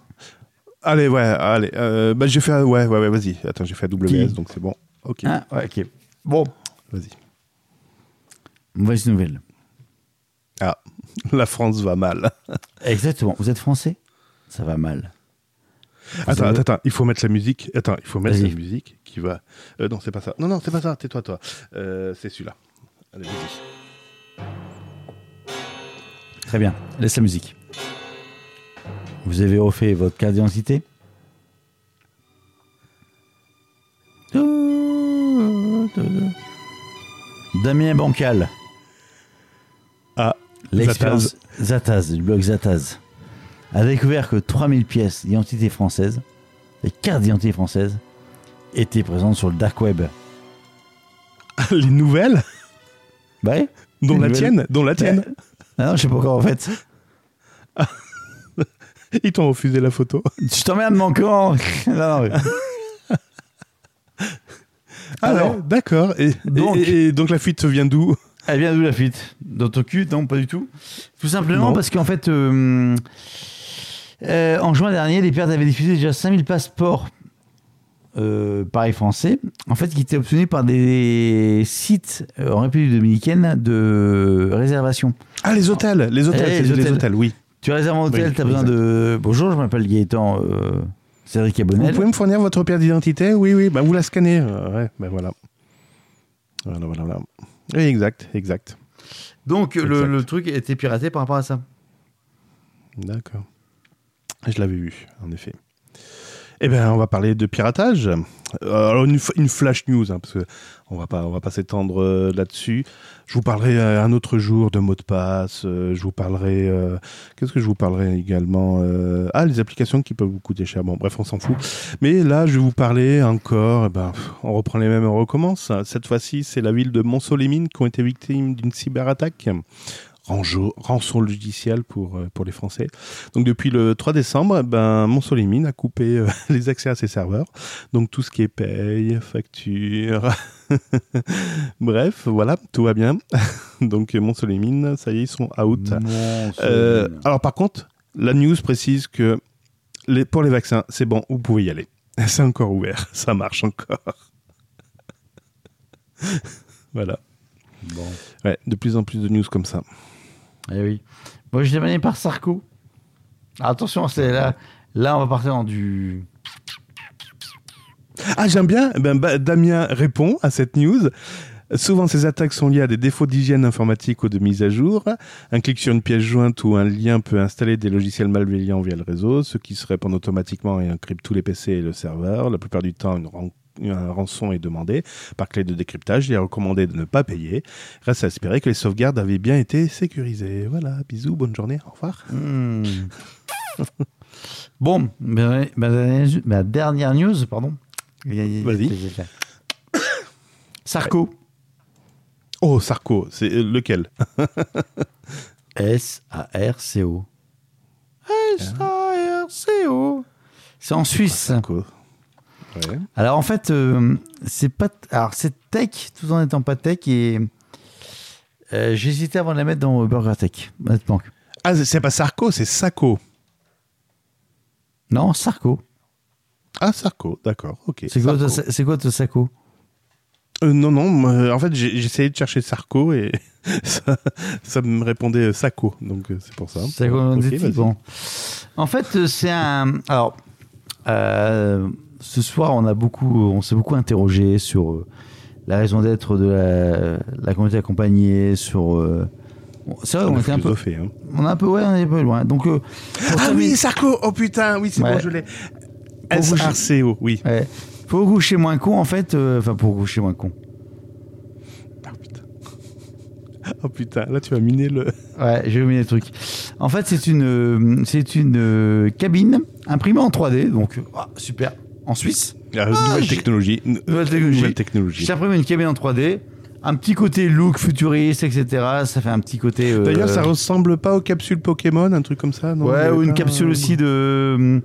Allez, ouais, allez. Euh, bah, j'ai fait. Ouais, ouais, ouais, vas-y. Attends, j'ai fait AWS, Qui donc c'est bon. Ok, Ah, ouais, ok. Bon, vas-y. Mauvaise nouvelle. Ah, la France va mal. Exactement. Vous êtes français? Ça va mal. Attends, avez- attends, attends, il faut mettre la musique. Attends, il faut mettre la musique qui va. Euh, non, c'est pas ça. Non, non, c'est pas ça. Tais-toi, toi. Euh, c'est celui-là. Allez, vas-y. Très bien. Laisse la musique. Vous avez refait votre carte d'identité? Damien Bancal. Ah, L'expérience Zataz, du blog Zataz, a découvert que 3000 pièces d'identité française, les cartes d'identité françaises, étaient présentes sur le dark web. les nouvelles, Bah ouais. dont la nouvelles. tienne, dont la tienne. Ah non, je sais pas encore en fait. Ils t'ont refusé la photo. Je t'emmerde mon non, non, mais- Ah Alors, d'accord. Et, Donc- et- et donc la fuite vient d'où? Elle vient d'où la fuite? Dans ton cul Non, pas du tout. Tout simplement Non. parce qu'en fait, euh, euh, en juin dernier, les pertes avaient diffusé déjà 5000 passeports euh, pareil français, en fait, qui étaient obtenus par des sites euh, en République dominicaine de réservation. Ah, les hôtels. Les hôtels, Eh, les les hôtels. oui. Tu réserves un hôtel, Oui, tu as besoin exact. de. Bonjour, je m'appelle Gaëtan euh, Cédric Vous Abonnel. pouvez me fournir votre pièce d'identité? Oui, oui. Bah, vous la scannez. Euh, ouais, ben voilà. Voilà, voilà, voilà. Oui, exact, exact. Donc, le, Exact. le truc était piraté par rapport à ça. D'accord. Je l'avais vu, en effet. Eh bien, on va parler de piratage. Euh, alors, une, flash news, hein, parce que on va pas, on va pas s'étendre euh, là-dessus. Je vous parlerai euh, un autre jour de mots de passe. euh, je vous parlerai. euh, Qu'est-ce que je vous parlerai également euh, Ah, les applications qui peuvent vous coûter cher. Bon, bref, on s'en fout. Mais là, je vais vous parler encore. eh ben, on reprend les mêmes on recommence. Cette fois-ci, c'est la ville de Montceau-les-Mines qui ont été victimes d'une cyberattaque. Rangeau- rançon logiciel pour, euh, pour les Français. Donc depuis le 3 décembre, ben, Monsolimine a coupé euh, les accès à ses serveurs. Donc tout ce qui est paye, facture. Bref, voilà, tout va bien. Donc Monsolimine, ça y est, ils sont out. Euh, alors par contre, la news précise que les, pour les vaccins, c'est bon, vous pouvez y aller. C'est encore ouvert, ça marche encore. voilà. Bon. Ouais, de plus en plus de news comme ça. Eh oui. Moi, je mené par Sarko. Attention, c'est là. Là, on va partir dans du. Ah, j'aime bien. Eh Ben, Damien répond à cette news. Souvent, ces attaques sont liées à des défauts d'hygiène informatique ou de mise à jour. Un clic sur une pièce jointe ou un lien peut installer des logiciels malveillants via le réseau, ce qui se répandent automatiquement et encryptent tous les PC et le serveur. La plupart du temps, une ran- un rançon est demandé par clé de décryptage. Il est recommandé de ne pas payer. Reste à espérer que les sauvegardes avaient bien été sécurisées. Voilà, bisous, bonne journée, au revoir. Hmm. bon, ma, ma dernière- news, pardon. Vas-y. Sarko. Oh, Sarko, c'est euh, lequel? S-A-R-C-O. S-A-R-C-o. C'est en Suisse. Sarko. Ouais. Alors en fait, euh, c'est pas. Alors c'est tech tout en étant pas tech et euh, j'hésitais avant de la mettre dans Burger Tech, honnêtement. Ah, c'est pas Sarko, c'est Sako. Non, Sarko. Ah, Sarko, d'accord, ok. C'est quoi, c'est quoi ton Sarko Euh, Non, non, en fait, essayé de chercher Sarko et ça, ça me répondait Sako, donc c'est pour ça. C'est quoi Ok, on dit vas-y. bon. En fait, c'est un. Alors, euh, ce soir, on a beaucoup, on s'est beaucoup interrogé sur euh, la raison d'être de la, la communauté accompagnée, sur. euh, c'est vrai, On on était un peu, hein. on a un peu, ouais, on est un peu loin. Donc, euh, Ah terminer- oui, Sarko Oh putain, oui, c'est Ouais. bon, je l'ai. S-R-C-O, oui. Ouais. Pour coucher moins con, en fait, euh, enfin pour coucher moins con. Ah putain. Oh putain, là tu vas miner le. Ouais, j'ai oublié le truc. En fait, c'est une, euh, c'est une euh, cabine imprimée en 3D, donc ah, super. En Suisse, Ah, nouvelle j'ai- technologie. Nouvelle technologie. Nouvelle technologie. J'ai imprimé une cabine en 3D, un petit côté look futuriste, etc. Ça fait un petit côté. euh, D'ailleurs, ça ressemble pas aux capsules Pokémon, un truc comme ça, non? Ouais, ou une pas capsule aussi de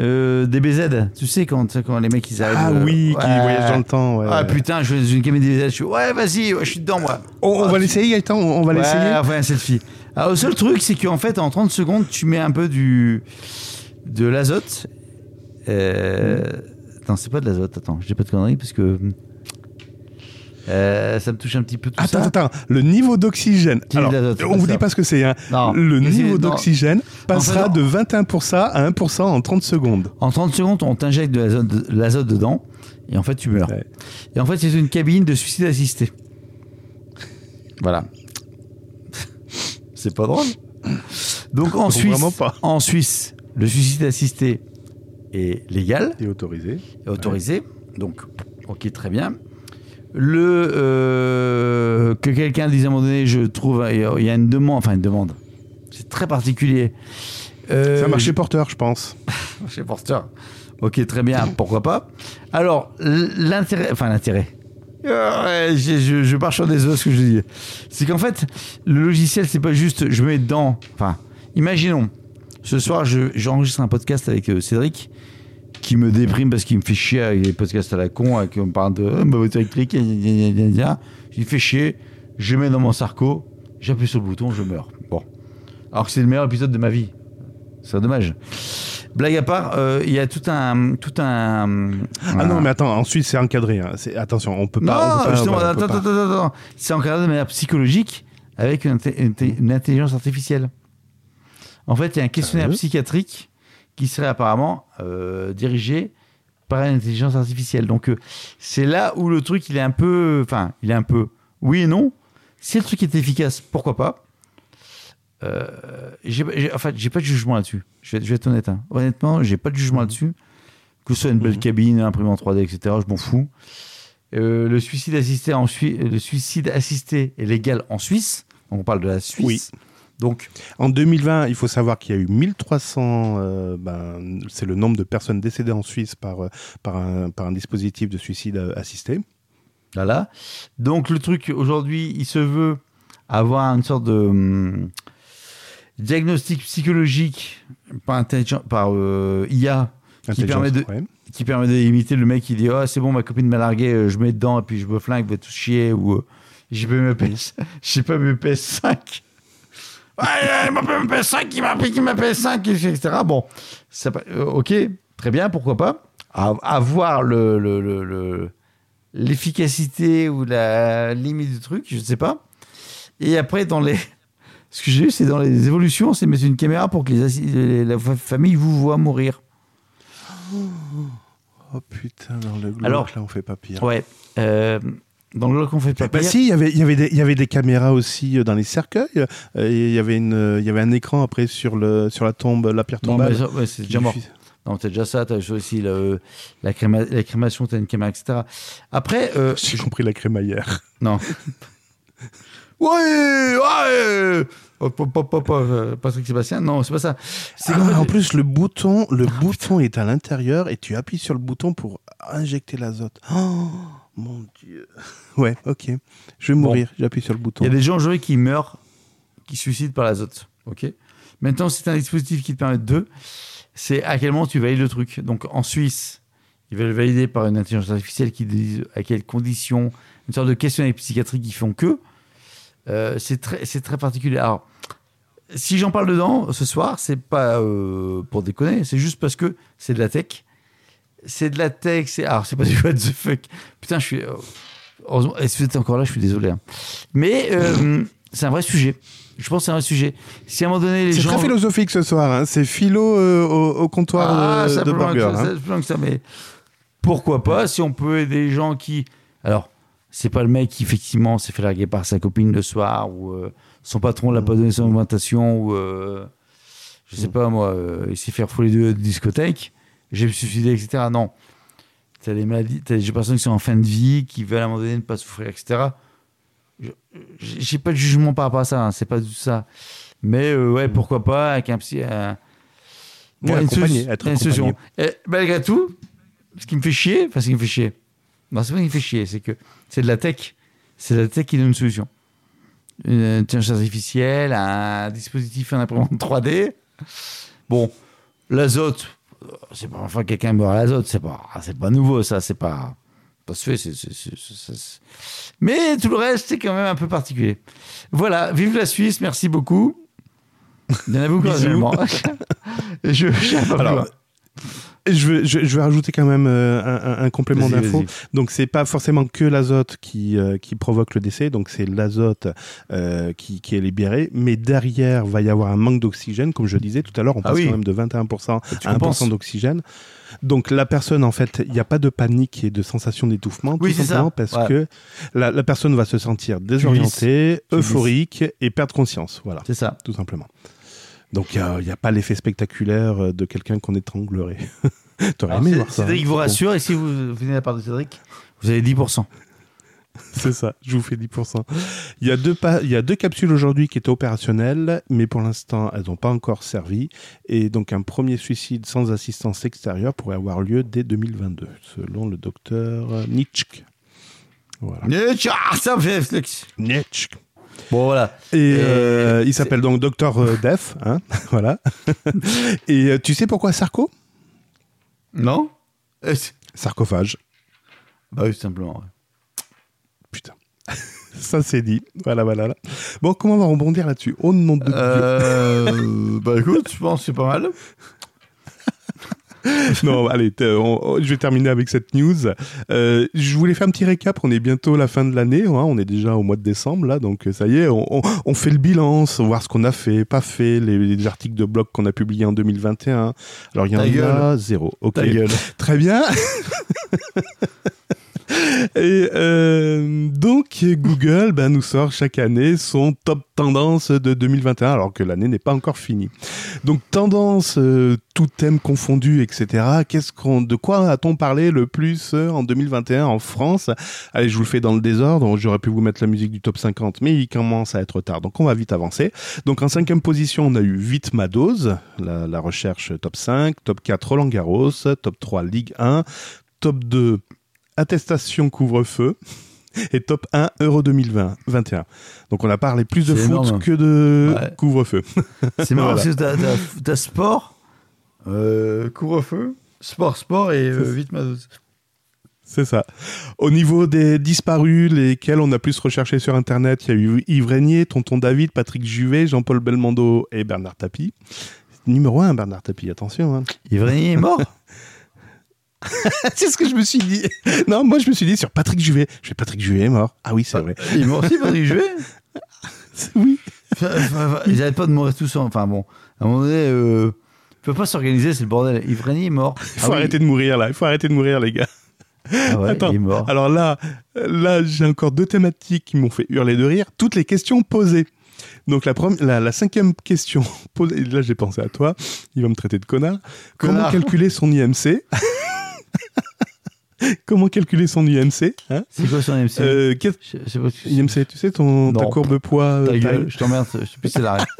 euh, DBZ. Tu sais quand, quand les mecs ils arrivent. Ah euh, oui, qui ouais. voyage dans le temps. Ouais. Ah putain, je suis une cabine DBZ. Je suis ouais, vas-y, ouais, je suis dedans moi. On, on Ah, va l'essayer, Gaëtan On on va ouais, l'essayer enfin, selfie. Alors, le seul truc, c'est qu'en fait, en 30 secondes, tu mets un peu du de l'azote. Euh... Attends, c'est pas de l'azote. Attends, je dis pas de conneries parce que euh, ça me touche un petit peu tout Attends, ça. attends, le niveau d'oxygène. Alors, on vous dit pas ce que c'est. Hein. Non. Le niveau non. d'oxygène passera En fait, de 21% à 1% en 30 secondes. En 30 secondes, on t'injecte de l'azote, de l'azote dedans et en fait, tu meurs. Ouais. Et en fait, c'est une cabine de suicide assisté. Voilà. c'est pas drôle. Donc en Non, Suisse, pas. en Suisse, le suicide assisté est légal. Et autorisé. est autorisé. Donc, ok, très bien. Le euh, que quelqu'un dise à un moment donné, je trouve, il y a une demande, enfin une demande. C'est très particulier. Euh, C'est un marché porteur, je pense. chez Porter. Ok, très bien, pourquoi pas. Alors, l'intérêt, enfin l'intérêt. Euh, je, je, je pars sur des os ce que je dis. C'est qu'en fait, le logiciel, c'est pas juste je me mets dedans. Enfin, imaginons, ce soir, je- j'enregistre un podcast avec euh, Cédric. Qui me déprime parce qu'il me fait chier avec les podcasts à la con, avec on parle de euh, ma voiture électrique, gna, gna, gna, gna, gna. il fait chier, je mets dans mon sarco, j'appuie sur le bouton, je meurs. Bon. Alors que c'est le meilleur épisode de ma vie. C'est dommage. Blague à part, euh, il y a tout un. Tout un Ah non, mais attends, ensuite c'est encadré. hein. Attention, on peut pas. on non, peut pas- justement, voilà, attends, attends, attends, attends. C'est encadré de manière psychologique avec une, intelligence artificielle. En fait, il y a un questionnaire psychiatrique qui serait apparemment euh, dirigé par une intelligence artificielle. Donc, euh, c'est là où le truc, il est un peu. Enfin, il est un peu. Oui et non. Si le truc est efficace, pourquoi pas? Euh, En fait, j'ai pas de jugement là-dessus. Je vais, être- je vais être honnête. hein. Honnêtement, j'ai pas de jugement là-dessus. Que ce soit une belle Mhm. cabine, un imprimante 3D, etc., je m'en fous. Euh, le suicide assisté en Sui- le suicide assisté est légal en Suisse. Donc on parle de la Suisse. Oui. Donc En 2020, il faut savoir qu'il y a eu 1300, euh, ben, c'est le nombre de personnes décédées en Suisse par, euh, par, un, par un dispositif de suicide euh, assisté. voilà. Donc le truc aujourd'hui, il se veut avoir une sorte de hum, diagnostic psychologique par intelligent, par euh, IA Qui permet de- ouais. qui permet d'imiter le mec qui dit ah c'est bon ma copine m'a largué je mets dedans et puis je me flingue va tout chier ou j'ai pas mes PS j'ai pas mes PS5 ouais, il m'a pas mes PS5 il m'a piqué ma PS5 etc bon ça, euh, ok très bien pourquoi pas à, à voir le le- le- le- l'efficacité ou la limite du truc je sais pas et après dans les ce que j'ai eu c'est dans les évolutions c'est mettre une caméra pour que les, la fa- famille vous voit mourir Oh putain, dans le glauque, Alors- là, on fait pas pire. Ouais. Euh, dans le bloc, on fait pas Bah si, il y avait, il y, avait des, il y avait des caméras aussi euh, dans les cercueils. euh, il, y avait une, euh, il y avait un écran après sur, le, sur la tombe, la pierre tombale. ouais, c'est déjà mort. Non, t'as déjà ça, t'as aussi le- la, créma- la crémation, t'as une caméra, etc. Après, euh, J'ai compris la crémaillère. non. ouais, ouais. Euh, Patrick Sébastien, non, c'est pas ça. C'est Ah, fait- en plus, le bouton, le bouton est à l'intérieur et tu appuies sur le bouton pour injecter l'azote. Oh, mon dieu. Ouais, ok. Je vais Bon. mourir. J'appuie sur le bouton. Il y a des gens aujourd'hui qui meurent, qui suicident par l'azote. Ok? Maintenant, c'est un dispositif qui te permet de. C'est à quel moment tu valides le truc. Donc en Suisse, ils veulent le valider par une intelligence artificielle qui dit à quelles conditions, une sorte de questionnaire psychiatrique qui font que. Euh, c'est très, c'est très particulier. Alors, si j'en parle dedans ce soir, c'est pas euh, pour déconner, c'est juste parce que c'est de la tech. C'est de la tech, c'est. Alors, c'est pas du what the fuck. Putain, je suis. euh, Heureusement, et si vous êtes encore là, je suis désolé. hein. Mais euh, c'est un vrai sujet. Je pense que c'est un vrai sujet. Si à un moment donné, les C'est gens. très philosophique ce soir. hein. C'est philo euh, au, au comptoir Ah, de, ça de peut loin que burger. ça, hein. ça peut loin que ça, mais pourquoi pas si on peut aider les gens qui. Alors, c'est pas le mec qui effectivement s'est fait larguer par sa copine le soir ou euh, son patron l'a pas donné son augmentation ou euh, je sais pas moi, euh, il s'est fait refouler de, de discothèque, j'ai me suicidé, etc. Non. T'as des maladies, t'as des personnes qui sont en fin de vie, qui veulent à un moment donné ne pas souffrir, etc. Je- J'ai pas de jugement par rapport à ça, hein, c'est pas du tout ça. Mais euh, ouais, pourquoi pas avec un psy. un- Ouais, une accompagné, solution- être une solution. accompagné. Et malgré tout, ce qui me fait chier, enfin ce qui me fait chier, non, c'est pas ce qui me fait chier, c'est que c'est de la tech. C'est de la tech qui donne une solution. Une intelligence artificielle, un dispositif, un imprimante 3D. Bon, l'azote, euh, c'est pas enfin quelqu'un meurt à l'azote, c'est pas, c'est pas nouveau ça, c'est pas, pas se fait, mais tout le reste c'est quand même un peu particulier. Voilà, vive la Suisse, merci beaucoup. Il y en a beaucoup Bisous. actuellement. Et je, je Alors. Je, vais, je, je vais rajouter quand même euh, un, complément d'info. Donc c'est pas forcément que l'azote qui, euh, qui provoque le décès, donc c'est l'azote euh, qui, qui est libéré, mais derrière va y avoir un manque d'oxygène, comme je disais tout à l'heure, on Ah passe oui. quand même de 21% Tu à 1% compenses. d'oxygène. Donc la personne, en fait, il n'y a pas de panique et de sensation d'étouffement, Oui, tout c'est ça. parce Ouais. que la, la personne va se sentir désorientée, euphorique et perdre conscience, voilà, C'est ça. tout simplement. Donc il n'y a, pas l'effet spectaculaire euh, de quelqu'un qu'on étranglerait. T'aurais aimé voir ça. Cédric hein. vous rassure, et si vous venez de la part de Cédric, vous avez 10%. C'est ça, je vous fais 10%. Il y a deux, pa- il y a deux capsules aujourd'hui qui étaient opérationnelles, mais pour l'instant, elles n'ont pas encore servi. Et donc, un premier suicide sans assistance extérieure pourrait avoir lieu dès 2022, selon le docteur Nitschk. Voilà. Ah, ça fait. Bon, voilà. Et Et euh, il s'appelle donc Docteur euh, Def, hein, voilà. Et euh, tu sais pourquoi Sarko? Non Sarcophage. Bah oui, simplement. ouais. Putain. Ça c'est dit. Voilà, voilà. là. Bon, comment on va rebondir là-dessus? Au nom de Dieu. Euh, bah écoute, je pense que c'est pas mal. Non, allez, on- on- je vais terminer avec cette news. Euh, je voulais faire un petit récap. On est bientôt à la fin de l'année. hein, on est déjà au mois de décembre là, donc euh, ça y est, on, on- on fait le bilan, voir ce qu'on a fait, pas fait, les, les articles de blog qu'on a publiés en 2021. Alors il y en a zéro. Ok. Très bien. Et euh, donc Google ben, nous sort chaque année son top tendance de 2021 alors que l'année n'est pas encore finie. Donc tendance, euh, tout thème confondu, etc. Qu'est-ce qu'on, de quoi a-t-on parlé le plus euh, en 2021 en France? Allez, je vous le fais dans le désordre. J'aurais pu vous mettre la musique du top 50, mais il commence à être tard, donc on va vite avancer. Donc en cinquième position, on a eu vite ma dose, la, la recherche top 5, top 4 Roland Garros, top 3 Ligue 1, top 2 attestation couvre-feu et top 1 Euro 2021. Donc on a parlé plus de foot énorme. que de Ouais. couvre-feu. C'est marrant Voilà. parce que t'as, sport, euh, couvre-feu, sport, sport et euh, vite ma dose. C'est ça. Au niveau des disparus, lesquels on a plus recherché sur Internet, il y a eu Yves Régnier, Tonton David, Patrick Juvet, Jean-Paul Belmondo et Bernard Tapie. Numéro 1, Bernard Tapie, attention. Hein. Ivrénier est mort? c'est ce que je me suis dit. Non, moi je me suis dit sur Patrick Juvet. Je fais Patrick Juvet est mort. Ah oui, c'est vrai. Il est mort aussi, Patrick Juvet? Oui. Ils n'arrêtent pas de mourir tous. en- Enfin bon, à un moment donné, euh, ils peuvent pas s'organiser, c'est le bordel. Ivrénier est mort. Il faut arrêter de mourir là. Il faut arrêter de mourir, les gars. Ah ouais, Attends. il est mort. Alors là, là j'ai encore deux thématiques qui m'ont fait hurler de rire. Toutes les questions posées. Donc la, première, la, la cinquième question posée, là j'ai pensé à toi, il va me traiter de connard. Comment calculer son IMC Comment calculer son IMC hein C'est quoi son MC Euh, Je je pas. IMC, tu sais, ton, ta courbe poids euh, Ta taille gueule, je t'emmerde, je sais plus si c'est l'arrêt.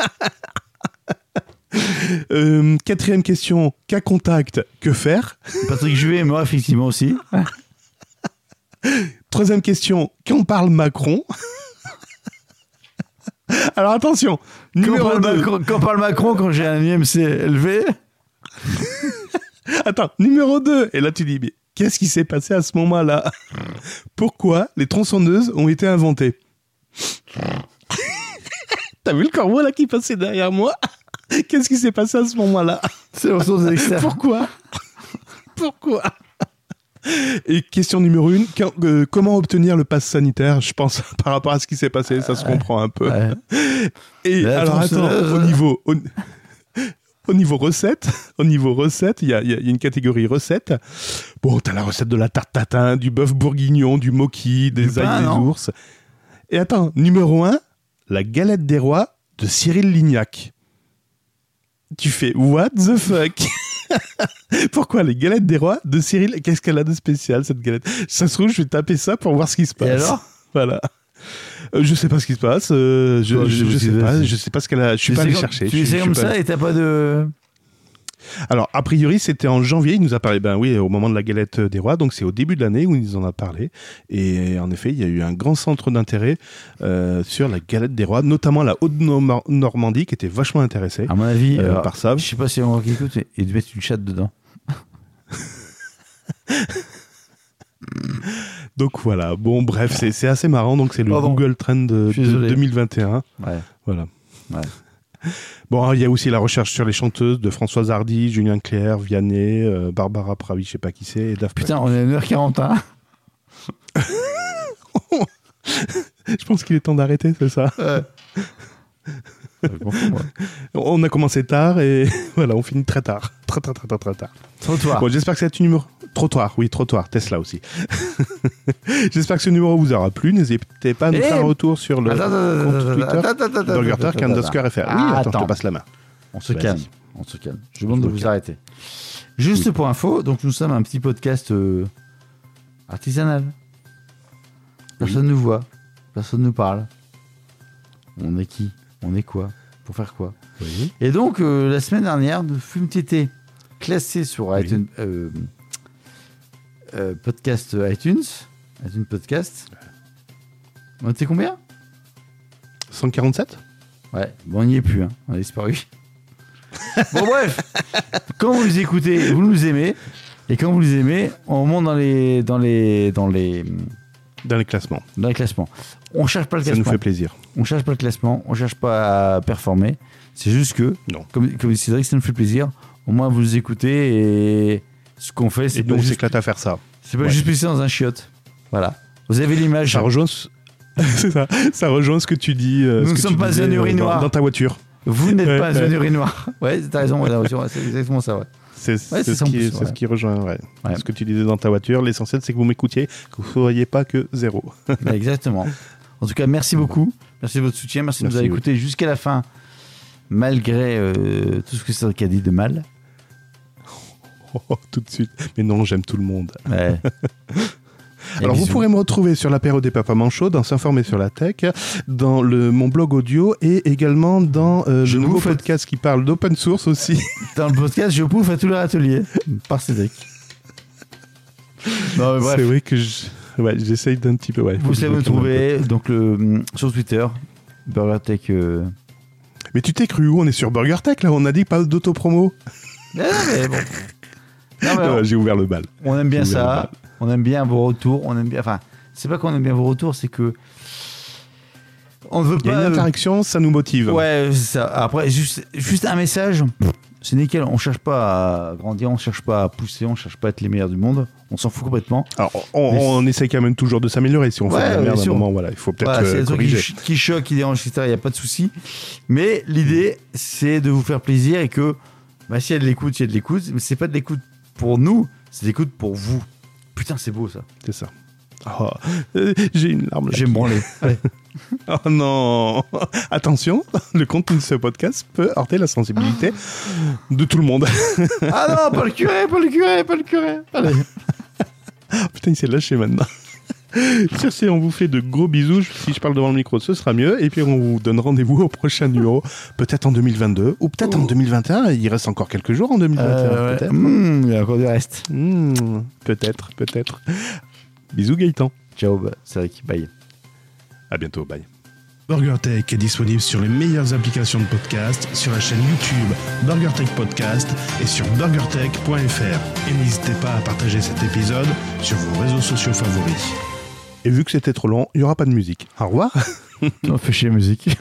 Euh, Quatrième question, cas contact, que faire? Patrick Juvet mort effectivement aussi. Troisième question, quand parle Macron? Alors attention, Quand numéro parle, 2. Macron, quand parle Macron quand j'ai un IMC élevé? Attends, numéro 2. Et là, tu dis, mais qu'est-ce qui s'est passé à ce moment-là Pourquoi les tronçonneuses ont été inventées T'as vu le corbeau là qui passait derrière moi Qu'est-ce qui s'est passé à ce moment-là C'est externes. Pourquoi Pourquoi Et question numéro 1, comment obtenir le pass sanitaire? Je pense par rapport à ce qui s'est passé, ça se comprend un peu. Ouais. Et La alors attends, au niveau, au, au niveau recette, au niveau recette, il y a, y une catégorie recette. Bon, t'as la recette de la tarte tatin, du bœuf bourguignon, du moki, des ailes des ours. Et attends, numéro 1, la galette des rois de Cyril Lignac. Tu fais what the fuck? Pourquoi les galettes des rois de Cyril? Qu'est-ce qu'elle a de spécial cette galette? Ça se trouve, je vais taper ça pour voir ce qui se passe. Et alors? Voilà. Euh, je sais pas ce qui se passe. euh, je, je, sais pas, Je sais pas ce qu'elle a. Je suis pas allé chercher. Tu sais comme pas ça et t'as pas de. Alors a priori c'était en janvier. Il nous a parlé. Ben oui, au moment de la galette des rois. Donc c'est au début de l'année où il nous en a parlé. Et en effet, il y a eu un grand centre d'intérêt euh, sur la galette des rois, notamment la Haute-Normandie qui était vachement intéressée À mon avis, euh, alors, par ça. je sais pas si on qui écoute, mais ils mettre une chatte dedans. Donc voilà. Bon bref, c'est assez marrant. Donc c'est le Pardon. Google Trend de, Je suis de désolé. 2021. Ouais. Voilà. Ouais. Bon, il y a aussi la recherche sur les chanteuses de Françoise Hardy, Julien Clerc, Vianney, euh, Barbara Pravi, je sais pas qui c'est, et Daft. Putain, on est à 1h41. Je pense qu'il est temps d'arrêter, c'est ça. Moi. On a commencé tard et voilà, on finit très tard. Très, très, très, très, très tard. Bon, j'espère que c'est numéro. Trottoir, oui, trottoir, Tesla aussi. j'espère que ce numéro vous aura plu. N'hésitez pas à nous Eh faire un retour sur le compte Twitter attends, attends, attends, BurgerTalk attends, attends, underscore FR. Oui, attends, je te passe la main. On se calme. On se calme. Je demande de vous arrêter. Juste pour info, donc nous sommes un petit podcast euh, artisanal. Personne ne nous voit. Personne ne nous parle. On est qui? On est quoi? Pour faire quoi? Et donc, euh, la semaine dernière, nous fûmes été classés sur iTunes, euh, podcast iTunes. iTunes Podcast. On était combien? 147 Ouais, bon, on n'y est plus, hein. on a disparu. bon, bref, quand vous nous écoutez, vous nous aimez, Et quand vous les aimez, on monte dans les, dans les, dans les, Dans les classements. dans les classements. On cherche pas le Ça classement. nous fait plaisir. On cherche pas le classement. On cherche pas à performer. C'est juste que, Non. comme, comme Cédric, ça nous fait plaisir. Au moins, vous nous écoutez et ce qu'on fait, c'est nous, on s'éclate à faire ça. c'est pas Ouais. juste pisser dans un chiotte. Voilà. Vous avez l'image. Ça rejoint ce... c'est ça. Ça rejoint ce que tu dis. euh, Nous ne sommes pas un euh, urinoir. Dans, dans ta voiture. Vous n'êtes Ouais, pas ouais. un urinoir. Ouais, t'as raison. c'est exactement ça. Ouais. C'est Ouais, ce, ça qui, plus, c'est ouais. ce qui rejoint ouais. Ce que tu disais dans ta voiture. L'essentiel, c'est que vous m'écoutiez, que vous ne soyez pas que zéro. Bah, exactement. En tout cas, merci beaucoup. Merci de votre soutien. Merci, de nous avoir écoutés jusqu'à la fin, malgré euh, tout ce que Cédric a dit de mal. Tout de suite. Mais non, j'aime tout le monde. Ouais. Alors, vous pourrez me retrouver sur l'apéro des papas manchots, dans S'informer sur la tech, dans le, mon blog audio et également dans euh, le nouveau podcast qui parle d'open source aussi. Dans le podcast, je pouffe à tous leurs ateliers. Par Cédric. Non. C'est vrai que je- ouais, j'essaye d'un petit peu. Ouais, Vous savez me trouver donc le, sur Twitter, BurgerTech. Euh... Mais tu t'es cru où? On est sur Burger Tech là, on a dit pas d'auto-promo. Ah, mais bon. Euh, J'ai ouvert le bal. on aime bien ça. On aime bien vos retours. On aime bien. Enfin, c'est pas qu'on aime bien vos retours, c'est que on ne veut Il y a pas. une euh, interaction, ça nous motive. Ouais, c'est ça. Après, juste, juste un message, c'est nickel. On cherche pas à grandir, on cherche pas à pousser, on cherche pas à être les meilleurs du monde. On s'en fout complètement. Alors, on, Mais- on essaye quand même toujours de s'améliorer. Si on Ouais, fait de la merde à un moment, voilà, il faut peut-être Voilà, c'est euh, qui, corriger. ch- qui choquent, qui dérangent, etc. Il n'y a pas de souci. Mais l'idée, c'est de vous faire plaisir et que, bah, s'il y a de l'écoute, il y a de l'écoute. Mais c'est pas de l'écoute pour nous, c'est de l'écoute pour vous. Putain, c'est beau ça. C'est ça. Oh, euh, J'ai une larme. J'ai branlé. Allez. Oh non Attention, le contenu de ce podcast peut heurter la sensibilité de tout le monde. Ah non, pas le curé, pas le curé, pas le curé. Allez. Putain, il s'est lâché maintenant. Sur ce, on vous fait de gros bisous. Si je parle devant le micro, ce sera mieux. Et puis, on vous donne rendez-vous au prochain numéro, peut-être en 2022 ou peut-être en Oh. 2021. Il reste encore quelques jours en 2021. Euh, peut-être. Mmh, il y a encore du reste. Hmm, peut-être, peut-être. Bisous Gaëtan. Ciao, bah, c'est Rick. Bye. À bientôt, bye. BurgerTech est disponible sur les meilleures applications de podcast, sur la chaîne YouTube BurgerTech Podcast et sur burgertech.fr. Et n'hésitez pas à partager cet épisode sur vos réseaux sociaux favoris. Et vu que c'était trop long, il n'y aura pas de musique. Au revoir On fait chier musique.